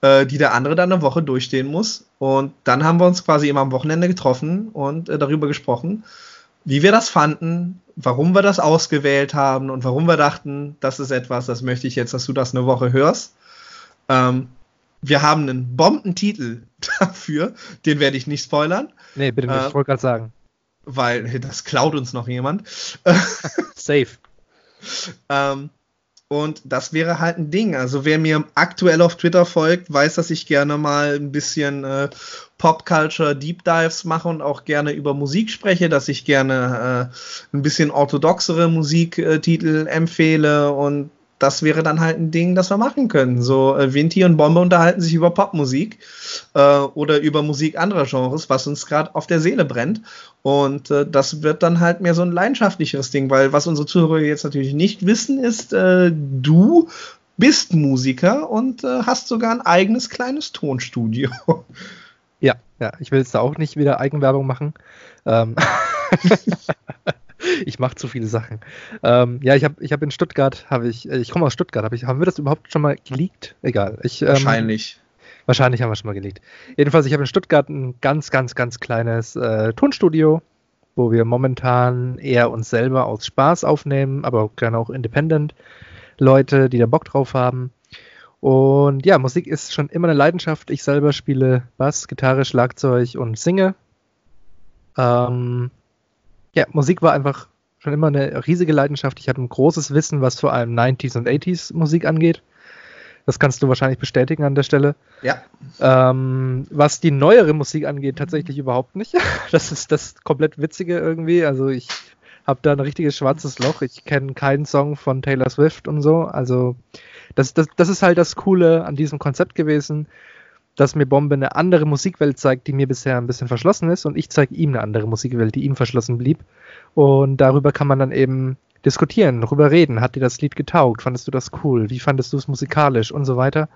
äh, die der andere dann eine Woche durchstehen muss. Und dann haben wir uns quasi immer am Wochenende getroffen und äh, darüber gesprochen, wie wir das fanden, warum wir das ausgewählt haben und warum wir dachten, das ist etwas, das möchte ich jetzt, dass du das eine Woche hörst. Ähm, wir haben einen Bombentitel dafür, den werde ich nicht spoilern. Nee, bitte nicht, äh, ich wollte gerade sagen. Weil das klaut uns noch jemand. Safe. ähm, und das wäre halt ein Ding. Also wer mir aktuell auf Twitter folgt, weiß, dass ich gerne mal ein bisschen äh, Pop-Culture Deep Dives mache und auch gerne über Musik spreche, dass ich gerne äh, ein bisschen orthodoxere Musiktitel empfehle und das wäre dann halt ein Ding, das wir machen können. So, äh, Vinti und Bombe unterhalten sich über Popmusik äh, oder über Musik anderer Genres, was uns gerade auf der Seele brennt. Und äh, das wird dann halt mehr so ein leidenschaftlicheres Ding, weil was unsere Zuhörer jetzt natürlich nicht wissen, ist, äh, du bist Musiker und äh, hast sogar ein eigenes kleines Tonstudio. Ja, ja, ich will jetzt da auch nicht wieder Eigenwerbung machen. Ähm ich mache zu viele Sachen. Ähm, ja, ich habe ich hab in Stuttgart, habe ich, äh, ich komme aus Stuttgart, hab ich, haben wir das überhaupt schon mal geleakt? Egal. Ich, ähm, wahrscheinlich. Wahrscheinlich haben wir schon mal geleakt. Jedenfalls, ich habe in Stuttgart ein ganz, ganz, ganz kleines äh, Tonstudio, wo wir momentan eher uns selber aus Spaß aufnehmen, aber gerne auch Independent Leute, die da Bock drauf haben. Und ja, Musik ist schon immer eine Leidenschaft. Ich selber spiele Bass, Gitarre, Schlagzeug und singe. Ähm, ja, Musik war einfach schon immer eine riesige Leidenschaft. Ich hatte ein großes Wissen, was vor allem 90s und 80s Musik angeht. Das kannst du wahrscheinlich bestätigen an der Stelle. Ja. Ähm, was die neuere Musik angeht, tatsächlich überhaupt nicht. Das ist das komplett Witzige irgendwie. Also ich habe da ein richtiges schwarzes Loch. Ich kenne keinen Song von Taylor Swift und so. Also das, das, das ist halt das Coole an diesem Konzept gewesen dass mir Bombe eine andere Musikwelt zeigt, die mir bisher ein bisschen verschlossen ist und ich zeige ihm eine andere Musikwelt, die ihm verschlossen blieb. Und darüber kann man dann eben diskutieren, darüber reden. Hat dir das Lied getaugt? Fandest du das cool? Wie fandest du es musikalisch und so weiter?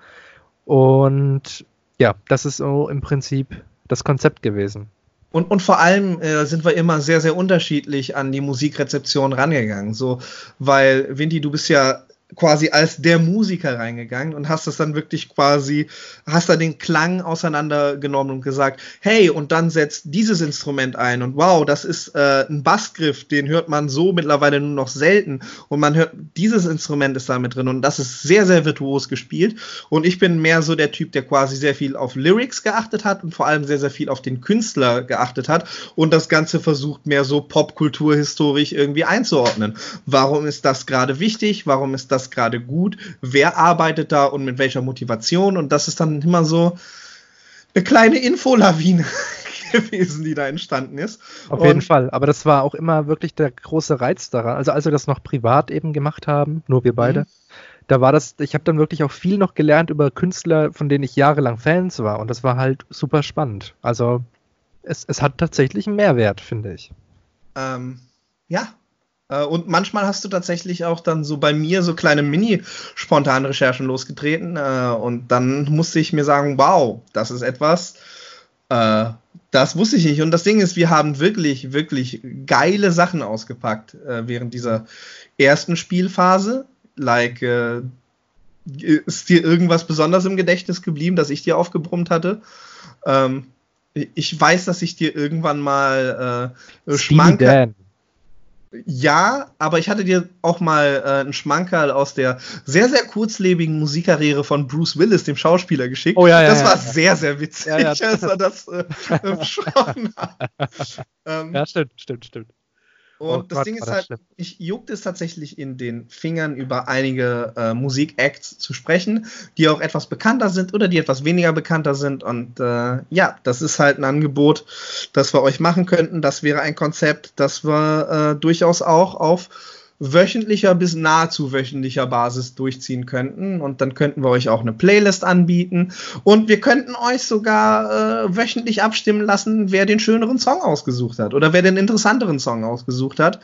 Und ja, das ist so im Prinzip das Konzept gewesen. Und, und vor allem äh, sind wir immer sehr, sehr unterschiedlich an die Musikrezeption rangegangen. So, weil, Vinti, du bist ja quasi als der Musiker reingegangen und hast das dann wirklich quasi, hast da den Klang auseinandergenommen und gesagt, hey, und dann setzt dieses Instrument ein und wow, das ist äh, ein Bassgriff, den hört man so mittlerweile nur noch selten und man hört, dieses Instrument ist da mit drin und das ist sehr, sehr virtuos gespielt und ich bin mehr so der Typ, der quasi sehr viel auf Lyrics geachtet hat und vor allem sehr, sehr viel auf den Künstler geachtet hat und das Ganze versucht mehr so popkulturhistorisch irgendwie einzuordnen. Warum ist das gerade wichtig? Warum ist das das gerade gut? Wer arbeitet da und mit welcher Motivation? Und das ist dann immer so eine kleine Infolawine gewesen, die da entstanden ist. Auf Und jeden Fall. Aber das war auch immer wirklich der große Reiz daran. Also als wir das noch privat eben gemacht haben, nur wir beide, mhm. da war das, ich habe dann wirklich auch viel noch gelernt über Künstler, von denen ich jahrelang Fans war. Und das war halt super spannend. Also es, es hat tatsächlich einen Mehrwert, finde ich. Ähm, ja, und manchmal hast du tatsächlich auch dann so bei mir so kleine mini-spontane Recherchen losgetreten. Äh, und dann musste ich mir sagen, wow, das ist etwas, äh, das wusste ich nicht. Und das Ding ist, wir haben wirklich, wirklich geile Sachen ausgepackt während dieser ersten Spielphase. Like, ist dir irgendwas besonders im Gedächtnis geblieben, das ich dir aufgebrummt hatte? Ähm, ich weiß, dass ich dir irgendwann mal äh, Schmankerl. Ja, aber ich hatte dir auch mal äh, einen Schmankerl aus der sehr, sehr kurzlebigen Musikkarriere von Bruce Willis, dem Schauspieler, geschickt. Oh, ja, ja, das war ja, sehr, sehr witzig, ja, ja. als er das äh, besprochen hat. Ähm, ja, stimmt, stimmt, stimmt. Und oh, das Gott, Ding ist halt, ich juckt es tatsächlich in den Fingern, über einige äh, Musikacts zu sprechen, die auch etwas bekannter sind oder die etwas weniger bekannter sind. Und äh, ja, das ist halt ein Angebot, das wir euch machen könnten. Das wäre ein Konzept, das wir äh, durchaus auch auf wöchentlicher bis nahezu wöchentlicher Basis durchziehen könnten. Und dann könnten wir euch auch eine Playlist anbieten. Und wir könnten euch sogar äh, wöchentlich abstimmen lassen, wer den schöneren Song ausgesucht hat oder wer den interessanteren Song ausgesucht hat.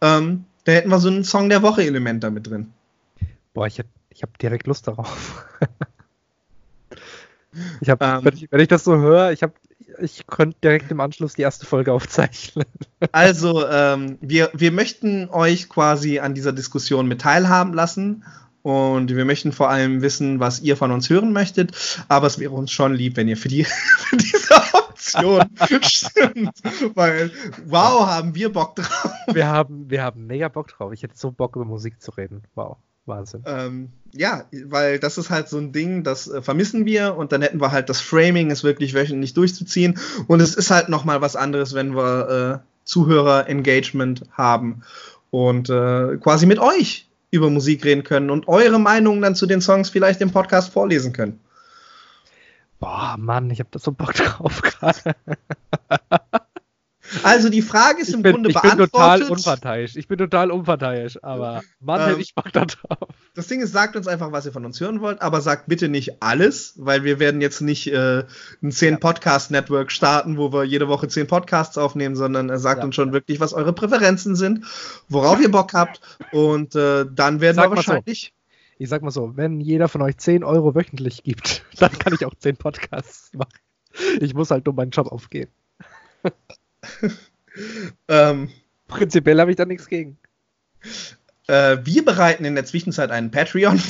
Ähm, da hätten wir so ein Song der Woche-Element damit drin. Boah, ich habe ich hab direkt Lust darauf. ich hab, ähm, wenn, ich, wenn ich das so höre, ich habe ich könnte direkt im Anschluss die erste Folge aufzeichnen. Also, ähm, wir, wir möchten euch quasi an dieser Diskussion mit teilhaben lassen. Und wir möchten vor allem wissen, was ihr von uns hören möchtet. Aber es wäre uns schon lieb, wenn ihr für, die, für diese Option stimmt. Weil, wow, haben wir Bock drauf. Wir haben, wir haben mega Bock drauf. Ich hätte so Bock, über Musik zu reden. Wow. Wahnsinn. Ähm, ja, weil das ist halt so ein Ding, das äh, vermissen wir und dann hätten wir halt das Framing, es wirklich wöchentlich durchzuziehen und es ist halt nochmal was anderes, wenn wir äh, Zuhörer-Engagement haben und äh, quasi mit euch über Musik reden können und eure Meinungen dann zu den Songs vielleicht im Podcast vorlesen können. Boah, Mann, ich hab da so Bock drauf gerade. Also die Frage ist im bin, Grunde ich beantwortet. Ich bin total unparteiisch. Ich bin total unparteiisch, aber Mann, ähm, ich Bock da drauf. Das Ding ist, sagt uns einfach, was ihr von uns hören wollt, aber sagt bitte nicht alles, weil wir werden jetzt nicht äh, ein 10-Podcast-Network starten, wo wir jede Woche 10 Podcasts aufnehmen, sondern äh, sagt ja. uns schon wirklich, was eure Präferenzen sind, worauf ihr Bock habt und äh, dann werden wir wahrscheinlich... So. Ich sag mal so, wenn jeder von euch 10 Euro wöchentlich gibt, dann kann ich auch 10 Podcasts machen. Ich muss halt nur meinen Job aufgeben. ähm, Prinzipiell habe ich da nichts gegen. Äh, wir bereiten in der Zwischenzeit einen Patreon.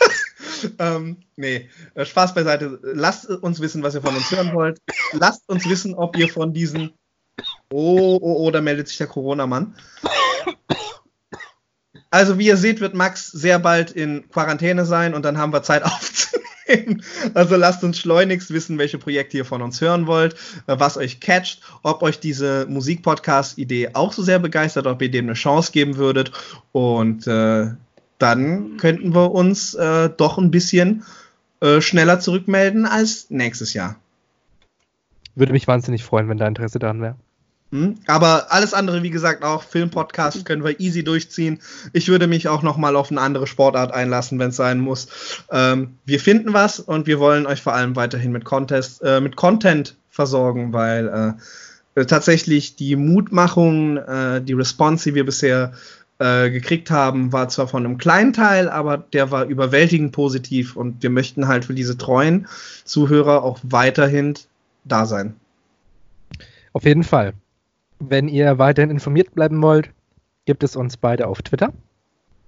ähm, nee, äh, Spaß beiseite. Lasst uns wissen, was ihr von uns hören wollt. Lasst uns wissen, ob ihr von diesen. Oh, oh, oh, da meldet sich der Corona-Mann. Also, wie ihr seht, wird Max sehr bald in Quarantäne sein und dann haben wir Zeit aufzunehmen. Also lasst uns schleunigst wissen, welche Projekte ihr von uns hören wollt, äh, was euch catcht, ob euch diese Musik-Podcast-Idee auch so sehr begeistert, ob ihr dem eine Chance geben würdet. Und äh, dann könnten wir uns äh, doch ein bisschen äh, schneller zurückmelden als nächstes Jahr. Würde mich wahnsinnig freuen, wenn da Interesse daran wäre. Hm? Aber alles andere, wie gesagt, auch Filmpodcast können wir easy durchziehen. Ich würde mich auch noch mal auf eine andere Sportart einlassen, wenn es sein muss. Ähm, wir finden was und wir wollen euch vor allem weiterhin mit, Contest, äh, mit Content versorgen, weil äh, tatsächlich die Mutmachung, äh, die Response, die wir bisher äh, gekriegt haben, war zwar von einem kleinen Teil, aber der war überwältigend positiv und wir möchten halt für diese treuen Zuhörer auch weiterhin da sein. Auf jeden Fall. Wenn ihr weiterhin informiert bleiben wollt, gibt es uns beide auf Twitter.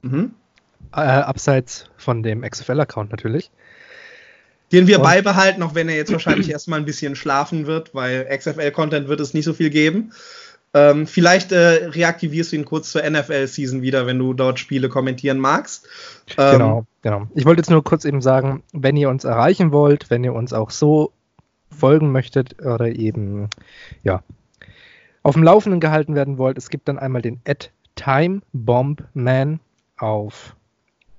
Mhm. Äh, abseits von dem XFL-Account natürlich. Den wir Und beibehalten, auch wenn er jetzt wahrscheinlich erstmal ein bisschen schlafen wird, weil XFL-Content wird es nicht so viel geben. Ähm, vielleicht äh, reaktivierst du ihn kurz zur NFL-Season wieder, wenn du dort Spiele kommentieren magst. Ähm, genau, genau. Ich wollte jetzt nur kurz eben sagen, wenn ihr uns erreichen wollt, wenn ihr uns auch so folgen möchtet oder eben ja auf dem Laufenden gehalten werden wollt, es gibt dann einmal den timebombman auf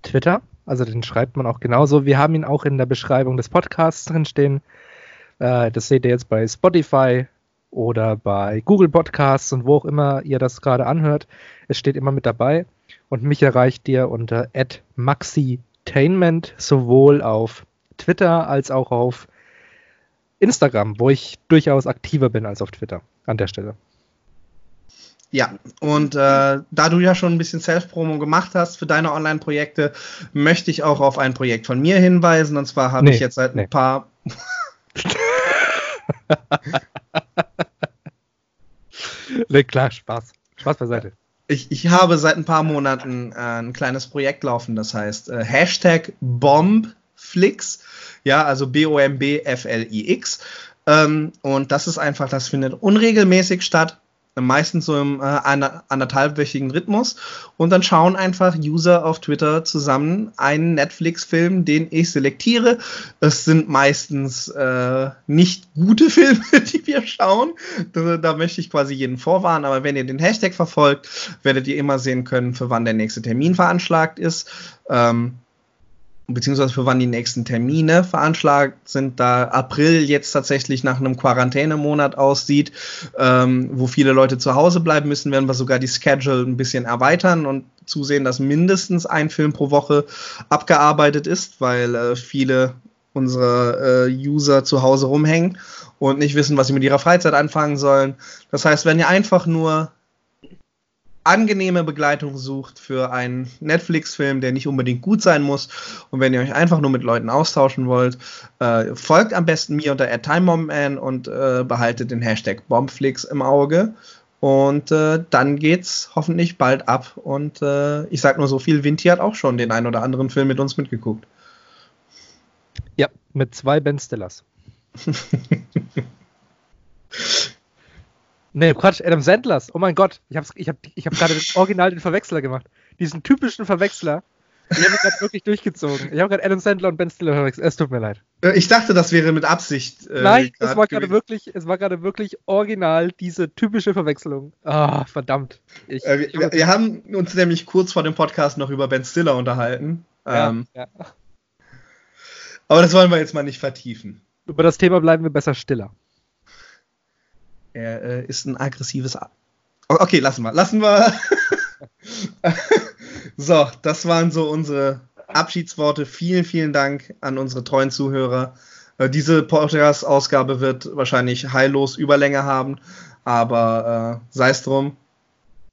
Twitter. Also den schreibt man auch genauso. Wir haben ihn auch in der Beschreibung des Podcasts drin stehen. Äh, das seht ihr jetzt bei Spotify oder bei Google Podcasts und wo auch immer ihr das gerade anhört. Es steht immer mit dabei. Und mich erreicht ihr unter maxitainment sowohl auf Twitter als auch auf Instagram, wo ich durchaus aktiver bin als auf Twitter an der Stelle. Ja, und äh, da du ja schon ein bisschen Self-Promo gemacht hast für deine Online-Projekte, möchte ich auch auf ein Projekt von mir hinweisen. Und zwar habe nee, ich jetzt seit nee. ein paar. nee, klar, Spaß. Spaß beiseite. Ich, ich habe seit ein paar Monaten äh, ein kleines Projekt laufen, das heißt äh, Hashtag Bombflix. Ja, also B-O-M-B-F-L-I-X. Ähm, und das ist einfach, das findet unregelmäßig statt meistens so im äh, anderthalbwöchigen Rhythmus. Und dann schauen einfach User auf Twitter zusammen einen Netflix-Film, den ich selektiere. Es sind meistens äh, nicht gute Filme, die wir schauen. Da, da, möchte ich quasi jeden vorwarnen. Aber wenn ihr den Hashtag verfolgt, werdet ihr immer sehen können, für wann der nächste Termin veranschlagt ist. Ähm, beziehungsweise für wann die nächsten Termine veranschlagt sind, da April jetzt tatsächlich nach einem Quarantänemonat aussieht, ähm, wo viele Leute zu Hause bleiben müssen, werden wir sogar die Schedule ein bisschen erweitern und zusehen, dass mindestens ein Film pro Woche abgearbeitet ist, weil äh, viele unserer äh, User zu Hause rumhängen und nicht wissen, was sie mit ihrer Freizeit anfangen sollen. Das heißt, wenn ihr einfach nur angenehme Begleitung sucht für einen Netflix-Film, der nicht unbedingt gut sein muss. Und wenn ihr euch einfach nur mit Leuten austauschen wollt, äh, folgt am besten mir unter AdTimeMomMan und äh, behaltet den Hashtag Bombflix im Auge. Und äh, dann geht's hoffentlich bald ab. Und äh, ich sag nur so viel, Vinti hat auch schon den einen oder anderen Film mit uns mitgeguckt. Ja, mit zwei Ben Stillers. Nee, Quatsch, Adam Sandlers. Oh mein Gott, ich habe ich hab, ich hab gerade original den Verwechsler gemacht. Diesen typischen Verwechsler. Ich habe gerade wirklich durchgezogen. Ich habe gerade Adam Sandler und Ben Stiller verwechselt. Es tut mir leid. Äh, ich dachte, das wäre mit Absicht. Äh, Nein, es war gerade wirklich, es war gerade wirklich original diese typische Verwechslung. Ah, verdammt. Ich, äh, wir, wir, haben uns nämlich kurz vor dem Podcast noch über Ben Stiller unterhalten. Ja, ähm, ja. Aber das wollen wir jetzt mal nicht vertiefen. Über das Thema bleiben wir besser stiller. Er äh, ist ein aggressives. A okay, lassen wir. Lassen wir. so, das waren so unsere Abschiedsworte. Vielen, vielen Dank an unsere treuen Zuhörer. Äh, diese Podcast-Ausgabe wird wahrscheinlich heillos Überlänge haben, aber äh, sei es drum.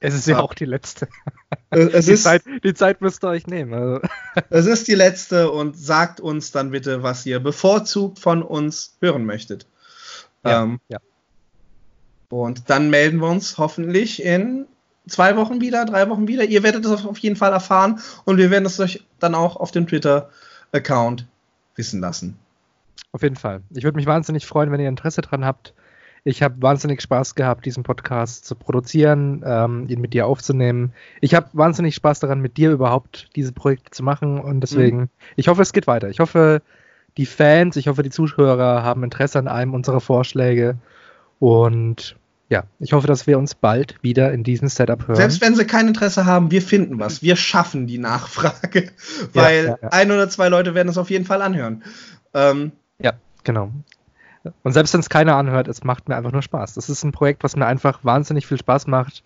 Es ist ja auch die letzte. Äh, es die, ist, Zeit, die Zeit müsst ihr euch nehmen. Also. Es ist die letzte und sagt uns dann bitte, was ihr bevorzugt von uns hören möchtet. Ja, ähm, ja. Und dann melden wir uns hoffentlich in zwei Wochen wieder, drei Wochen wieder. Ihr werdet es auf jeden Fall erfahren und wir werden es euch dann auch auf dem Twitter-Account wissen lassen. Auf jeden Fall. Ich würde mich wahnsinnig freuen, wenn ihr Interesse dran habt. Ich habe wahnsinnig Spaß gehabt, diesen Podcast zu produzieren, ähm, ihn mit dir aufzunehmen. Ich habe wahnsinnig Spaß daran, mit dir überhaupt diese Projekte zu machen und deswegen, mhm. ich hoffe, es geht weiter. Ich hoffe, die Fans, ich hoffe, die Zuschauer haben Interesse an einem unserer Vorschläge und ja, ich hoffe, dass wir uns bald wieder in diesem Setup hören. Selbst wenn sie kein Interesse haben, wir finden was. Wir schaffen die Nachfrage, weil ja, ja, ja. ein oder zwei Leute werden es auf jeden Fall anhören. Ähm, ja, genau. Und selbst wenn es keiner anhört, es macht mir einfach nur Spaß. Das ist ein Projekt, was mir einfach wahnsinnig viel Spaß macht.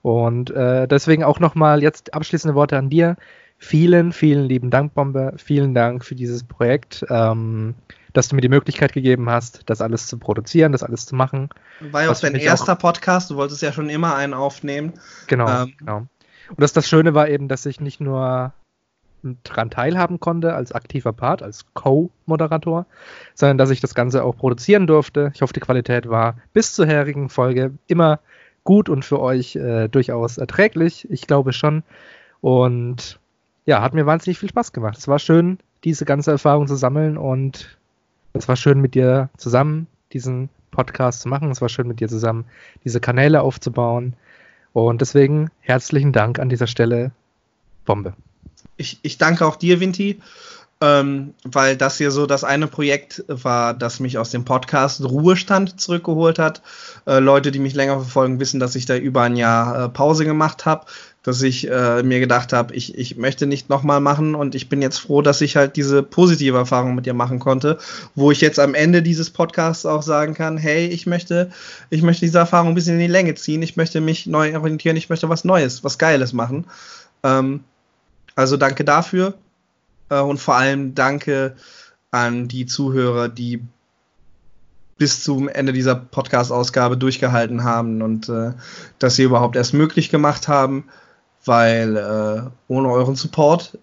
Und äh, deswegen auch nochmal jetzt abschließende Worte an dir. Vielen, vielen lieben Dank, Bombe. Vielen Dank für dieses Projekt. Ähm, dass du mir die Möglichkeit gegeben hast, das alles zu produzieren, das alles zu machen. War ja auch dein erster auch Podcast, du wolltest ja schon immer einen aufnehmen. Genau, ähm, genau. Und das, das Schöne war eben, dass ich nicht nur daran teilhaben konnte als aktiver Part, als Co-Moderator, sondern dass ich das Ganze auch produzieren durfte. Ich hoffe, die Qualität war bis zur herigen Folge immer gut und für euch äh, durchaus erträglich. Ich glaube schon. Und ja, hat mir wahnsinnig viel Spaß gemacht. Es war schön, diese ganze Erfahrung zu sammeln und es war schön mit dir zusammen diesen Podcast zu machen. Es war schön mit dir zusammen diese Kanäle aufzubauen. Und deswegen herzlichen Dank an dieser Stelle. Bombe. Ich, ich danke auch dir, Vinti. Ähm, weil das hier so das eine Projekt war, das mich aus dem Podcast Ruhestand zurückgeholt hat. Äh, Leute, die mich länger verfolgen, wissen, dass ich da über ein Jahr äh, Pause gemacht habe, dass ich äh, mir gedacht habe, ich, ich möchte nicht nochmal machen und ich bin jetzt froh, dass ich halt diese positive Erfahrung mit dir machen konnte, wo ich jetzt am Ende dieses Podcasts auch sagen kann, hey, ich möchte, ich möchte diese Erfahrung ein bisschen in die Länge ziehen, ich möchte mich neu orientieren, ich möchte was Neues, was Geiles machen. Ähm, also danke dafür. Äh, und vor allem danke an die Zuhörer, die bis zum Ende dieser Podcast-Ausgabe durchgehalten haben und äh, dass sie überhaupt erst möglich gemacht haben, weil äh, ohne euren Support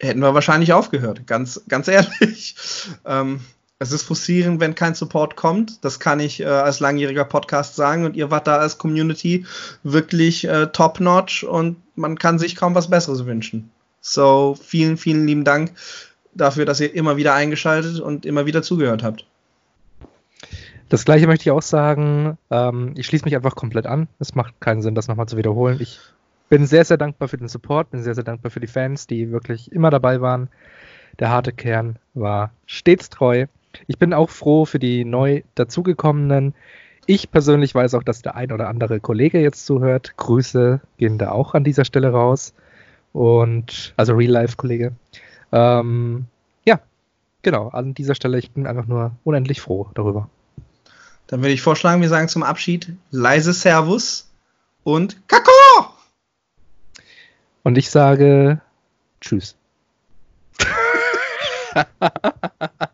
hätten wir wahrscheinlich aufgehört. Ganz, ganz ehrlich. ähm, es ist frustrierend, wenn kein Support kommt. Das kann ich äh, als langjähriger Podcast sagen. Und ihr wart da als Community wirklich äh, top-notch und man kann sich kaum was Besseres wünschen. So, vielen, vielen lieben Dank dafür, dass ihr immer wieder eingeschaltet und immer wieder zugehört habt. Das gleiche möchte ich auch sagen. Ähm, ich schließe mich einfach komplett an. Es macht keinen Sinn, das nochmal zu wiederholen. Ich bin sehr, sehr dankbar für den Support, bin sehr, sehr dankbar für die Fans, die wirklich immer dabei waren. Der harte Kern war stets treu. Ich bin auch froh für die neu dazugekommenen. Ich persönlich weiß auch, dass der ein oder andere Kollege jetzt zuhört. Grüße gehen da auch an dieser Stelle raus. Und also Real-Life-Kollege. Ähm, ja, genau. An dieser Stelle, ich bin einfach nur unendlich froh darüber. Dann würde ich vorschlagen, wir sagen zum Abschied leise Servus und Kakao! Und ich sage Tschüss.